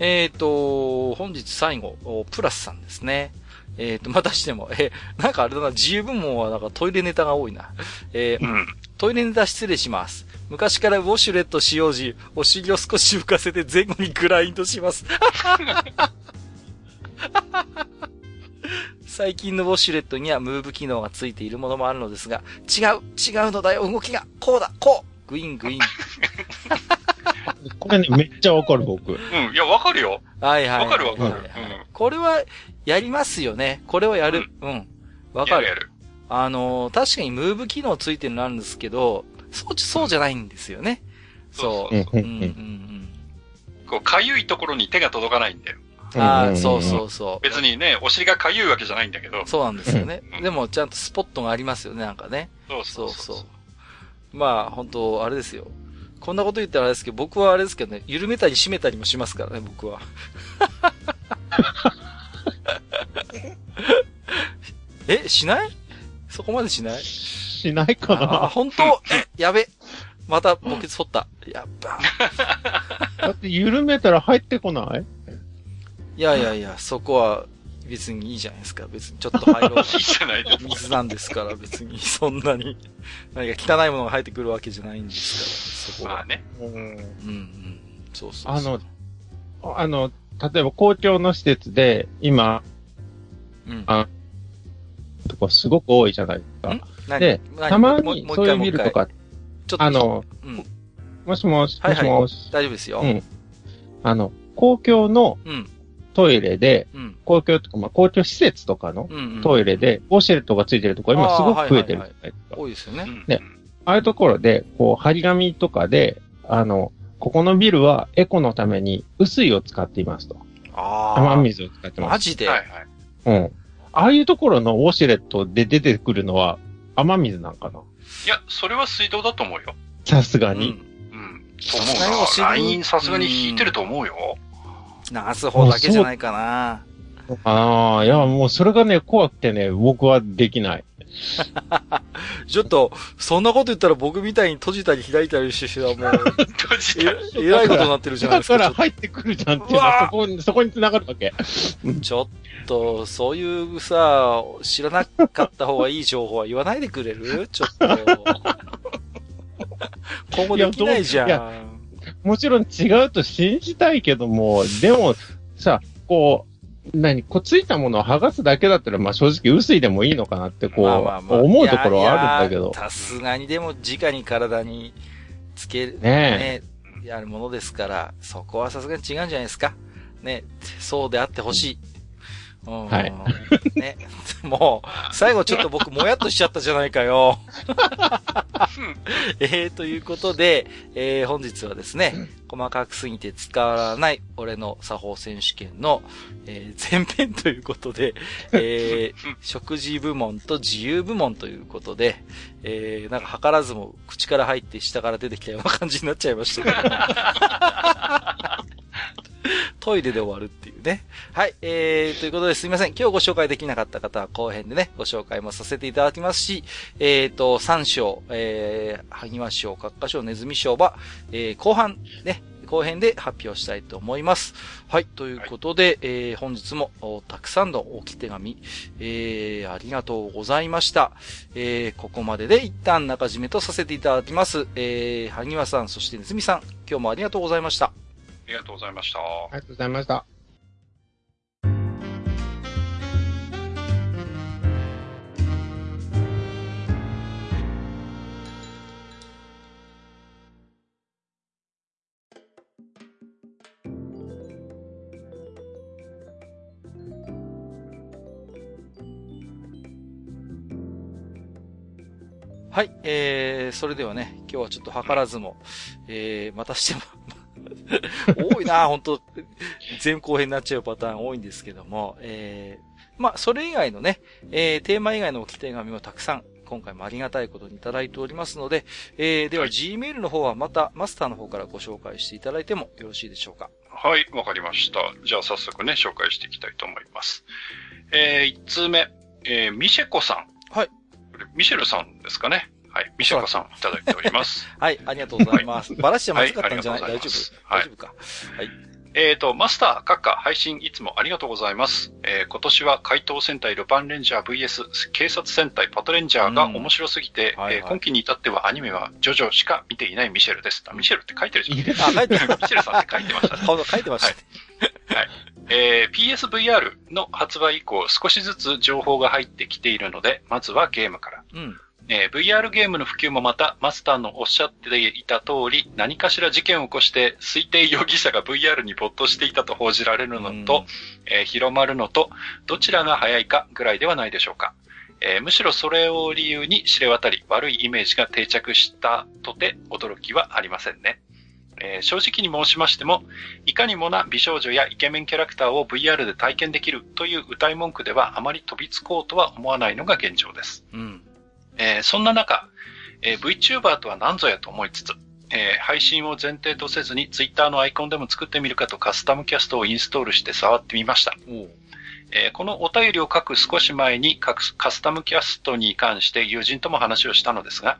えっ、ー、と、本日最後、プラスさんですね。えっ、ー、と、またしても、えー、なんかあれだな、自由部門はなんかトイレネタが多いな。えー、うん、トイレネタ失礼します。昔からウォシュレット使用時、お尻を少し浮かせて前後にグラインドします。最近のウォシュレットにはムーブ機能がついているものもあるのですが、違う、違うのだよ、動きが、こうだ、こうグイングイン。これね、めっちゃわかる、僕。うん、いや、わかるよ。はいはい。わかるわかる。うん。これは、やりますよね。これはやる。うん。わ、かる。やる。あのー、確かにムーブ機能ついてるのあるんですけど、そう、そうじゃないんですよね。そう。うん、うん、うん。こう、かゆいところに手が届かないんだよ。ああ、そうそうそう。別にね、お尻がかゆいわけじゃないんだけど。そうなんですよね。でも、ちゃんとスポットがありますよね、なんかね。そうそうそうまあ、本当あれですよ。こんなこと言ったらあれですけど、僕はあれですけどね、緩めたり締めたりもしますからね、僕は。え、しない？そこまでしない？しないかなあ、本当？え、やべ。また墓穴掘った。やっぱ。だって緩めたら入ってこない？いやいやいや、そこは別にいいじゃないですか。別にちょっと入ろう。いいじゃないですか。水なんですから別にそんなに何か汚いものが入ってくるわけじゃないんですから、そこは。まあね。うん。うんうん。そうそうあの、あの、例えば公共の施設で今、うん。あとかすごく多いじゃないですか。で、たまにそういう見るとか、ちょっと、あの、うん、もしもし、もしもし。大丈夫ですよ。うん。あの、公共の、トイレで、うん、公共とか、まあ、公共施設とかのトイレで、ウォシュレットがついてるところ、今すごく増えてるじゃないですか。多いですよね。で、ああいうところで、こう、張り紙とかで、あの、ここのビルはエコのために雨水を使っていますと。ああ。雨水を使ってます。マジで？はいはい。うん。ああいうところのウォシュレットで出てくるのは雨水なんかな？いや、それは水道だと思うよ。さすがに。うん。うん。と思うな。ラインさすがに引いてると思うよ。流す方だけじゃないかな。ああ、いや、もうそれがね、怖くてね、僕はできない。ちょっと、そんなこと言ったら僕みたいに閉じたり開いたりしてはもう、閉じたりえらいことになってるじゃないですか。だから入ってくるじゃんっていうのはそこに、そこに繋がるわけ。ちょっと、そういうさ、知らなかった方がいい情報は言わないでくれる？ちょっと。今後できないじゃん。もちろん違うと信じたいけども、でも、さ、こう、何こうついたものを剥がすだけだったら、まあ正直薄いでもいいのかなってこう、まあまあまあ、思うところはあるんだけど。さすがにでも直に体につける、ねね、やるものですから、そこはさすがに違うんじゃないですか。ね、そうであってほしい。はい。ね。もう、最後ちょっと僕もやっとしちゃったじゃないかよ。えー、ということで、えー、本日はですね、細かくすぎて使わない俺の作法選手権の、えー、前編ということで、えー、食事部門と自由部門ということで、えー、なんか図らずも口から入って下から出てきたような感じになっちゃいましたけど。トイレで終わるっていうね。はい。えー、ということですいません。今日ご紹介できなかった方は後編でね、ご紹介もさせていただきますし、えーと、3章、えー、萩和賞、閣下賞、ネズミ賞は、えー、後半ね、後編で発表したいと思います。はい。ということで、はい、えー、本日もたくさんの置き手紙、えー、ありがとうございました。えー、ここまでで一旦中締めとさせていただきます。えー、萩和さん、そしてネズミさん、今日もありがとうございました。りがとうございました。ありがとうございました。はい、えー、それではね、今日はちょっと図らずも、えー、またしても 多いな本当前後編になっちゃうパターン多いんですけども、えー、まあ、それ以外のね、えー、テーマ以外の置き手紙もたくさん今回もありがたいことにいただいておりますので、えー、では Gmail の方はまたマスターの方からご紹介していただいてもよろしいでしょうか？はい、わかりました。じゃあ早速ね、紹介していきたいと思います。えー、1通目、えー、ミシェコさん。はい。ミシェルさんですかね。はい。ミシェコさん、いただいております。はい、ありがとうございます。バラしちゃまずか？ったんじゃない、はい、大丈夫？大丈夫か？はい。えっ、ー、と、マスター、閣下、配信いつもありがとうございます。えー、今年は怪盗戦隊ルパンレンジャー VS 警察戦隊パトレンジャーが面白すぎて、うんはいはい、えー、今期に至ってはアニメはジョジョしか見ていないミシェルです。ミシェルって書いてるじゃん。あ、書いてる。ミシェルさんって書いてましたね。書いてました。はい。はい、えー、PSVR の発売以降少しずつ情報が入ってきているので、まずはゲームから。うんえー、VR ゲームの普及もまた、マスターのおっしゃっていた通り、何かしら事件を起こして、推定容疑者が VR に没頭していたと報じられるのと、えー、広まるのと、どちらが早いかぐらいではないでしょうか。えー、むしろそれを理由に知れ渡り、悪いイメージが定着したとて驚きはありませんね。えー、正直に申しましても、いかにもな美少女やイケメンキャラクターを VR で体験できるという歌い文句ではあまり飛びつこうとは思わないのが現状です。うんえー、そんな中、えー、VTuber とは何ぞやと思いつつ、えー、配信を前提とせずに Twitter のアイコンでも作ってみるかとカスタムキャストをインストールして触ってみました。えー、このお便りを書く少し前にカスタムキャストに関して友人とも話をしたのですが、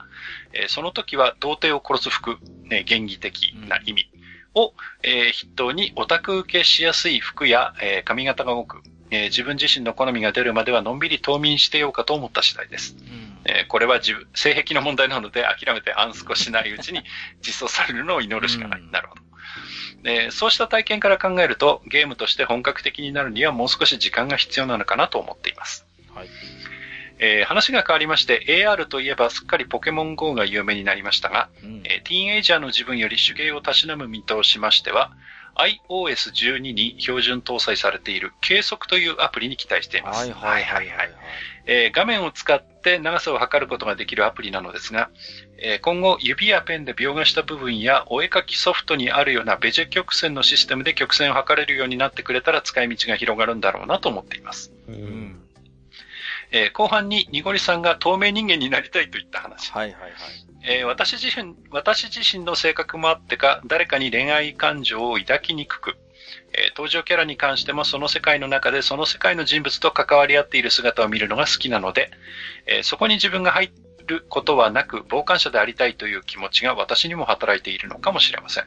えー、その時は童貞を殺す服、ね、原義的な意味を、えー、筆頭にオタク受けしやすい服や、えー、髪型が多く、えー、自分自身の好みが出るまではのんびり冬眠してようかと思った次第です。うんえー、これは自分、性癖の問題なので諦めてアンスコしないうちに 実装されるのを祈るしかない。なるほど。でそうした体験から考えると、ゲームとして本格的になるにはもう少し時間が必要なのかなと思っています。はい。えー、話が変わりまして、AR といえばすっかりポケモン GO が有名になりましたが、うん、えー、ティーンエイジャーの自分より手芸をたしなむ身としましては、iOS12 に標準搭載されている計測というアプリに期待しています。はいはいはい、えー、画面を使って長さを測ることができるアプリなのですが、えー、今後指やペンで描画した部分やお絵描きソフトにあるようなベジェ曲線のシステムで曲線を測れるようになってくれたら使い道が広がるんだろうなと思っています。うんえー、後半にニゴリさんが透明人間になりたいといった話。はいはいはい。えー、私自身、私自身の性格もあってか、誰かに恋愛感情を抱きにくく、えー、登場キャラに関してもその世界の中でその世界の人物と関わり合っている姿を見るのが好きなので、えー、そこに自分が入ることはなく、傍観者でありたいという気持ちが私にも働いているのかもしれません。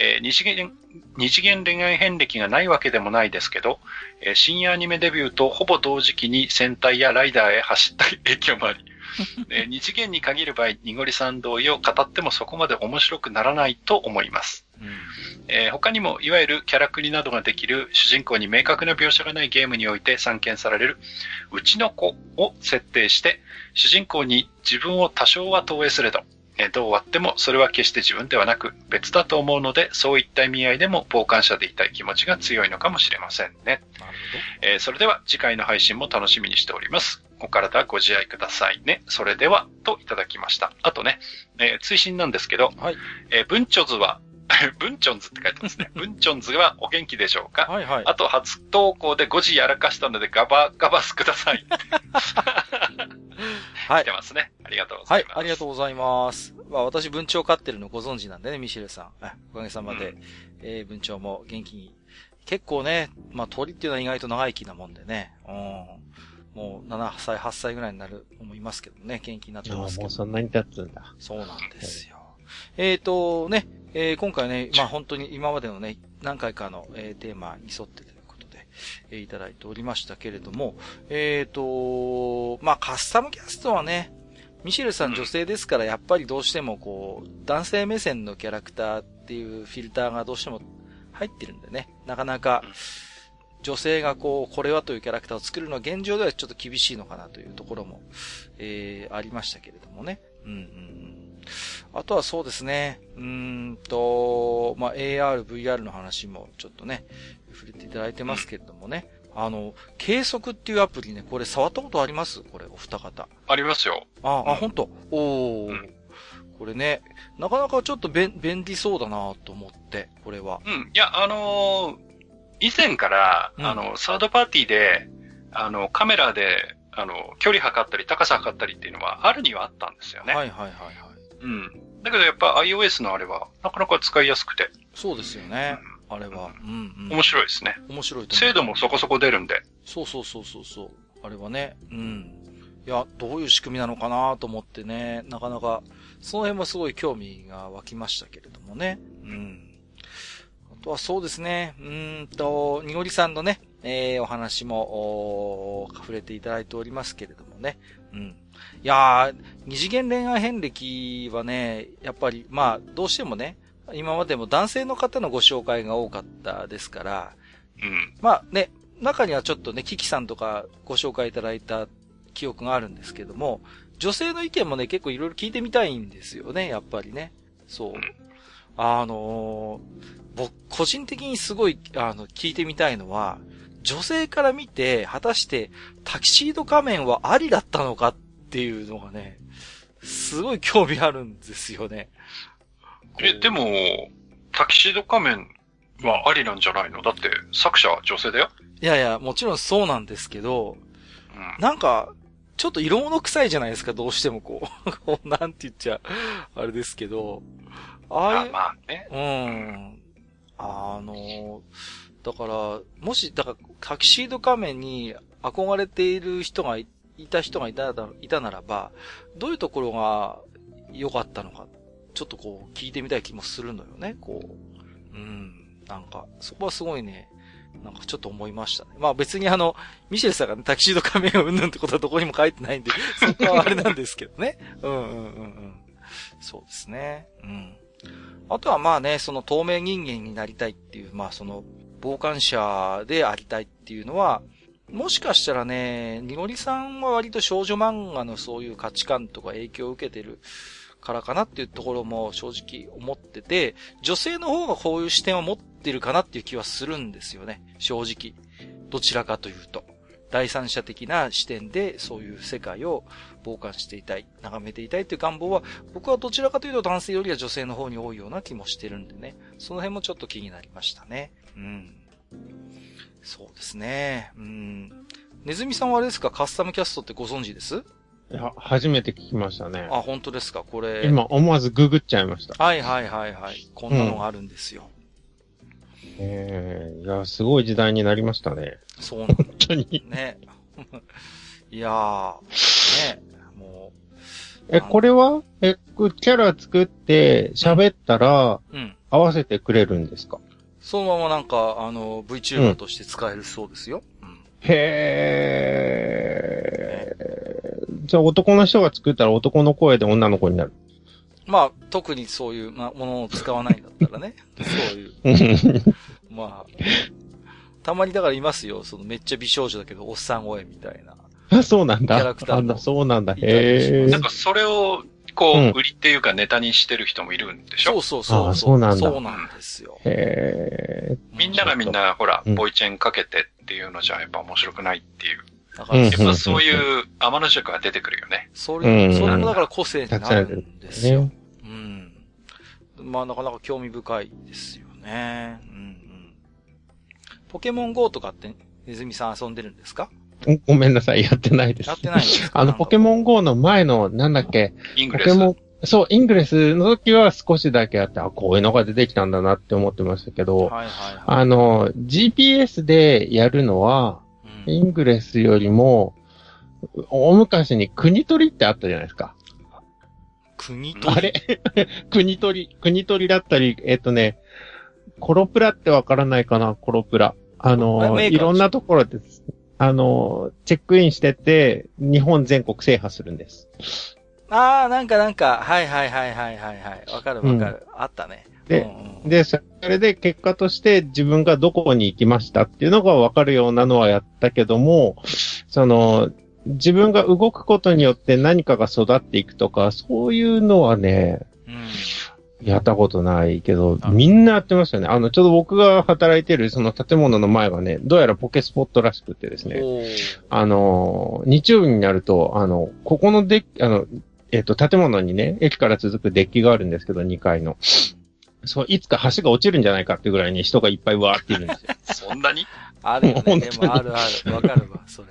えー、二次元、二次元恋愛遍歴がないわけでもないですけど、えー、深夜アニメデビューとほぼ同時期に戦隊やライダーへ走った影響もあり、えー、二次元に限る場合、にごりさん同様語ってもそこまで面白くならないと思います。うんえー、他にも、いわゆるキャラクリなどができる主人公に明確な描写がないゲームにおいて散見される、うちの子を設定して、主人公に自分を多少は投影すれど、えどうあってもそれは決して自分ではなく別だと思うので、そういった意味合いでも傍観者でいたい気持ちが強いのかもしれませんね。えー、それでは次回の配信も楽しみにしております。お体ご自愛くださいね。それでは、といただきました。あとね、えー、追伸なんですけど、はい、えー、文書図はブンチョンズって書いてますね。ブンチョンズはお元気でしょうか？はいはい。あと、初投稿で5時やらかしたのでガバ、ガバスください。はい。来てますね。ありがとうございます。はい、ありがとうございます。まあ、私、文鳥飼ってるのご存知なんでね、ミシェルさん。おかげさまで、うん、えー、文鳥も元気に。結構ね、まあ、鳥っていうのは意外と長生きなもんでね。うん。もう7歳、8歳ぐらいになる思いますけどね、元気になってますけど。もうそんなに経つんだ。そうなんですよ。えっ、ー、とね、えー、今回ね、まあ本当に今までのね、何回かの、えー、テーマに沿ってということで、えー、いただいておりましたけれども、えっ、ー、と、まあカスタムキャストはね、ミシェルさん女性ですから、やっぱりどうしてもこう、男性目線のキャラクターっていうフィルターがどうしても入ってるんでね、なかなか、女性がこう、これはというキャラクターを作るのは現状ではちょっと厳しいのかなというところも、えー、ありましたけれどもね。うんうん。あとはそうですね、うんと、まあ、AR、VR の話もちょっとね、触れていただいてますけれどもね。あの、計測っていうアプリね、これ触ったことあります？これ、お二方。ありますよ。あ、あ、本当？おー、うん、これね、なかなかちょっと便便利そうだなと思って、これは。うん。いや、あのー、以前から、うん、あの、サードパーティーで、あの、カメラで、あの、距離測ったり高さ測ったりっていうのはあるにはあったんですよね。はいはいはいはい。うん。だけどやっぱ iOS のあれはなかなか使いやすくて。そうですよね。うん、あれは。うん、うん。面白いですね。面白いと精度もそこそこ出るんで。そうそうそうそうそう。あれはね。うん。いや、どういう仕組みなのかなと思ってね、なかなか、その辺もすごい興味が湧きましたけれどもね。うん。あとはそうですね、うんと、にごりさんのね、えー、お話も、触れていただいておりますけれどもね。うん。いやー、二次元恋愛遍歴はね、やっぱり、まあ、どうしてもね、今までも男性の方のご紹介が多かったですから、うん。まあね、中にはちょっとね、キキさんとかご紹介いただいた記憶があるんですけども、女性の意見もね、結構いろいろ聞いてみたいんですよね、やっぱりね。そう。あのー、僕、個人的にすごい、あの、聞いてみたいのは、女性から見て、果たしてタキシード仮面はありだったのかっていうのがね、すごい興味あるんですよね。え、でも、タキシード仮面はありなんじゃないの？だって作者は女性だよ。いやいや、もちろんそうなんですけど、うん、なんか、ちょっと色物臭いじゃないですか、どうしてもこう。こうなんて言っちゃ、あれですけど。ああいう。まあね。うん。あの、だから、もし、だから、タキシード仮面に憧れている人がいいた人がいたいたならば、どういうところが良かったのか、ちょっとこう、聞いてみたい気もするのよね、こう。うん。なんか、そこはすごいね、なんかちょっと思いましたね。まあ別にあの、ミシェルさんがね、タキシード仮面をうんぬんってことはどこにも書いてないんで、そこはあれなんですけどね。うんうんうんうん。そうですね。うん。あとはまあね、その透明人間になりたいっていう、まあその、傍観者でありたいっていうのは、もしかしたらね、ニゴリさんは割と少女漫画のそういう価値観とか影響を受けてるからかなっていうところも正直思ってて、女性の方がこういう視点を持ってるかなっていう気はするんですよね。正直。どちらかというと。第三者的な視点でそういう世界を傍観していたい、眺めていたいという願望は、僕はどちらかというと男性よりは女性の方に多いような気もしてるんでね。その辺もちょっと気になりましたね。うん。そうですね。うん。ネズミさんはあれですか？カスタムキャストってご存知です？いや、初めて聞きましたね。あ、本当ですか？これ。今、思わずググっちゃいました。はいはいはいはい。こんなのがあるんですよ。うん、ええー、いや、すごい時代になりましたね。そうなん本当に。ね。いやー、ね、もう。え、これは？え、キャラ作って喋ったら、うん。合わせてくれるんですか？そのままなんか、あの、VTuber として使えるそうですよ。うん、へー。じゃあ男の人が作ったら男の声で女の子になる。まあ、特にそういう、ま、ものを使わないんだったらね。そういう。まあ、たまにだからいますよ。そのめっちゃ美少女だけど、おっさん声みたいな。あ、そうなんだ。キャラクター。だ、そうなんだ。へえ。なんかそれをこう、売りっていうかネタにしてる人もいるんでしょ、そうそうそう。そうなんだ。そうなんですよ。へみんながみんな、ほら、ボイチェンかけてっていうのじゃやっぱ面白くないっていう。だから、やっぱそういう天の尺が出てくるよね。それ、それもだから個性になるんですよ。うん。まあなかなか興味深いですよね。うんうん。ポケモン GO とかってネズミさん遊んでるんですか？ごめんなさい、やってないです。やってないあの、ポケモン GO の前の、なんだっけ、イングレス。ポケモン、そう、イングレスの時は少しだけあって、あ、こういうのが出てきたんだなって思ってましたけど、はいはいはい、あの、GPS でやるのは、うん、イングレスよりも、大昔に国取りってあったじゃないですか。国取り？あれ？国取り、国取りだったり、えっ、とね、コロプラってわからないかな、コロプラ。あの、いろんなところです。あの、チェックインしてて、日本全国制覇するんです。ああ、なんかなんか、はいはいはいはいはいはい。わかるわかる、うん、あったね。で、うんうん、で、それで結果として自分がどこに行きましたっていうのがわかるようなのはやったけども、その、自分が動くことによって何かが育っていくとか、そういうのはね、うんやったことないけど、みんなやってましたね。あの、ちょうど僕が働いてるその建物の前はね、どうやらポケスポットらしくてですね、あの、日曜日になると、あの、ここのデッキ、あの、えっ、と、建物にね、駅から続くデッキがあるんですけど、2階の。そう、いつか橋が落ちるんじゃないかってぐらいに人がいっぱいわーっているんですよ。そんなに？あるよね。でもあるある。わかるわ、それ。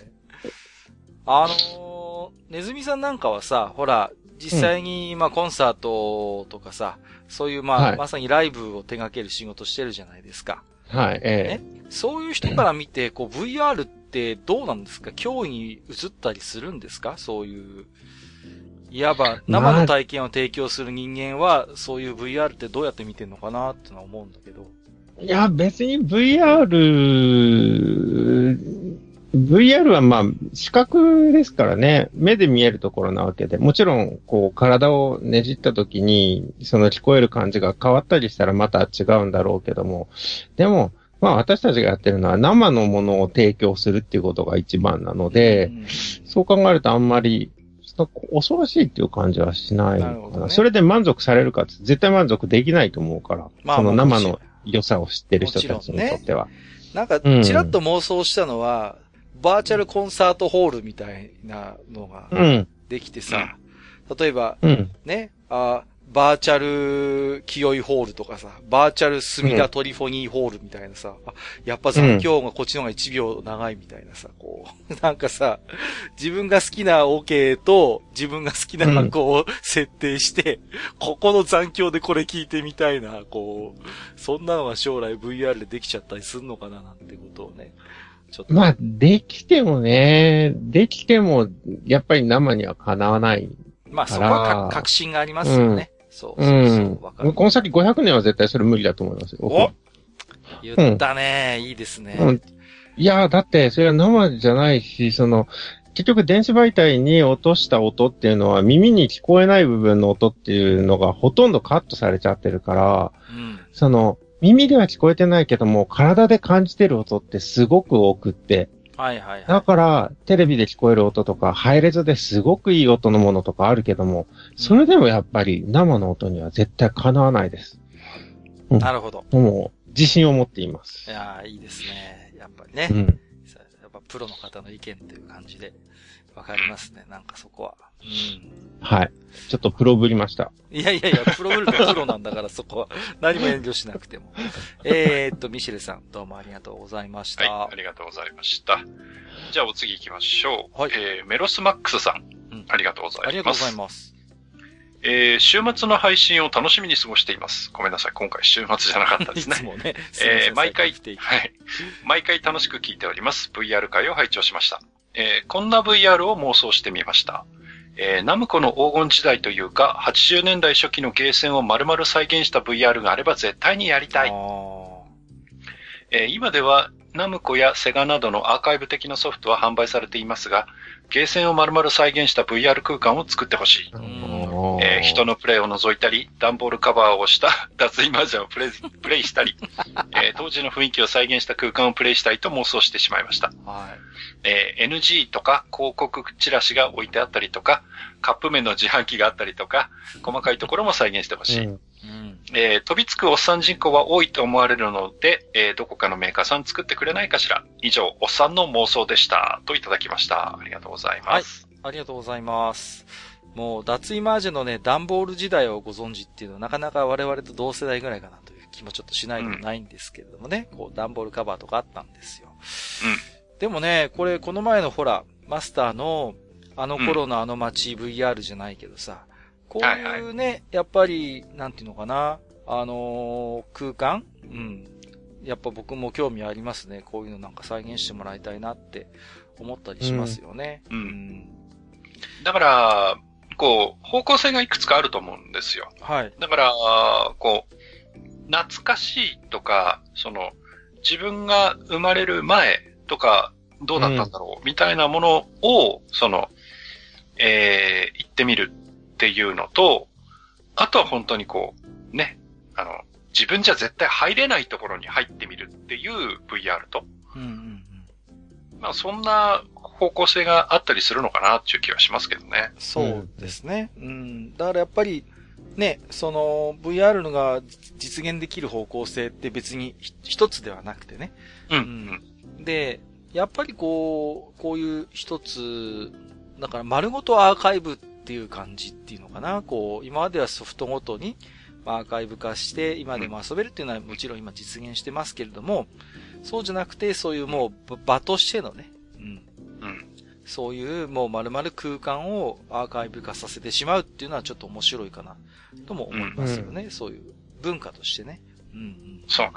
あのー、ネズミさんなんかはさ、ほら、実際に、まあ、コンサートとかさ、そういう、まあ、はい、まさにライブを手掛ける仕事してるじゃないですか。はい、ええ。そういう人から見て、こう、VR ってどうなんですか？脅威に移ったりするんですか？そういう、いわば生の体験を提供する人間は、そういう VR ってどうやって見てんのかなってのは思うんだけど。いや、別に VR、VR はまあ、視覚ですからね、目で見えるところなわけで、もちろん、こう、体をねじった時に、その聞こえる感じが変わったりしたらまた違うんだろうけども、でも、まあ私たちがやってるのは生のものを提供するっていうことが一番なので、うん、そう考えるとあんまり恐ろしいっていう感じはしないかな。なね、それで満足されるかって絶対満足できないと思うから。まあ、その生の良さを知ってる人たちにとっては。ね、なんか、ちらっと妄想したのは、うん、バーチャルコンサートホールみたいなのが、できてさ、うん、例えば、うん、ね、あバーチャル清いホールとかさ、バーチャル隅田トリフォニーホールみたいなさ、うん、やっぱ残響がこっちの方が1秒長いみたいなさ、こう、なんかさ、自分が好きなオ、ケと自分が好きな箱を設定して、うん、ここの残響でこれ聞いてみたいな、こう、そんなのが将来 VR でできちゃったりするのかななんてことをね。ちょっと。まあ、できてもね、できても、やっぱり生にはかなわないまあそこは確信がありますよね。そうそうそう。わ、かる。この先500年は絶対それ無理だと思いますよ。お言ったね、うん、いいですね。うん。いやだって、それは生じゃないし、その、結局電子媒体に落とした音っていうのは耳に聞こえない部分の音っていうのがほとんどカットされちゃってるから、うん、その、耳では聞こえてないけども、体で感じてる音ってすごく多くって、はいはい、はい。だから、テレビで聞こえる音とか、ハイレゾですごくいい音のものとかあるけども、それでもやっぱり生の音には絶対かなわないです。うん、なるほど。もう、自信を持っています。いやいいですね。やっぱりね。うん。プロの方の意見という感じで、わかりますね。なんかそこは。うん。はい。ちょっとプロぶりました。いやいやいや、プロぶるとプロなんだからそこは 何も遠慮しなくても。えーっと、ミシェルさん、どうもありがとうございました。はい、ありがとうございました。じゃあお次行きましょう。はい。えー、メロスマックスさん。うん、ありがとうございます。ありがとうございます。えー、週末の配信を楽しみに過ごしています。ごめんなさい。今回週末じゃなかったですね。いつもね。えー、毎回、はい。毎回楽しく聞いております。VR 会を拝聴しました。えー、こんな VR を妄想してみました。えー、ナムコの黄金時代というか、80年代初期のゲーセンを丸々再現した VR があれば絶対にやりたい。えー、今ではナムコやセガなどのアーカイブ的なソフトは販売されていますが、ゲーセンを丸々再現した VR 空間を作ってほしい。えー、人のプレイを覗いたり、段ボールカバーをした 脱衣マージャンをプレイプレイしたり、えー、当時の雰囲気を再現した空間をプレイしたいと妄想してしまいました。はいえー、NG とか広告チラシが置いてあったりとか、カップ麺の自販機があったりとか、細かいところも再現してほしい。うんえー、飛びつくおっさん人口は多いと思われるので、えー、どこかのメーカーさん作ってくれないかしら。以上、おっさんの妄想でした。といただきました。ありがとうございます。はい、ありがとうございます。もう、脱衣マージュのね、段ボール時代をご存知っていうのは、なかなか我々と同世代ぐらいかなという気もちょっとしないでもないんですけれどもね、うん、こう、段ボールカバーとかあったんですよ。うん。でもね、これ、この前のほら、マスターの、あの頃のあの街 VR じゃないけどさ、こういうね、はいはい、やっぱり、なんていうのかな、あのー、空間？うん。やっぱ僕も興味ありますね。こういうのなんか再現してもらいたいなって思ったりしますよね。うん。うん、だから、こう、方向性がいくつかあると思うんですよ。はい。だから、こう、懐かしいとか、その、自分が生まれる前とか、どうだったんだろう、うん、みたいなものを、その、えー、行ってみるっていうのと、あとは本当にこう、ね、あの、自分じゃ絶対入れないところに入ってみるっていう VR と、うんうんうん、まあそんな方向性があったりするのかなっていう気はしますけどね。そうですね。うん。だからやっぱり、ね、その VR のが実現できる方向性って別に一つではなくてね。うん、うんで、やっぱりこう、こういう一つ、だから丸ごとアーカイブっていう感じっていうのかな。こう、今まではソフトごとにアーカイブ化して今でも遊べるっていうのはもちろん今実現してますけれども、そうじゃなくてそういうもう場としてのね、うん。うん。そういうもう丸々空間をアーカイブ化させてしまうっていうのはちょっと面白いかな、とも思いますよね。うん、そういう文化としてね。うん、うん。そうね。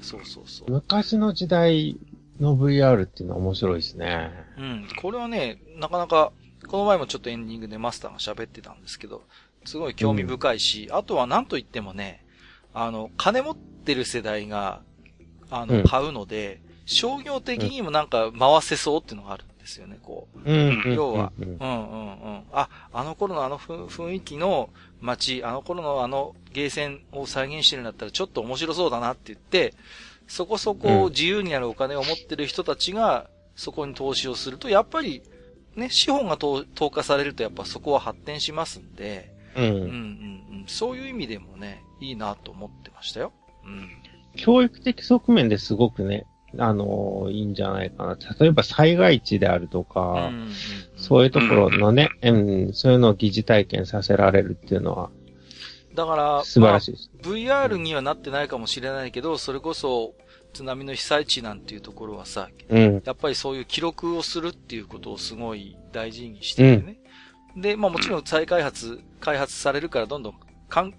そうそうそう。昔の時代の VR っていうのは面白いですね。うん。これはね、なかなか、この前もちょっとエンディングでマスターが喋ってたんですけど、すごい興味深いし、うん、あとは何と言ってもね、あの、金持ってる世代が、あの、買うので、商業的にもなんか回せそうっていうのがあるんですよね、こう。うん、要は、うん。うん。うん。あ、あの頃のあの雰囲気の街、あの頃のあのゲーセンを再現してるんだったらちょっと面白そうだなって言って、そこそこ自由になるお金を持ってる人たちが、そこに投資をすると、やっぱり、ね、資本が投下されるとやっぱそこは発展しますんで、うん。うんうんうん。そういう意味でもね、いいなと思ってましたよ。うん。教育的側面ですごくね、あのー、いいんじゃないかな。例えば災害地であるとか、うんうんうん、そういうところのね、うん、そういうのを疑似体験させられるっていうのは、だから、素晴らしいです、まあ、VR にはなってないかもしれないけど、それこそ、津波の被災地なんていうところはさ、うん、やっぱりそういう記録をするっていうことをすごい大事にしててね。うん、で、まあもちろん再開発、開発されるからどんどん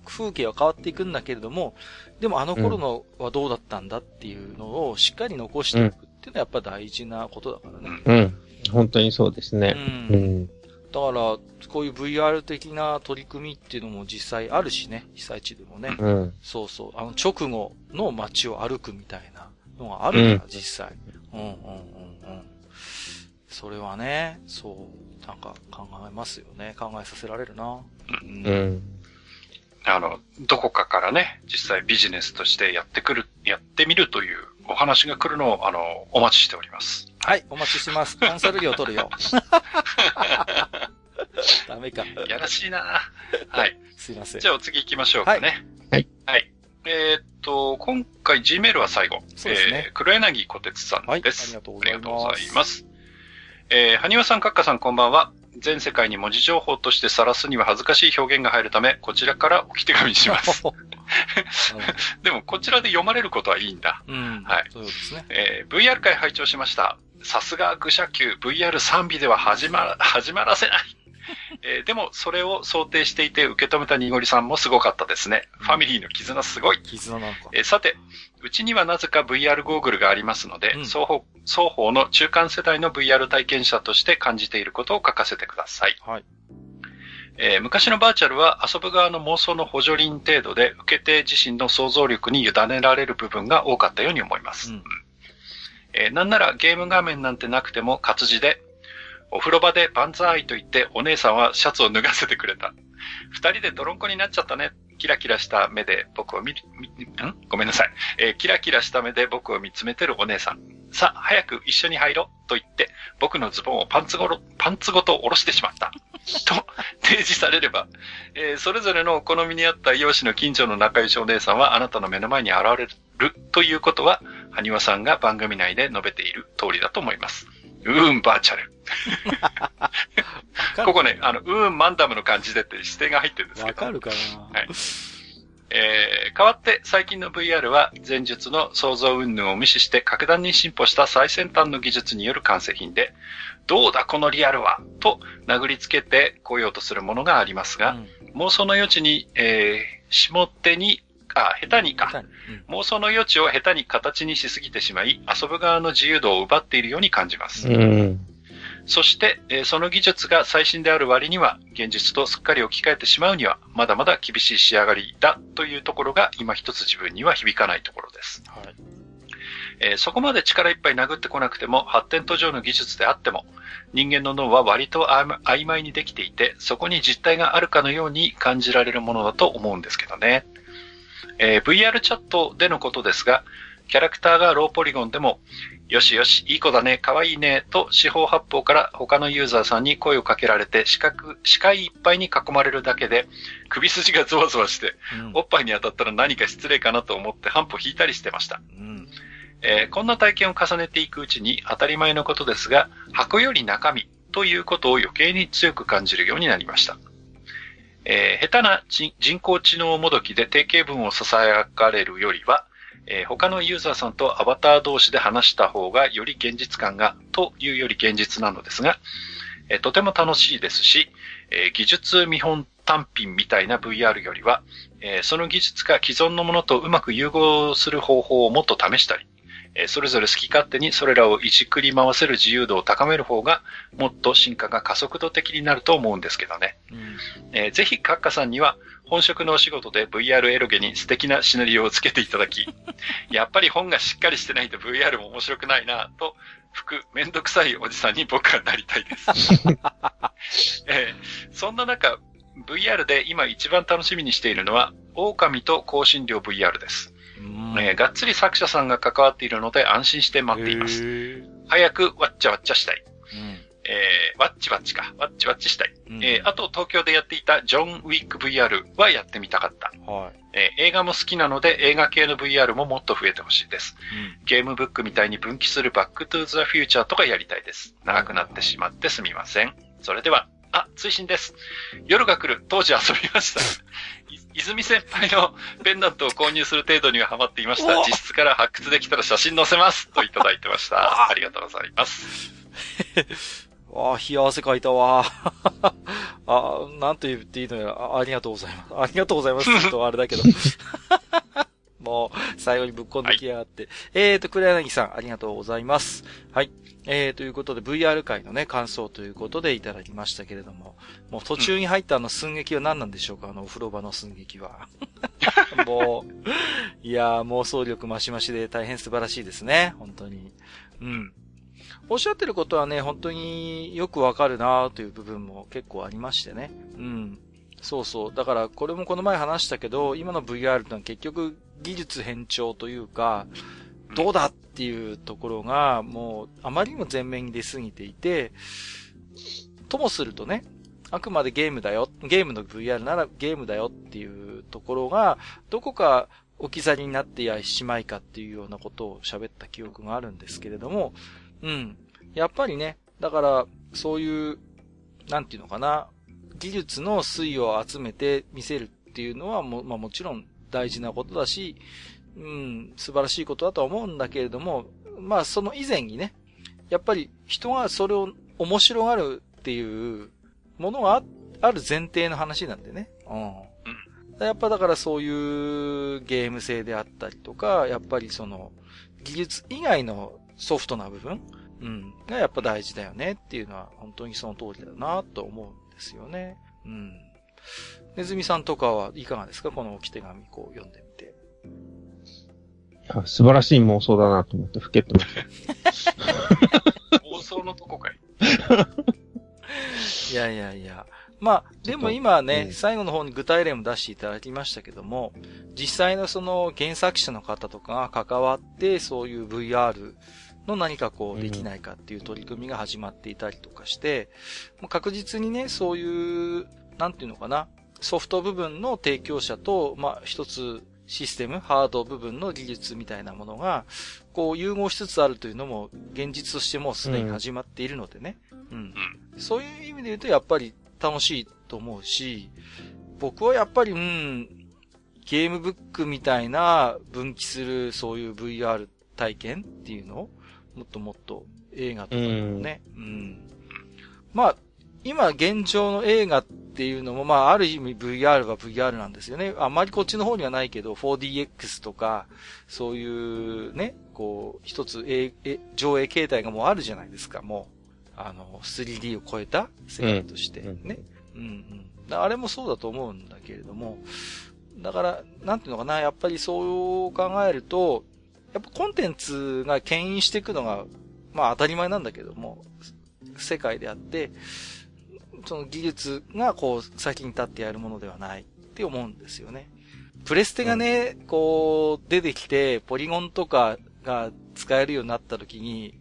風景は変わっていくんだけれども、でもあの頃のはどうだったんだっていうのをしっかり残しておくっていうのはやっぱ大事なことだからね。うん。本当にそうですね。うん。うん、だから、こういう VR 的な取り組みっていうのも実際あるしね、被災地でもね。うん。そうそう。あの直後の街を歩くみたいなのがあるから、うん、実際。うんうんうんうん。それはね、そう、なんか考えますよね。考えさせられるな。うん。うんあの、どこかからね、実際ビジネスとしてやってくる、やってみるというお話が来るのを、あの、お待ちしております。はい、お待ちしてます。コンサル料取るよ。ダメか。やらしいなはい。すいません。じゃあお次行きましょうかね。はい。はい。えー、っと、今回 G メールは最後。そうですね。えー、黒柳小鉄さんです。はい。ありがとうございます。ありがとうございます。えー、はにわさん、かっかさん、こんばんは。全世界に文字情報として晒すには恥ずかしい表現が入るため、こちらから置き手紙します。でも、こちらで読まれることはいいんだ。うん。はい。そうですね。えー、VR 会拝聴しました。さすが愚者級 VR3 尾では始まら、始まらせない。えー、でも、それを想定していて受け止めたにごりさんもすごかったですね。うん、ファミリーの絆すごい。絆なんか。えー、さて、うちにはなぜか VR ゴーグルがありますので、うん、双方、双方の中間世代の VR 体験者として感じていることを書かせてください。はい。えー、昔のバーチャルは遊ぶ側の妄想の補助輪程度で受け手自身の想像力に委ねられる部分が多かったように思います。うん、え、なんならゲーム画面なんてなくても活字でお風呂場でバンザーイと言ってお姉さんはシャツを脱がせてくれた。二人で泥んこになっちゃったね。キラキラした目で僕を見、ん？ごめんなさい。えー、キラキラした目で僕を見つめてるお姉さん。さ、早く一緒に入ろと言って、僕のズボンをパンツごろ、パンツごと下ろしてしまった。と、提示されれば、えー、それぞれのお好みに合った容姿の近所の仲良しお姉さんはあなたの目の前に現れるということは、はにわさんが番組内で述べている通りだと思います。うーん、バーチャル。ここね、あの、うーん、マンダムの感じでって指定が入ってるんですけど。わかるかなはい。えー、代わって最近の VR は前述の創造云々を無視して格段に進歩した最先端の技術による完成品で、どうだこのリアルはと殴りつけてこようとするものがありますが、うん、妄想の余地に、えー、下手にあ、下手にか、うん、妄想の余地を下手に形にしすぎてしまい、遊ぶ側の自由度を奪っているように感じます。うん、そして、えー、その技術が最新である割には、現実とすっかり置き換えてしまうには、まだまだ厳しい仕上がりだというところが、今一つ自分には響かないところです。はいえー、そこまで力いっぱい殴ってこなくても、発展途上の技術であっても、人間の脳は割と曖昧にできていて、そこに実体があるかのように感じられるものだと思うんですけどね。えー、VR チャットでのことですが、キャラクターがローポリゴンでも、よしよし、いい子だね、かわいいね、と四方八方から他のユーザーさんに声をかけられて、視覚、視界いっぱいに囲まれるだけで、首筋がゾワゾワして、うん、おっぱいに当たったら何か失礼かなと思って半歩引いたりしてました。うんえー、こんな体験を重ねていくうちに当たり前のことですが、箱より中身ということを余計に強く感じるようになりました。えー、下手な人工知能もどきで定型文を囁かれるよりは、えー、他のユーザーさんとアバター同士で話した方がより現実感が、というより現実なのですが、えー、とても楽しいですし、え、技術見本単品みたいな VR よりは、えその技術が既存のものとうまく融合する方法をもっと試したり、えそれぞれ好き勝手にそれらをいじくり回せる自由度を高める方が、もっと進化が加速度的になると思うんですけどね。うん、えー、ぜひ、カッカさんには、本職のお仕事で VR エロゲに素敵なシナリオをつけていただき、やっぱり本がしっかりしてないと VR も面白くないなと、服、めんどくさいおじさんに僕はなりたいです。えー、そんな中、VR で今一番楽しみにしているのは、狼と香辛料 VR です。えー、がっつり作者さんが関わっているので安心して待っています。早くわっちゃわっちゃしたい。うんえー、ワッチワッチか。ワッチワッチしたい。うん、えー、あと東京でやっていたジョン・ウィック VR はやってみたかった。はい。えー、映画も好きなので映画系の VR ももっと増えてほしいです。うん、ゲームブックみたいに分岐するバックトゥーザフューチャーとかやりたいです。長くなってしまってすみません。それでは、あ、追伸です。夜が来る。当時遊びました。泉先輩のペンダントを購入する程度にはハマっていました。実家から発掘できたら写真載せます。といただいてました。ありがとうございます。ああ、冷や汗かいたわ。あ、なんと言っていいのやあ。ありがとうございます。ありがとうございます。とあれだけど。もう、最後にぶっこんできやがって。はい、えーと、黒柳さん、ありがとうございます。はい。えー、ということで、VR 界のね、感想ということでいただきましたけれども、もう途中に入ったあの寸劇は何なんでしょうか、あのお風呂場の寸劇は。もう、いやー、妄想力増し増しで大変素晴らしいですね、本当に。うん。おっしゃってることはね、本当によくわかるなという部分も結構ありましてね。うん。そうそう。だから、これもこの前話したけど、今の VR ってのは結局技術変調というか、どうだっていうところが、もう、あまりにも前面に出すぎていて、ともするとね、あくまでゲームだよ、ゲームの VR ならゲームだよっていうところが、どこか置き去りになってやしまいかっていうようなことを喋った記憶があるんですけれども、うん。やっぱりね、だから、そういう、なんていうのかな、技術の推移を集めて見せるっていうのはも、まあもちろん大事なことだし、うん、素晴らしいことだとは思うんだけれども、まあその以前にね、やっぱり人がそれを面白がるっていうものがある前提の話なんでね。うん。やっぱだからそういうゲーム性であったりとか、やっぱりその技術以外のソフトな部分、うん、がやっぱ大事だよねっていうのは本当にその通りだなと思うんですよね。うん。ネズミさんとかはいかがですか？この置き手紙こう読んでみて。素晴らしい妄想だなと思ってふけってました。妄想のとこかい。いやいやいや。まあ、でも今ね、うん、最後の方に具体例も出していただきましたけども、実際のその原作者の方とかが関わって、そういう VR の何かこうできないかっていう取り組みが始まっていたりとかして、もう確実にね、そういう、なんていうのかな、ソフト部分の提供者と、まあ、一つシステム、ハード部分の技術みたいなものが、こう融合しつつあるというのも現実としてもうすでに始まっているのでね。うん。そういう意味で言うとやっぱり楽しいと思うし、僕はやっぱり、うん、ゲームブックみたいな分岐するそういう VR 体験っていうのを、もっともっと映画とかもね、うん、うん。まあ、今現状の映画っていうのも、まあ、ある意味 VR は VR なんですよね。あまりこっちの方にはないけど、4DX とか、そういうね、こう、一つ、え、え、上映形態がもうあるじゃないですか、もう。あの、3D を超えた世界としてね。うん、うん、うん。あれもそうだと思うんだけれども、だから、なんていうのかな、やっぱりそう考えると、やっぱコンテンツが牽引していくのが、まあ当たり前なんだけども、世界であって、その技術がこう先に立ってやるものではないって思うんですよね。プレステがね、うん、こう出てきて、ポリゴンとかが使えるようになった時に、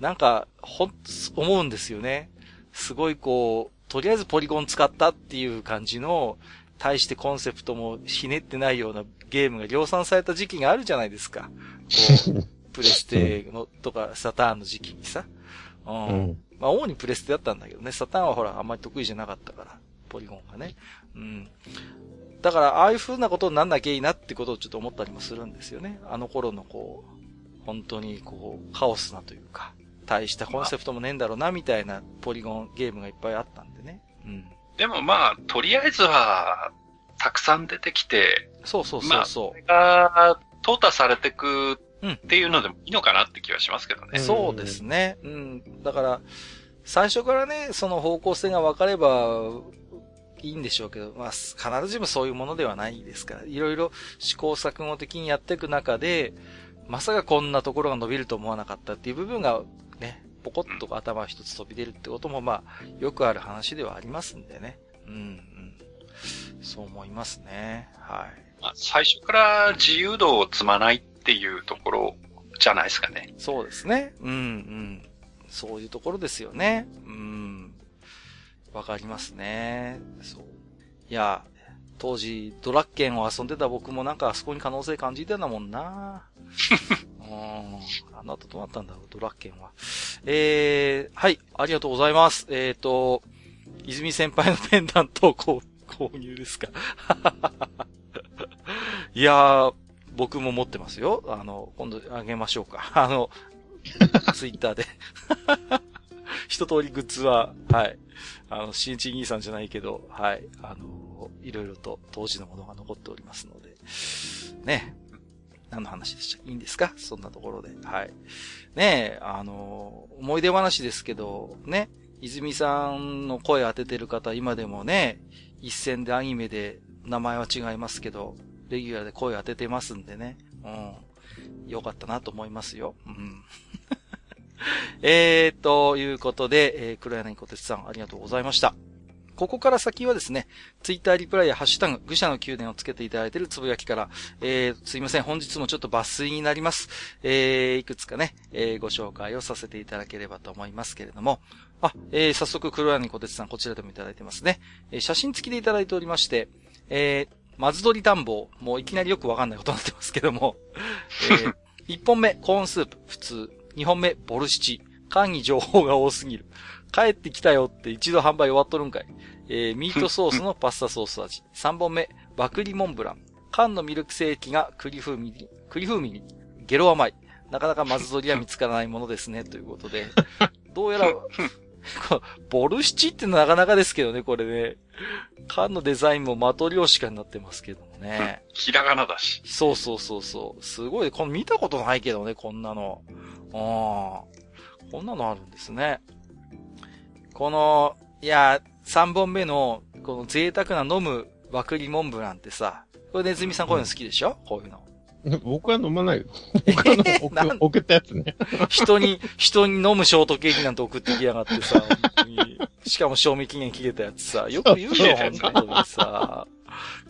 なんか、ほん、思うんですよね。すごいこう、とりあえずポリゴン使ったっていう感じの、対してコンセプトもひねってないようなゲームが量産された時期があるじゃないですか。こう、プレステのとかサターンの時期にさ。うん。うん、まあ、主にプレステだったんだけどね。サターンはほら、あんまり得意じゃなかったから。ポリゴンがね。うん。だから、ああいう風なことになんなきゃいいなってことをちょっと思ったりもするんですよね。あの頃のこう、本当にこう、カオスなというか、大したコンセプトもねえんだろうな、みたいなポリゴンゲームがいっぱいあったんでね。うん。でもまあ、とりあえずは、たくさん出てきて、そうそうそうそう。まあ、淘汰されてくっていうのでもいいのかなって気はしますけどね。そうですね。うん。だから、最初からね、その方向性が分かれば、いいんでしょうけど、まあ、必ずしもそういうものではないですから、いろいろ試行錯誤的にやっていく中で、まさかこんなところが伸びると思わなかったっていう部分が、ね、ポコッと頭一つ飛び出るってことも、まあ、よくある話ではありますんでね。うん、うん。そう思いますね。はい。まあ、最初から自由度を積まないっていうところじゃないですかね。そうですね。うん、うん。そういうところですよね。うん。わかりますね。そう。いや、当時、ドラッケンを遊んでた僕もなんかあそこに可能性感じてたもんな うん。あなたどうなったんだろう、ドラッケンは。えー、はい、ありがとうございます。えっ、ー、と、泉先輩のペンダントをこう、購入ですか。いやー、僕も持ってますよ。あの、今度あげましょうか。あの、ツイッターで。一通りグッズは、はい。あの、新一兄さんじゃないけど、はい。あの、いろいろと当時のものが残っておりますので、ね。何の話でした？いいんですか？そんなところで。はい。ねえ、あの、思い出話ですけど、ね。泉さんの声当ててる方、今でもね、一戦でアニメで名前は違いますけど、レギュラーで声を当ててますんでね。うん。よかったなと思いますよ。うん。えー、ということで、えー、黒柳小鉄さんありがとうございました。ここから先はですね、ツイッターリプライやハッシュタグ、愚者の宮殿をつけていただいているつぶやきから、えー、すいません、本日もちょっと抜粋になります。えー、いくつかね、えー、ご紹介をさせていただければと思いますけれども、あ、えー、早速、黒柳小鉄さん、こちらでもいただいてますね。えー、写真付きでいただいておりまして、えー、松鳥田んぼ、もういきなりよくわかんないことになってますけども、えー、1本目、コーンスープ、普通。2本目、ボルシチ。缶に情報が多すぎる。帰ってきたよって一度販売終わっとるんかい。えー、ミートソースのパスタソース味。3本目、バクリモンブラン。缶のミルクセーキが栗風味に、栗風味に、ゲロ甘い。なかなか松鳥は見つからないものですね、ということで。どうやら、ボルシチってなかなかですけどね、これね。缶のデザインもマトリョーシカになってますけどもね。ひらがなだし。そうそうそうそう。すごい、この見たことないけどね、こんなの。ああ。こんなのあるんですね。この、いや、3本目の、この贅沢な飲むワクリモンブランってさ、これネズミさんこういうの好きでしょ、うん、こういうの。僕は飲まないよ。僕はの 送ったやつね。人に、人に飲むショートケーキなんて送ってきやがってさ。しかも賞味期限切れたやつさ、よく言うよ、本当にさ。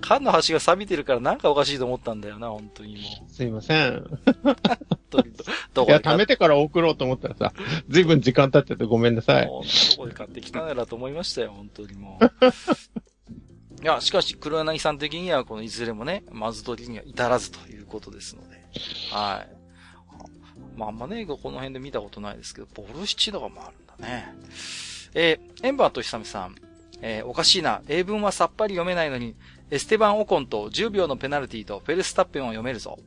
缶の端が錆びてるからなんかおかしいと思ったんだよな、本当にもう。すいません。どこいや、貯めてから送ろうと思ったらさ、ずいぶん時間経っててごめんなさい。どこで買ってきたんやらと思いましたよ、本当にもう。いや、しかし、黒柳さん的には、このいずれもね、まず取りには至らずということですので。はい。まあ、あんまね、この辺で見たことないですけど、ボルシチとかもあるんだね。えー、エンバーと久美さん。えー、おかしいな。英文はさっぱり読めないのに、エステバン・オコンと10秒のペナルティとフェルスタッペンを読めるぞ。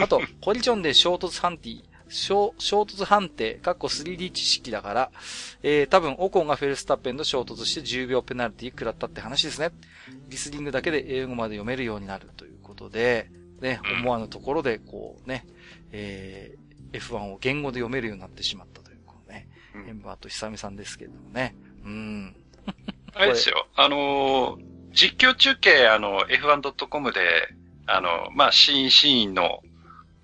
あと、コリジョンで衝突判定、衝突判定、かっこ 3D 知識だから、えー、多分、オコンがフェルスタッペンと衝突して10秒ペナルティ食らったって話ですね。リスリングだけで英語まで読めるようになるということで、ね、思わぬところで、こうね、えー、F1 を言語で読めるようになってしまったという、このね、メンバーと久美さんですけれどもね。うん。あれですよ、あのー、実況中継、あの、F1.com で、あの、まあ、シーンシーンの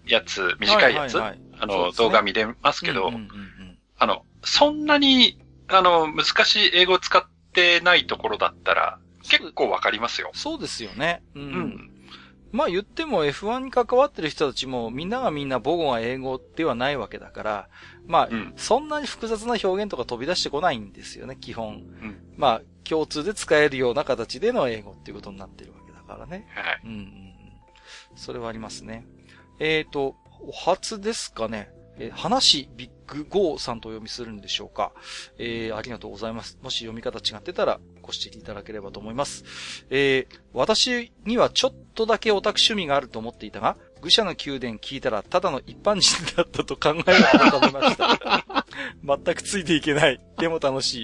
やつ、短いやつ、はいはいはい、あの、ね、動画見れますけど、うんうんうんうん、あの、そんなに、あの、難しい英語を使ってないところだったら、結構わかりますよ。そうですよね。うん。うん、まあ言っても F1 に関わってる人たちもみんながみんな母語が英語ではないわけだから、まあ、うん、そんなに複雑な表現とか飛び出してこないんですよね、基本。うん、まあ、共通で使えるような形での英語っていうことになってるわけだからね。はい。うん、うん。それはありますね。えっ、ー、と、お初ですかね。えー、話ビッグゴーさんとお読みするんでしょうか。えー、ありがとうございます。もし読み方違ってたらご指摘いただければと思います。えー、私にはちょっとだけオタク趣味があると思っていたが、愚者の宮殿聞いたらただの一般人だったと考えられたました。全くついていけない。でも楽し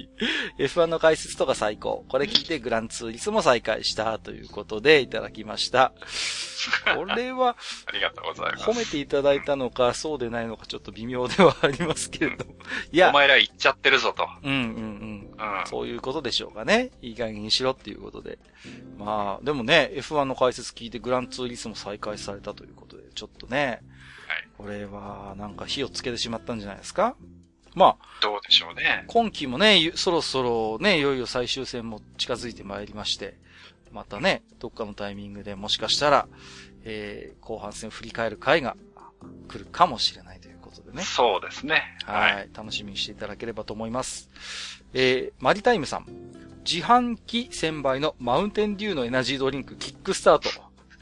い。F1 の解説とか最高。これ聞いてグランツーリスも再開したということでいただきました。これは、ありがとうございます。褒めていただいたのか、そうでないのかちょっと微妙ではありますけれども。いや。お前ら言っちゃってるぞと。うんうんうん。うん、そういうことでしょうかね。いい加減にしろっていうことで。まあ、でもね、F1 の解説聞いてグランツーリスも再開されたということで、ちょっとね。はい。これは、なんか火をつけてしまったんじゃないですか？まあ。どうでしょうね。今期もね、そろそろね、いよいよ最終戦も近づいてまいりまして、またね、どっかのタイミングでもしかしたら、えー、後半戦を振り返る回が来るかもしれないということでね。そうですね。はいはい。楽しみにしていただければと思います。えー、マリタイムさん。自販機1000倍のマウンテンデューのエナジードリンクキックスタート。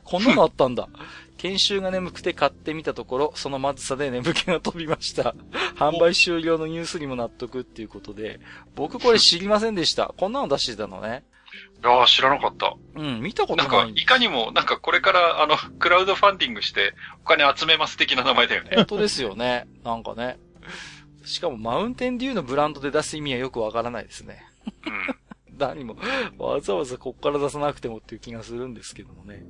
こんなのあったんだ。研修が眠くて買ってみたところ、そのまずさで眠気が飛びました。販売終了のニュースにも納得っていうことで、僕これ知りませんでした。こんなの出してたのね。ああ、知らなかった。うん、見たことないなんか、いかにも、なんかこれから、あの、クラウドファンディングして、お金集めます的な名前だよね。本当ですよね。なんかね。しかも、マウンテンデューのブランドで出す意味はよくわからないですね。うん。何も、わざわざこっから出さなくてもっていう気がするんですけどもね。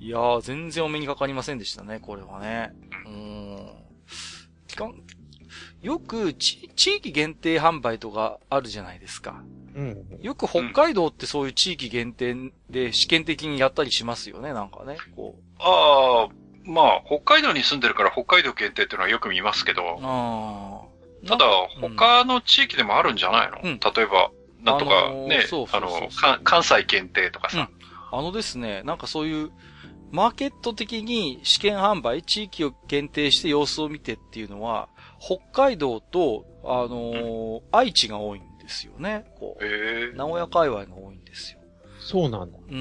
いやー、全然お目にかかりませんでしたね、これはね。うん。期間、よく地域限定販売とかあるじゃないですか。うん。よく北海道ってそういう地域限定で試験的にやったりしますよね、なんかね。こう。ああ、まあ、北海道に住んでるから北海道限定っていうのはよく見ますけど。ああ。ただ、他の地域でもあるんじゃないの、うん、例えば、なんとかね、あの関西限定とかさ、うん。あのですね、なんかそういう、マーケット的に試験販売、地域を限定して様子を見てっていうのは、北海道と、あのーうん、愛知が多いんですよね。こう。名古屋界隈が多いんですよ。そうなんだ。うんう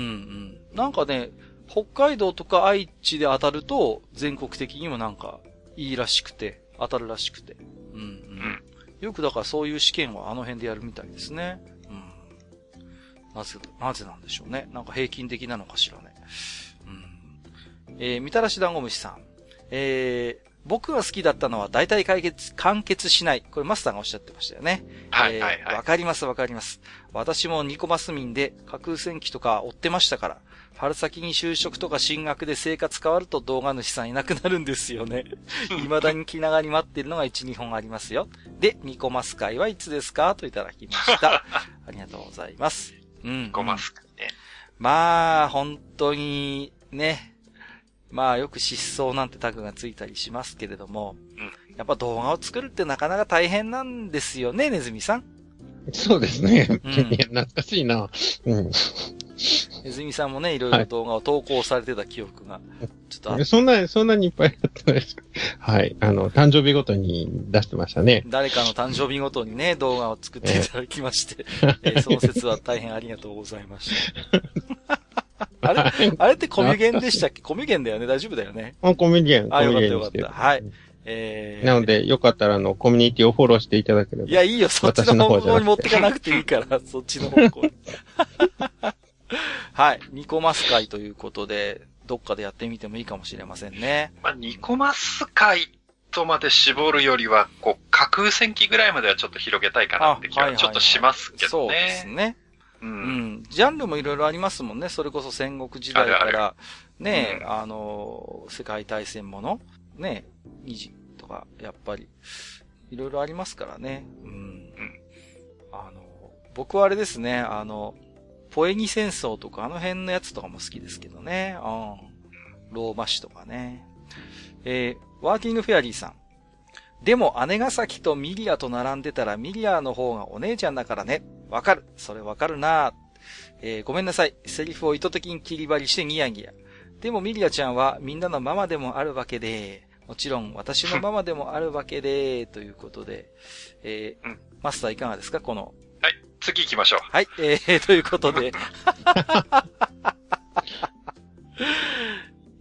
ん。なんかね、北海道とか愛知で当たると、全国的にもなんか、いいらしくて、当たるらしくて。うんうん。よくだからそういう試験はあの辺でやるみたいですね。うん。なぜ、なぜなんでしょうね。なんか平均的なのかしらね。うん。えー、みたらし団子虫さん。えー、僕が好きだったのは大体解決、完結しない。これマスターがおっしゃってましたよね。はい、はい、はい。わかりますわかります。私もニコマス民で架空戦記とか追ってましたから、春先に就職とか進学で生活変わると動画主さんいなくなるんですよね。未だに気長に待ってるのが1、2本ありますよ。で、ニコマス会はいつですか？といただきました。ありがとうございます。うん。ニコマス会ね。まあ、本当に、ね、まあよく失踪なんてタグがついたりしますけれども、うん、やっぱ動画を作るってなかなか大変なんですよね、ネズミさん。そうですね。うん、懐かしいな。うん。ネズミさんもね、いろいろ動画を投稿されてた記憶が、ちょっとそんな、そんなにいっぱいあったんですか？はい。あの、誕生日ごとに出してましたね。誰かの誕生日ごとにね、動画を作っていただきまして、えー、その説は大変ありがとうございました。あれあれってコミュゲンでしたっけ？コミュゲンだよね大丈夫だよねあ、コミュゲン。あ、よかったよかった。はい。えー、なので、よかったら、あの、コミュニティをフォローしていただければ。いや、いいよ、そっちの方向に持ってかなくていいから、そっちの方向に。はい。ニコマス会ということで、どっかでやってみてもいいかもしれませんね。まあ、ニコマス会とまで絞るよりは、こう、架空戦記ぐらいまではちょっと広げたいかなって気はちょっとしますけどね。はいはいはい、そうですね。うん。ジャンルもいろいろありますもんね。それこそ戦国時代から、ね、うん、あの、世界大戦もの、ね、二次とか、やっぱり、いろいろありますからね。うん。うん、あの、僕はあれですね、あの、ポエニ戦争とかあの辺のやつとかも好きですけどね。うん。ローマ史とかね。えー、ワーキングフェアリーさん。でも姉が先とミリアと並んでたらミリアの方がお姉ちゃんだからね。わかる。それわかるなえー、ごめんなさい。セリフを意図的に切り張りしてニヤニヤ。でもミリアちゃんはみんなのママでもあるわけで、もちろん私のママでもあるわけで、ということで、えー、うん、マスターいかがですか？この。はい、次行きましょう。はい、えー、ということで。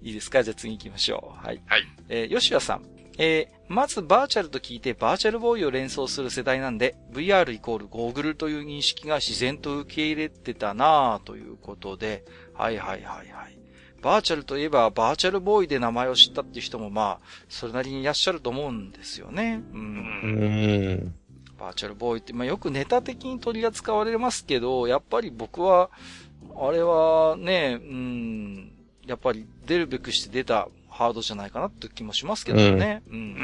いいですか？じゃあ次行きましょう。はい。はい。えー、吉谷さん。えー、まずバーチャルと聞いてバーチャルボーイを連想する世代なんで、VR イコールゴーグルという認識が自然と受け入れてたなぁということで、はいはいはいはい。バーチャルといえばバーチャルボーイで名前を知ったっていう人もまあ、それなりにいらっしゃると思うんですよね。うん。うんバーチャルボーイって、まあよくネタ的に取り扱われますけど、やっぱり僕は、あれはね、うん、やっぱり出るべくして出たハードじゃないかなって気もしますけどね。うん。うん、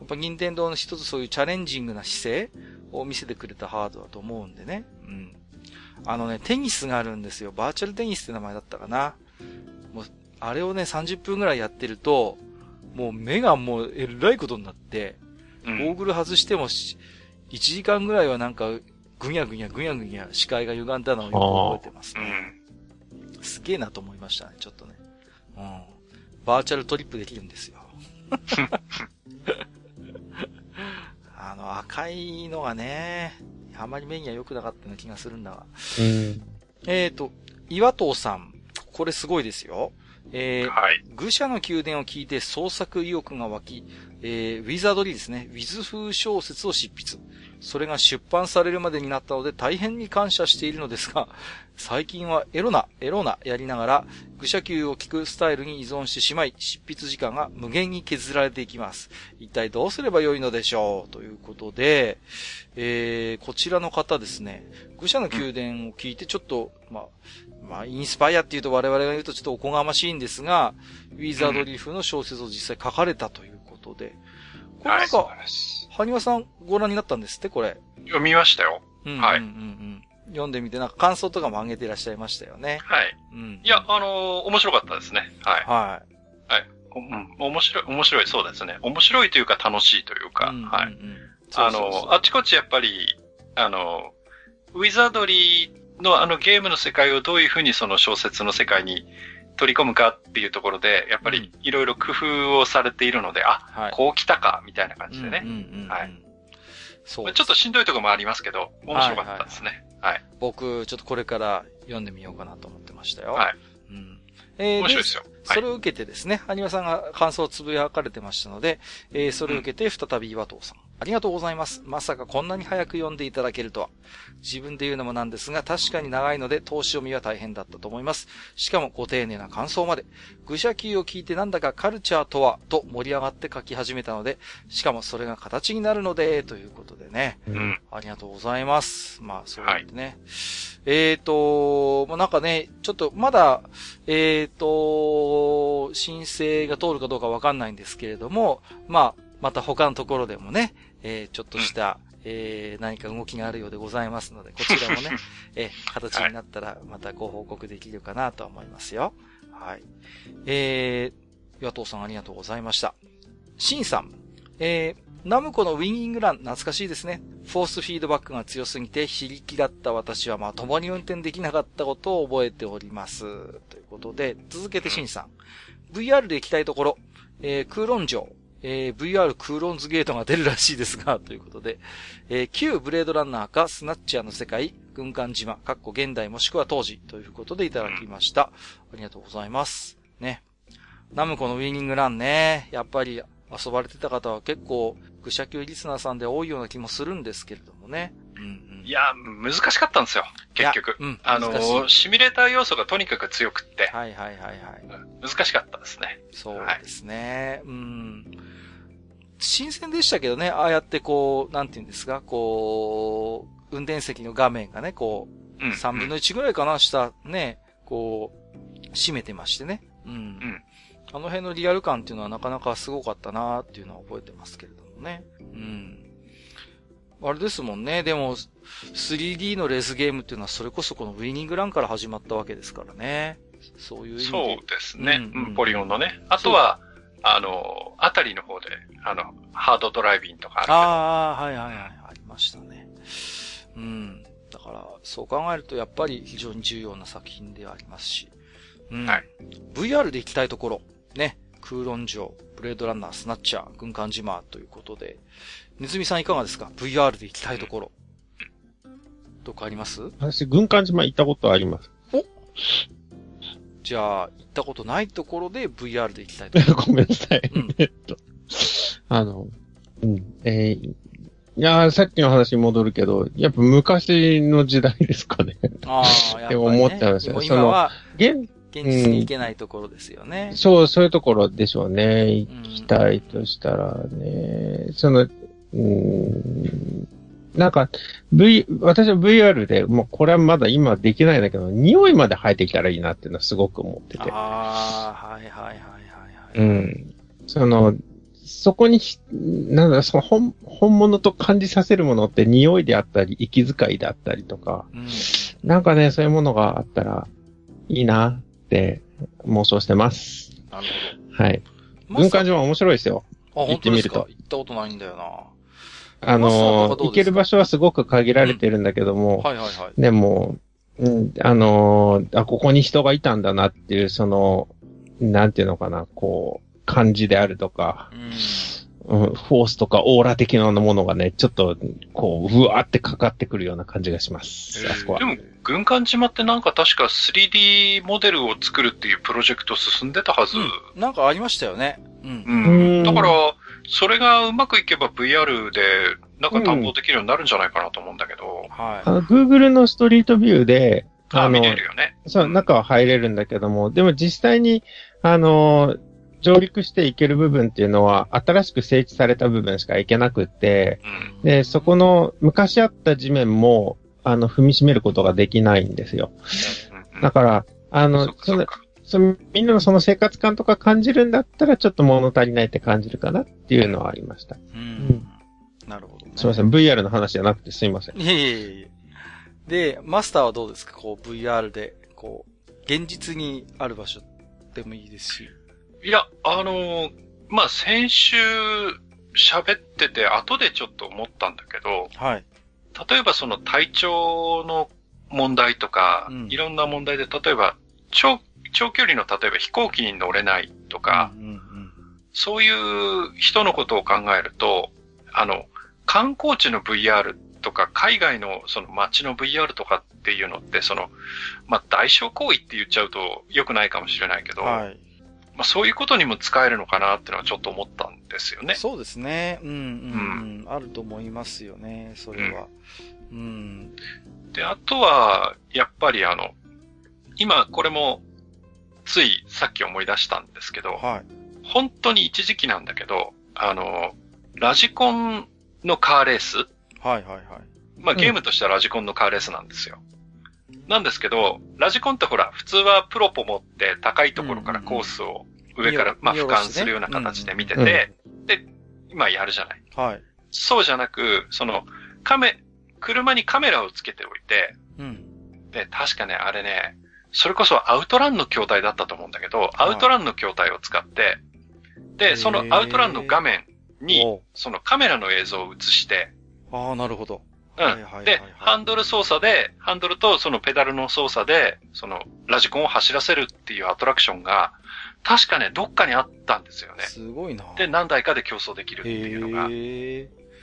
やっぱ任天堂の一つそういうチャレンジングな姿勢を見せてくれたハードだと思うんでね。うん。あのね、テニスがあるんですよ。バーチャルテニスって名前だったかな。もう、あれをね、30分ぐらいやってると、もう目がもうえらいことになって、ゴーグル外しても1時間ぐらいはなんか、ぐにゃぐにゃぐにゃぐにゃ視界が歪んだのをよく覚えてますね。すげえなと思いましたね、ちょっとね。うん。バーチャルトリップできるんですよ。あの、赤いのがね、あまり目には良くなかったような気がするんだが。うん、えっ、ー、と、岩藤さん。これすごいですよ。えー、はい。愚者の宮殿を聞いて創作意欲が湧き、えー、ウィザードリーですね。ウィズ風小説を執筆。それが出版されるまでになったので大変に感謝しているのですが、最近はエロな、エロなやりながら、愚者級を聞くスタイルに依存してしまい、執筆時間が無限に削られていきます。一体どうすればよいのでしょう？ということで、えー、こちらの方ですね、愚者の宮殿を聞いてちょっと、まあ、まあ、インスパイアっていうと我々が言うとちょっとおこがましいんですが、ウィザードリーフの小説を実際書かれたということで、これなんか、はにわさんご覧になったんですって？これ。読みましたよ。うん、はい。うんうんうん読んでみて、なんか感想とかも上げていらっしゃいましたよね。はい。うん。いや、あのー、面白かったですね。はい。はい。はい。うん、面白い、面白い、そうですね。面白いというか楽しいというか、うんうんうん、はい。あの、あちこちやっぱり、あの、ウィザードリーのあのゲームの世界をどういうふうにその小説の世界に取り込むかっていうところで、やっぱりいろいろ工夫をされているので、あ、はい、こう来たか、みたいな感じでね。はい。そう。ちょっとしんどいところもありますけど、面白かったですね。はい。僕、ちょっとこれから読んでみようかなと思ってましたよ。はい。うん。えー、面白いですよ。それを受けてですね、アニメさんが感想をつぶやかれてましたので、えー、それを受けて再び岩藤さん。ありがとうございます。まさかこんなに早く読んでいただけるとは。自分で言うのもなんですが、確かに長いので、投資読みは大変だったと思います。しかもご丁寧な感想まで。愚者級を聞いてなんだかカルチャーとは、と盛り上がって書き始めたので、しかもそれが形になるので、ということでね。うん。ありがとうございます。まあ、そうやってね。はい、えっ、ー、と、もうなんかね、ちょっとまだ、えっ、ー、と、申請が通るかどうかわかんないんですけれども、まあ、また他のところでもね、えー、ちょっとした、えー、何か動きがあるようでございますので、こちらもね、えー、形になったらまたご報告できるかなと思いますよ。はい。えー、野党さんありがとうございました。シンさん、えー、ナムコのウィニングラン、懐かしいですね。フォースフィードバックが強すぎて、非力だった私はまともに運転できなかったことを覚えております。ということで、続けてシンさん。VR で行きたいところ、えー、空論城、えー、VR クーロンズゲートが出るらしいですが、ということで、えー、旧ブレードランナーかスナッチャーの世界、軍艦島、かっこ現代もしくは当時ということでいただきました。ありがとうございます。ね。ナムコのウィニングランね、やっぱり遊ばれてた方は結構、愚者級リスナーさんで多いような気もするんですけれどもね。うんうん、いや、難しかったんですよ、結局。うん、あの、シミュレーター要素がとにかく強くって。はいはいはいはい。難しかったですね。そうですね。はい、うん。新鮮でしたけどね、ああやってこう、なんて言うんですか、こう、運転席の画面がね、こう、3分の1ぐらいかな、下、ね、こう、閉めてましてね。うん。うん、あの辺のリアル感っていうのはなかなかすごかったなっていうのは覚えてますけれどもね。うん。あれですもんね。でも、3D のレースゲームっていうのはそれこそこのウィニングランから始まったわけですからね。そういう意味で。そうですね。うん、うん、ポリゴンのね。あとは、あの、あたりの方で、あの、ハードドライビンとかあるああ、はいはいはい、ありましたね。うん。だから、そう考えるとやっぱり非常に重要な作品ではありますし。うん。はい。VR で行きたいところ、ね。空論城、ブレードランナー、スナッチャー、軍艦島ということで、ネズミさんいかがですか ?VR で行きたいところ。どこあります？私、軍艦島行ったことあります。お？じゃあ、行ったことないところで VR で行きたいと思います。ごめんなさい。うん、えっと、あの、うん、えー、いやさっきの話に戻るけど、やっぱ昔の時代ですかね。ああ、やっぱり、ね、って思っちゃうんですよ。今は、現、現実に行けないところですよね。うん、そう、そういうところでしょうね。行きたいとしたらね。その、うん、なんか、V、私は VR で、もうこれはまだ今できないんだけど、匂いまで生えてきたらいいなっていうのはすごく思ってて。ああ、はいはいはいはい、はい。うん。その、そこに、なんだその本、本物と感じさせるものって匂いであったり、息遣いであったりとか、うん、なんかね、そういうものがあったらいいなって妄想してます。なるほど。はい。軍艦島は面白いですよ。あ、行ってみると。行ったことないんだよな。あの、行ける場所はすごく限られてるんだけども、はいはいはい。でも、うん、あのあ、ここに人がいたんだなっていう、その、なんていうのかな、こう、感じであるとか、うん、フォースとかオーラ的なものがね、ちょっと、こう、うわーってかかってくるような感じがします。あそこは。でも、軍艦島ってなんか確か 3D モデルを作るっていうプロジェクト進んでたはず。うん、なんかありましたよね。うん。うん、だから、それがうまくいけば VR で、なんか担保できるようになるんじゃないかなと思うんだけど。うん、はい。あの、Google のストリートビューで、あ見れるよね。そう、中は入れるんだけども、でも実際に、あの、上陸していける部分っていうのは、新しく整地された部分しか行けなくって、うん、で、そこの昔あった地面も、あの、踏みしめることができないんですよ。だから、あの、その、そのみんなのその生活感とか感じるんだったら、ちょっと物足りないって感じるかなっていうのはありました。うん。うん、なるほど、ね、すいません。VR の話じゃなくてすいません。いえいえいえ。で、マスターはどうですか？こう VR で、こう、現実にある場所でもいいですし。いや、あのー、まあ、先週喋ってて後でちょっと思ったんだけど、はい。例えばその体調の問題とか、うん、いろんな問題で、例えば、長、長距離の例えば飛行機に乗れないとか、うんうんうん、そういう人のことを考えると、あの、観光地の VR とか、海外のその街の VR とかっていうのって、その、まあ、代償行為って言っちゃうと良くないかもしれないけど、はい、まあ、そういうことにも使えるのかなっていうのはちょっと思ったんですよね。そうですね。うん、うん、うん。あると思いますよね、それは。うん。うん、で、あとは、やっぱりあの、今これも、ついさっき思い出したんですけど、はい、本当に一時期なんだけど、あの、ラジコンのカーレース？はいはいはい。まあゲームとしてはラジコンのカーレースなんですよ。なんですけど、ラジコンってほら、普通はプロポ持って高いところからコースを上から、まあ俯瞰するような形で見てて、で、今やるじゃない。はい。そうじゃなく、その、カメ、車にカメラをつけておいて、うん。で、確かね、あれね、それこそアウトランの筐体だったと思うんだけど、アウトランの筐体を使って、で、そのアウトランの画面に、そのカメラの映像を映して、ああ、なるほど。うん。で、ハンドル操作で、ハンドルとそのペダルの操作で、そのラジコンを走らせるっていうアトラクションが、確かね、どっかにあったんですよね。すごいな。で、何台かで競争できるっていうのが。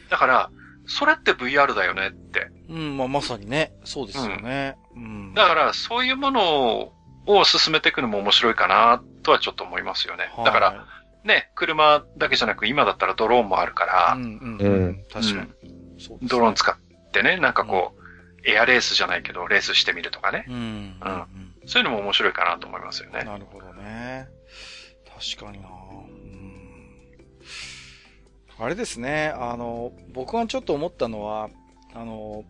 だから、それって VR だよねって。うん、まあまさにね。そうですよね。うん。うん、だから、そういうものを進めていくのも面白いかな、とはちょっと思いますよね。だから、ね、車だけじゃなく今だったらドローンもあるから、うん、うん、うん。確かに。ドローン使ってね、なんかこう、エアレースじゃないけど、レースしてみるとかね。うん。うん。そういうのも面白いかなと思いますよね。なるほどね。確かになあれですね、あの、僕がちょっと思ったのは、あの、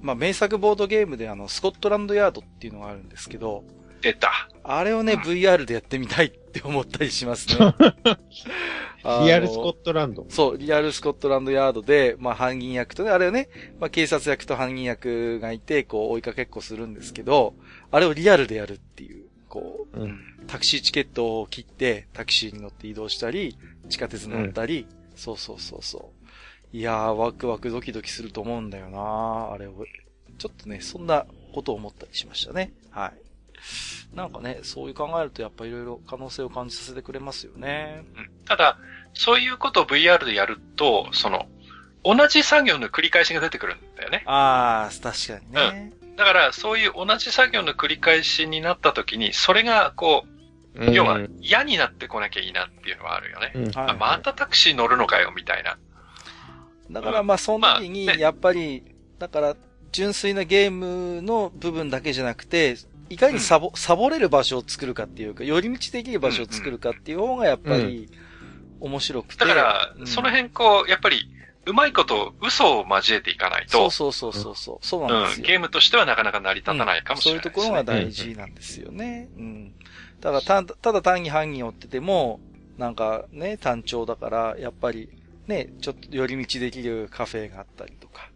まあ、名作ボードゲームであの、スコットランドヤードっていうのがあるんですけど、出た。あれをね、うん、VR でやってみたいって思ったりしますね。リアルスコットランドそう、リアルスコットランドヤードで、まあ、犯人役とね、あれをね、まあ、警察役と犯人役がいて、こう、追いかけっこするんですけど、あれをリアルでやるっていう、こう、うん、タクシーチケットを切って、タクシーに乗って移動したり、地下鉄乗ったり、うん、そうそうそうそう。いやー、ワクワクドキドキすると思うんだよなあれを。ちょっとね、そんなことを思ったりしましたね。はい。なんかね、そういう考えるとやっぱいろいろ可能性を感じさせてくれますよね。うん。ただ、そういうことを VR でやると、その、同じ作業の繰り返しが出てくるんだよね。ああ、確かにね。うん。だから、そういう同じ作業の繰り返しになった時に、それが、こう、要は嫌になってこなきゃいいなっていうのはあるよね。うんはい、またタクシー乗るのかよ、みたいな。だからまあその時に、やっぱり、だから純粋なゲームの部分だけじゃなくて、いかにサボ、うん、サボれる場所を作るかっていうか、寄り道できる場所を作るかっていう方がやっぱり面白くて。だから、その辺こう、やっぱり、うまいこと嘘を交えていかないと。そうそうそうそう。そうなんですよ、うん。ゲームとしてはなかなか成り立たないかもしれない、ねうん、そういうところが大事なんですよね。うん。だからた、ただ単に範囲に追ってても、なんかね、単調だから、やっぱり、ね、ちょっと寄り道できるカフェがあったりとか、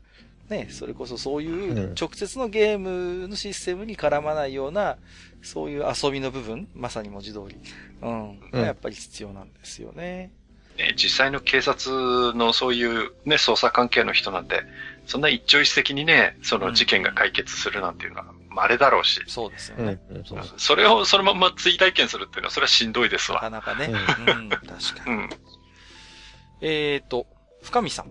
ね、それこそそういう直接のゲームのシステムに絡まないような、そういう遊びの部分、まさに文字通り、うん、やっぱり必要なんですよね。ね、実際の警察のそういうね、捜査関係の人なんて、そんな一朝一夕にね、その事件が解決するなんていうのは稀だろうし。そうですよね。うん、それをそのまま追体験するっていうのは、それはしんどいですわ。なかなかね。うん、確かに。うん、えっ、と、深見さん。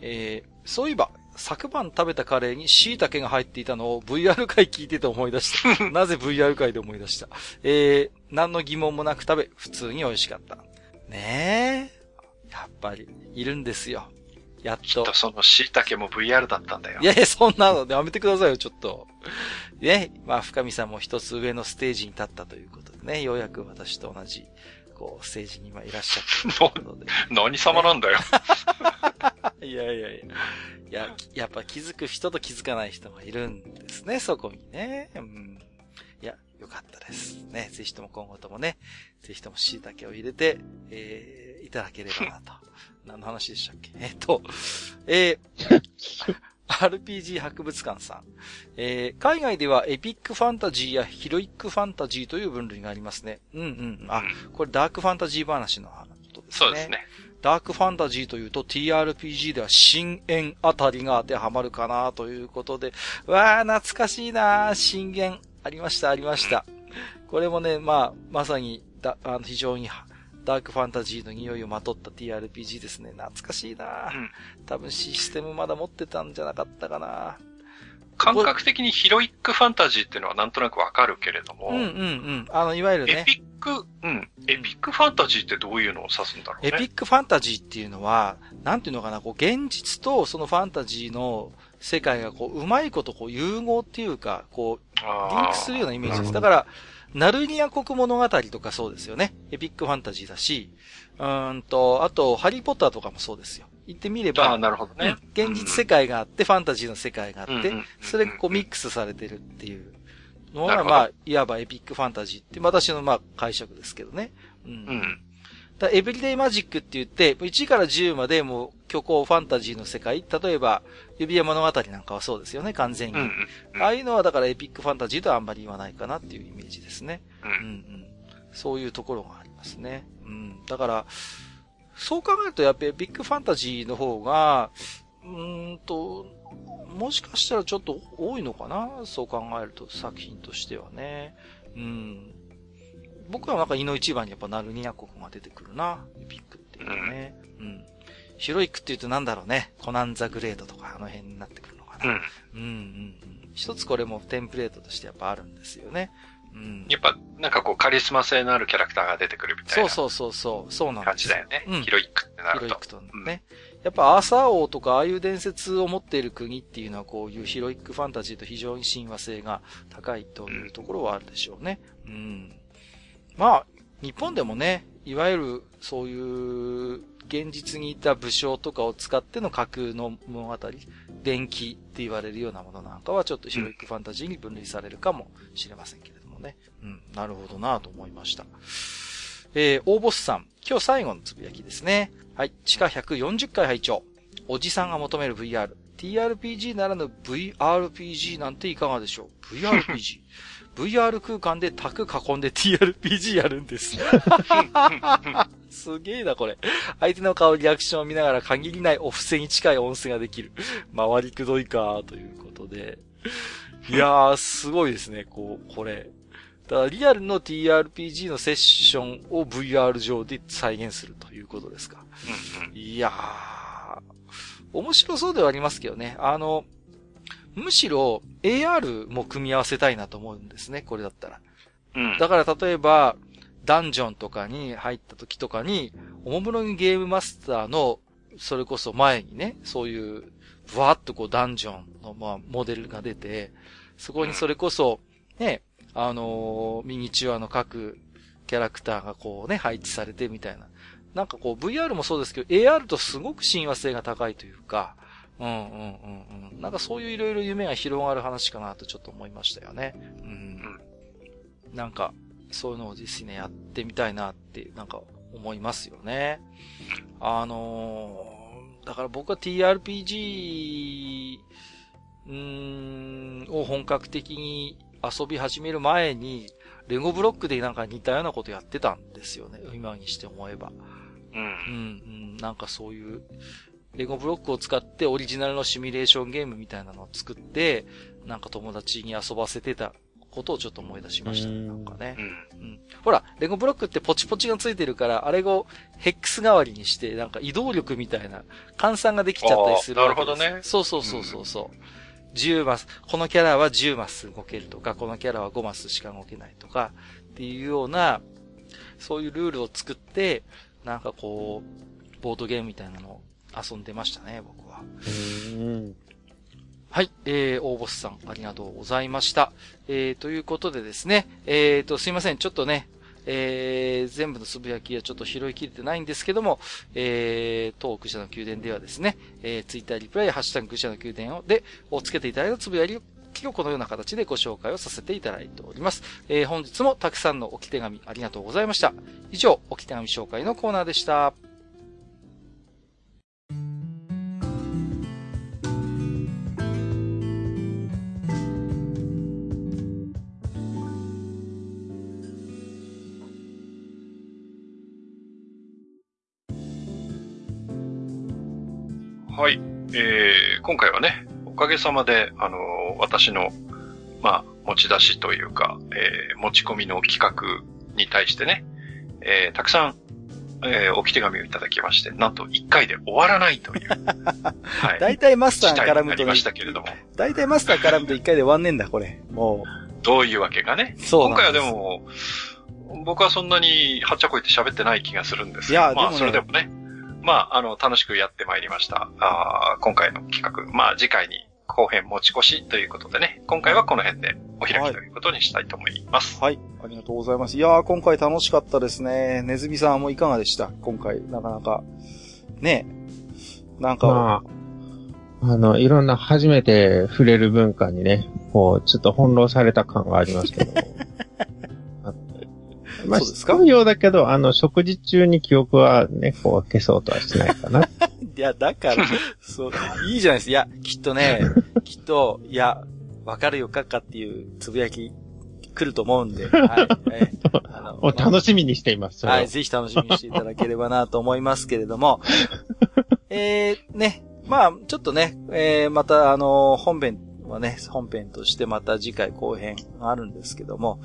えー、そういえば、昨晩食べたカレーに椎茸が入っていたのを VR 回聞いてて思い出した。なぜ VR 回で思い出した。えー、何の疑問もなく食べ、普通に美味しかった。ねえ。やっぱり、いるんですよ。やっと。きっとその椎茸も VR だったんだよ。いやいや、そんなのやめてくださいよ、ちょっと。ね。まあ、深見さんも一つ上のステージに立ったということでね、ようやく私と同じ、こう、ステージに今いらっしゃっで。何様なんだよ。いやいやいや。いや、やっぱ気づく人と気づかない人がいるんですね、そこにね。うん。いや、よかったです。ね。ぜひとも今後ともね、ぜひとも椎茸を入れて、えー、いただければなと。何の話でしたっけ？えっと、えー、RPG 博物館さん。えー、海外ではエピックファンタジーやヒロイックファンタジーという分類がありますね。うんうん。あ、これダークファンタジー話のことですね。そうですね。ダークファンタジーというと TRPG では深淵あたりが当てはまるかなということで、わー、懐かしいな深淵。ありました、ありました。これもね、まあ、まさに、だ、あの、非常にダークファンタジーの匂いをまとった TRPG ですね。懐かしいな、うん、多分システムまだ持ってたんじゃなかったかな感覚的にヒロイックファンタジーっていうのはなんとなくわかるけれども。うんうんうん。あの、いわゆるね。エピック、うん。エピックファンタジーってどういうのを指すんだろうね。エピックファンタジーっていうのは、なんていうのかな、こう、現実とそのファンタジーの世界がこう、うまいことこう、融合っていうか、こう、リンクするようなイメージです。だから、ナルニア国物語とかそうですよね。エピックファンタジーだし、うんと、あと、ハリーポッターとかもそうですよ。言ってみれば、あなるほどね、うん、現実世界があって、ファンタジーの世界があって、それがこうミックスされてるっていうのが、まあ、いわばエピックファンタジーって、私のまあ解釈ですけどね。うん。うんだエブリデイマジックって言って、1から10までもう虚構ファンタジーの世界、例えば、指輪物語なんかはそうですよね、完全に。ああいうのはだからエピックファンタジーとはあんまり言わないかなっていうイメージですね。うん、うん、そういうところがありますね。うん。だから、そう考えるとやっぱりエピックファンタジーの方が、うんと、もしかしたらちょっと多いのかな？そう考えると作品としてはね。うん。僕はなんか胃の一番にやっぱナルニア国が出てくるな。エピックっていうのね。うん。ヒロイックって言うとなんだろうね。コナンザグレードとかあの辺になってくるのかな。うん。うんうんうん一つこれもテンプレートとしてやっぱあるんですよね。うん。やっぱ、なんかこう、カリスマ性のあるキャラクターが出てくるみたいな。そうそうそうそう。そうなん感じだよね。うん。ヒロイックってなると。ヒロイックとね。うん、やっぱアーサー王とかああいう伝説を持っている国っていうのはこういうヒロイックファンタジーと非常に親和性が高いというところはあるでしょうね。うん。まあ、日本でもね、いわゆるそういう現実にいた武将とかを使っての架空の物語、電気って言われるようなものなんかはちょっとヒロイックファンタジーに分類されるかもしれませんけれどもね。うん、なるほどなと思いました。えー、大ボスさん、今日最後のつぶやきですね。はい、地下140回拝聴おじさんが求める VR。TRPG ならぬ VRPG なんていかがでしょう ?VRPG。VR 空間で卓囲んで TRPG やるんです。すげえな、これ。相手の顔リアクションを見ながら限りないお布施に近い音声ができる。回りくどいか、ということで。いやー、すごいですね、こう、これ。だからリアルの TRPG のセッションを VR 上で再現するということですか。いやー、面白そうではありますけどね。あの、むしろ AR も組み合わせたいなと思うんですね、これだったら。うん。だから例えば、ダンジョンとかに入った時とかに、おもむろにゲームマスターの、それこそ前にね、そういう、ブワーっとこうダンジョンの、まあ、モデルが出て、そこにそれこそ、ね、あのー、ミニチュアの各キャラクターがこうね、配置されてみたいな。なんかこう VR もそうですけど、AR とすごく親和性が高いというか、うんうんうんうん。なんかそういういろいろ夢が広がる話かなとちょっと思いましたよね。うん。なんか、そういうのをですね、やってみたいなって、なんか思いますよね。あのー、だから僕は TRPG、うーん、を本格的に遊び始める前に、レゴブロックでなんか似たようなことやってたんですよね。今にして思えば。うん。うん、うん。なんかそういう、レゴブロックを使ってオリジナルのシミュレーションゲームみたいなのを作って、なんか友達に遊ばせてたことをちょっと思い出しましたね。なんかね、うん。ほら、レゴブロックってポチポチがついてるから、あれをヘックス代わりにして、なんか移動力みたいな換算ができちゃったりするなるほどね。そうそうそうそうそう。10マス、このキャラは10マス動けるとか、このキャラは5マスしか動けないとか、っていうような、そういうルールを作って、なんかこう、ボードゲームみたいなのを遊んでましたね、僕は。はい、えー、大ボスさん、ありがとうございました。えー、ということでですね、えーと、すいません、ちょっとね、えー、全部のつぶやきはちょっと拾いきれてないんですけども、えー、当愚者の宮殿ではですね、えー、ツイッターリプライ、ハッシュタグ愚者の宮殿を、で、をつけていただいたつぶやきををこのような形でご紹介をさせていただいております。えー、本日もたくさんの置き手紙ありがとうございました。以上、置き手紙紹介のコーナーでした。はい。えー、今回はね、おかげさまで、あのー、私の、まあ、持ち出しというか、えー、持ち込みの企画に対してね、えー、たくさん、えー、置き手紙をいただきまして、なんと1回で終わらないという。はい。大体マスター絡むと、ましたけれども。大体マスター絡むと1回で終わんねえんだ、これ。もう。どういうわけかね。そう今回はでも、僕はそんなにはっちゃこいって喋ってない気がするんですいや、まあ、それでもね。まあ、あの、楽しくやってまいりました。あ今回の企画。まあ、次回に後編持ち越しということでね、今回はこの辺でお開きということにしたいと思います。はい。はい、ありがとうございます。いやー、今回楽しかったですね。ネズミさんもいかがでした？今回、なかなか。ねなんか、まあ、あの、いろんな初めて触れる文化にね、こう、ちょっと翻弄された感がありますけど。まあ、そうですか？ようだけど、あの、食事中に記憶はね、こう消そうとはしないかな。いや、だから、そう、いいじゃないですか。いや、きっとね、きっと、いや、わかるよかかっていうつぶやき来ると思うんで、はい。えー、あのお楽しみにしています。はい、ぜひ楽しみにしていただければなと思いますけれども、えー、ね、まあ、ちょっとね、えー、また、あの、本編はね、本編としてまた次回後編があるんですけども、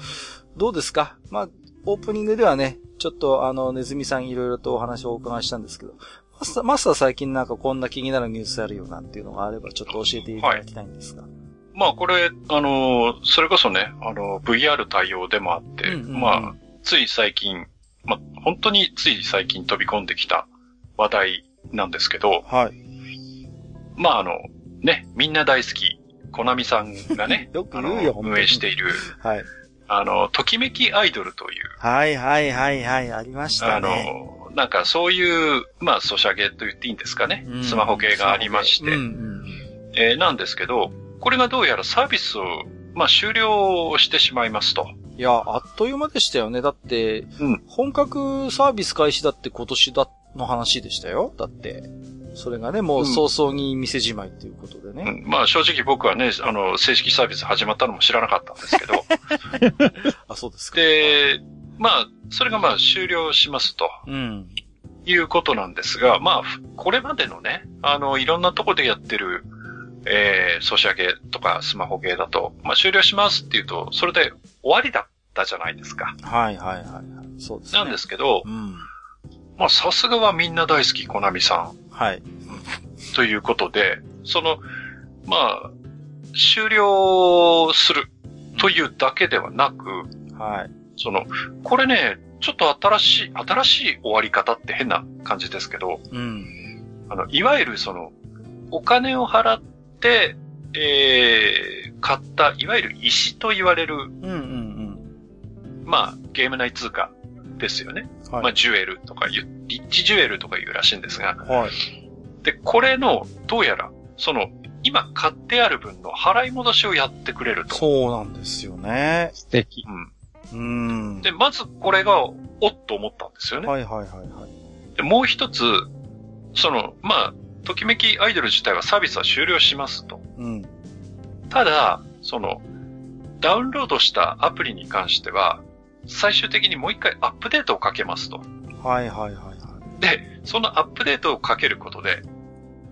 どうですか？まあ、オープニングではね、ちょっとあの、ネズミさんいろいろとお話をお伺いしたんですけど、マスター、マスター最近なんかこんな気になるニュースあるよなんていうのがあればちょっと教えていただきたいんですが。はい、まあこれ、あの、それこそね、あの、VR 対応でもあって、うんうんうん、まあ、つい最近、まあ、本当につい最近飛び込んできた話題なんですけど、はい。まああの、ね、みんな大好き、コナミさんがね、よく言うよ、運営している、はい。あの、ときめきアイドルという。はいはいはいはい、ありましたね。あの、なんかそういう、まあ、ソシャゲと言っていいんですかね。うん、スマホ系がありまして、うんうん、えー、なんですけど、これがどうやらサービスを、まあ、終了してしまいますと。いや、あっという間でしたよね。だって、うん、本格サービス開始だって今年だの話でしたよ。だって。それがね、もう早々に店じまいということでね。うん、まあ正直僕はね、あの、正式サービス始まったのも知らなかったんですけど。あ、そうですか。で、まあ、それがまあ終了しますと。うん。いうことなんですが、まあ、これまでのね、あの、いろんなとこでやってる、えー、ソシャゲとかスマホゲーだと、まあ終了しますっていうと、それで終わりだったじゃないですか。はいはいはいはい。そうですね。なんですけど、うん。まあさすがはみんな大好き、コナミさん。はい。ということで、その、まあ、終了するというだけではなく、はい。その、これね、ちょっと新しい、新しい終わり方って変な感じですけど、うん。あの、いわゆるその、お金を払って、えー、買った、いわゆる石と言われる、うんうんうん。まあ、ゲーム内通貨ですよね。はい、まあ、ジュエルとかリッチジュエルとか言うらしいんですが。はい。で、これの、どうやら、その、今買ってある分の払い戻しをやってくれると。そうなんですよね。素敵。うん。うん。で、まずこれが、おっと思ったんですよね。はいはいはいはい。で、もう一つ、その、まあ、ときめきアイドル自体はサービスは終了しますと。うん。ただ、その、ダウンロードしたアプリに関しては、最終的にもう一回アップデートをかけますと。はいはいはいはい。で、そのアップデートをかけることで、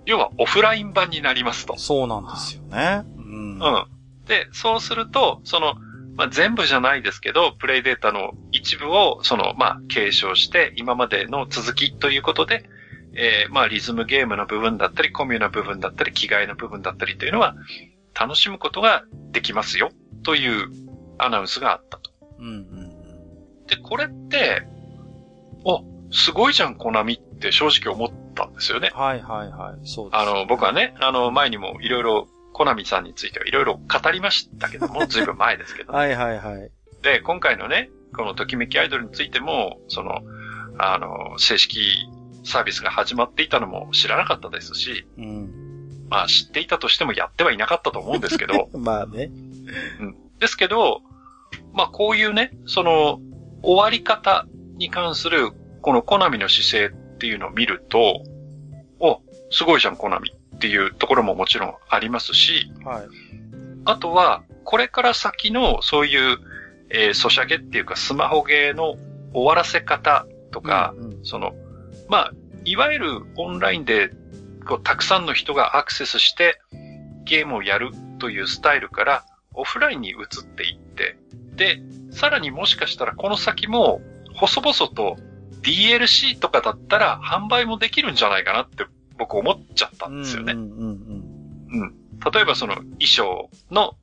要はオフライン版になりますと。そうなんですよね。うん。うん。で、そうすると、その、まあ、全部じゃないですけど、プレイデータの一部を、その、まあ、継承して、今までの続きということで、えー、まあ、リズムゲームの部分だったり、コミュの部分だったり、着替えの部分だったりというのは、楽しむことができますよ、というアナウンスがあったと。うんうん、で、これって、お、すごいじゃん、コナミって正直思ったんですよね。はいはいはい。そうです、ね、あの、僕はね、あの、前にもいろいろ、コナミさんについてはいろいろ語りましたけども、ずいぶん前ですけど、ね、はいはいはい。で、今回のね、このときめきアイドルについても、その、あの、正式サービスが始まっていたのも知らなかったですし、うん、まあ知っていたとしてもやってはいなかったと思うんですけど、まあね。うん。ですけど、まあこういうね、その、終わり方に関するこのコナミの姿勢っていうのを見ると、お、すごいじゃん、コナミっていうところももちろんありますし、はい。あとは、これから先のそういう、えー、ソシャゲっていうかスマホゲーの終わらせ方とか、うんうん、その、まあ、いわゆるオンラインでこうたくさんの人がアクセスしてゲームをやるというスタイルからオフラインに移っていって、で、さらにもしかしたらこの先も細々と DLC とかだったら販売もできるんじゃないかなって僕思っちゃったんですよね。うん。例えばその衣装の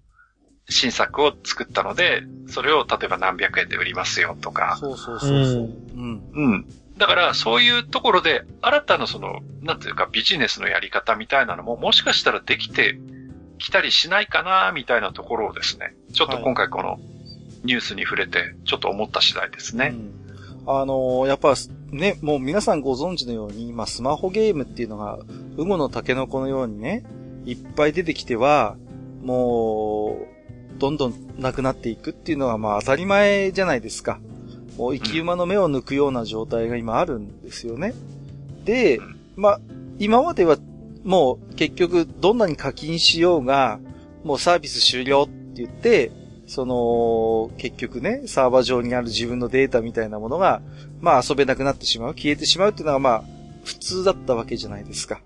新作を作ったので、それを例えば何百円で売りますよとか。そうそうそうそう。うん。うん。だからそういうところで新たなその、なんていうかビジネスのやり方みたいなのももしかしたらできてきたりしないかなみたいなところをですね、ちょっと今回このニュースに触れてちょっと思った次第ですね。うんあの、やっぱね、もう皆さんご存知のように、まあ、スマホゲームっていうのが、ウゴのタケノコのようにね、いっぱい出てきては、もう、どんどんなくなっていくっていうのはまあ当たり前じゃないですか。もう生き馬の目を抜くような状態が今あるんですよね。で、まあ、今まではもう結局どんなに課金しようが、もうサービス終了って言って、その、結局ね、サーバー上にある自分のデータみたいなものが、まあ遊べなくなってしまう、消えてしまうっていうのがまあ、普通だったわけじゃないですか。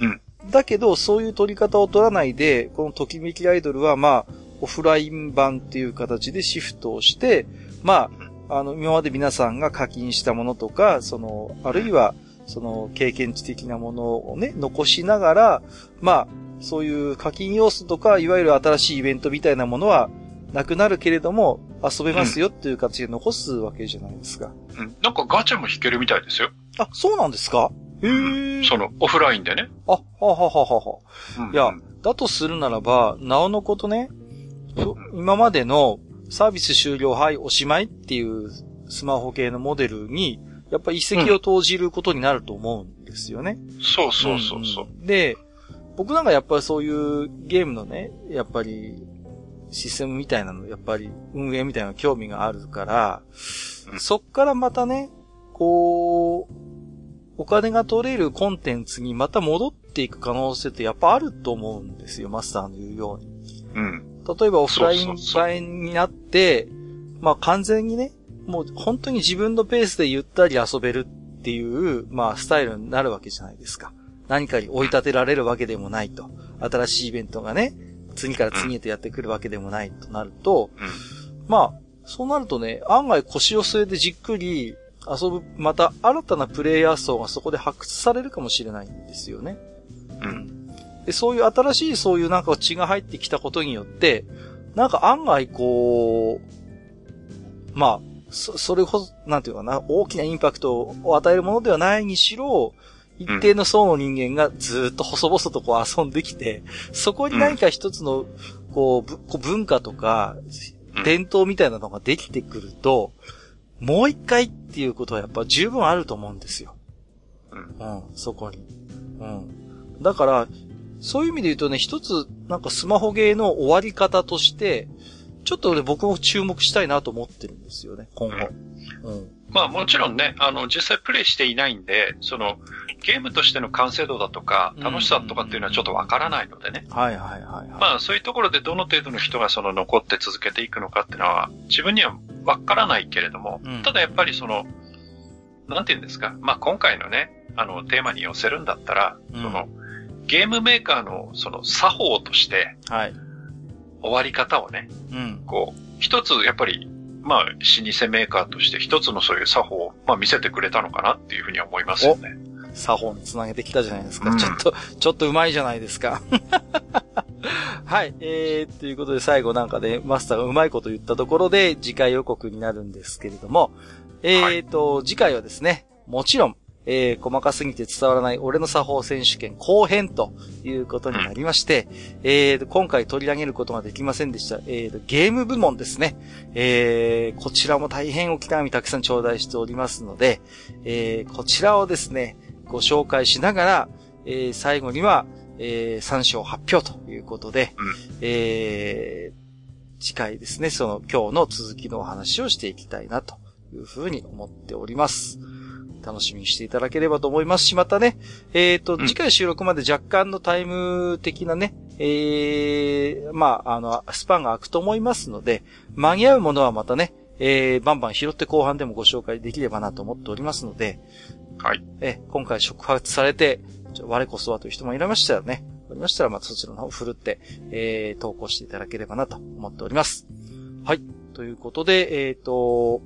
うん。だけど、そういう取り方を取らないで、このときめきアイドルはまあ、オフライン版っていう形でシフトをして、まあ、あの、今まで皆さんが課金したものとか、その、あるいは、その、経験値的なものをね、残しながら、まあ、そういう課金要素とか、いわゆる新しいイベントみたいなものは、なくなるけれども、遊べますよっていう形で残すわけじゃないですか。うん。なんかガチャも引けるみたいですよ。あ、そうなんですか？へえ、その、オフラインでね。あ、ははははは。うん、いや、だとするならば、なおのことね、今までのサービス終了、はい、おしまいっていうスマホ系のモデルに、やっぱ一石を投じることになると思うんですよね。うん、そうそうそうそう、うん、で、僕なんかやっぱりそういうゲームのね、やっぱりシステムみたいなの、やっぱり運営みたいな興味があるから、そっからまたね、こう、お金が取れるコンテンツにまた戻っていく可能性ってやっぱあると思うんですよ、マスターの言うように。うん。例えばオフライン版になって、まあ完全にね、もう本当に自分のペースでゆったり遊べるっていう、まあスタイルになるわけじゃないですか。何かに追い立てられるわけでもないと。新しいイベントがね、次から次へとやってくるわけでもないとなると、うん、まあ、そうなるとね、案外腰を据えてじっくり遊ぶ、また新たなプレイヤー層がそこで発掘されるかもしれないんですよね。うん。で、そういう新しいそういうなんか血が入ってきたことによって、なんか案外こう、まあ、そ、それほど、なんていうかな、大きなインパクトを与えるものではないにしろ、一定の層の人間がずっと細々とこう遊んできて、そこに何か一つの、こう、文化とか、伝統みたいなのができてくると、もう一回っていうことはやっぱ十分あると思うんですよ。うん、そこに。うん。だから、そういう意味で言うとね、一つ、なんかスマホゲーの終わり方として、ちょっとね、僕も注目したいなと思ってるんですよね、今後。うん。まあもちろんね、あの、実際プレイしていないんで、その、ゲームとしての完成度だとか、楽しさとかっていうのはちょっとわからないのでね。はいはいはい、まあそういうところでどの程度の人がその残って続けていくのかっていうのは、自分にはわからないけれども、うん、ただやっぱりその、なんて言うんですか、まあ今回のね、あの、テーマに寄せるんだったら、うん、その、ゲームメーカーのその作法として、はい。終わり方をね、うん。こう、一つやっぱり、まあ、老舗メーカーとして一つのそういう作法を、まあ見せてくれたのかなっていうふうに思いますよね。作法につなげてきたじゃないですか。うん、ちょっと、ちょっと上手いじゃないですか。はい。えー、ということで最後なんかね、マスターがうまいこと言ったところで次回予告になるんですけれども、えーと、はい、次回はですね、もちろん、えー、細かすぎて伝わらない俺の作法選手権後編ということになりまして、えー、今回取り上げることができませんでした、えー、ゲーム部門ですね。えー、こちらも大変おきなみたくさん頂戴しておりますので、えー、こちらをですね、ご紹介しながら、えー、最後には、えー、3章発表ということで、うん、えー、次回ですね、その今日の続きのお話をしていきたいなというふうに思っております。楽しみにしていただければと思いますし、またね、えっ、ー、と、次回収録まで若干のタイム的なね、えー、まあ、あの、スパンが空くと思いますので、間に合うものはまたね、えー、バンバン拾って後半でもご紹介できればなと思っておりますので、はい。え、今回触発されて、我こそはという人もいらましたらね、おりましたら、またそちらの方を振るって、えー、投稿していただければなと思っております。はい。ということで、えっ、ー、と、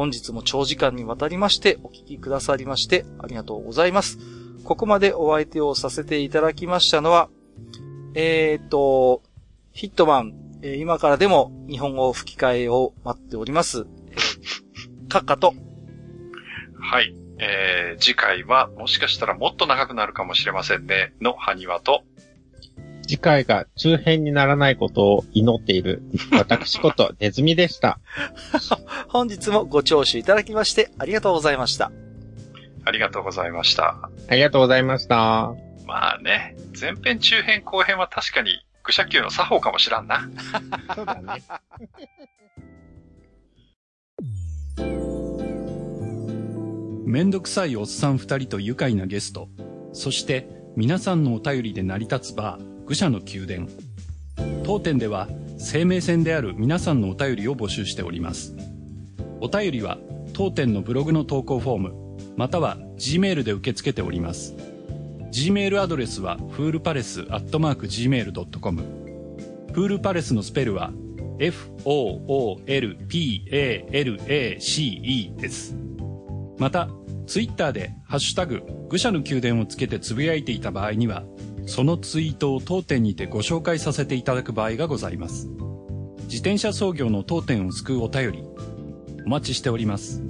本日も長時間にわたりましてお聞きくださりましてありがとうございます。ここまでお相手をさせていただきましたのは、えっ、と、ヒットマン、えー、今からでも日本語吹き替えを待っております。カッカと。はい。えー、次回はもしかしたらもっと長くなるかもしれませんね。の埴輪と。次回が中編にならないことを祈っている、私ことネズミでした。本日もご聴取いただきましてありがとうございました。ありがとうございました。ありがとうございました。まあね、前編中編後編は確かに愚者級の作法かもしらんな。そうだね。めんどくさいおっさん二人と愉快なゲスト、そして皆さんのお便りで成り立つバー、愚者の宮殿。当店では生命線である皆さんのお便りを募集しております。お便りは当店のブログの投稿フォーム、または Gmail で受け付けております。Gmail アドレスはフールパレスアットマーク Gmail.com。フールパレスのスペルは F-O-O-L-P-A-L-A-C-E です。また、ツイッターでハッシュタグ、愚者の宮殿をつけてつぶやいていた場合には、そのツイートを当店にてご紹介させていただく場合がございます。自転車操業の当店を救うお便り、お待ちしております。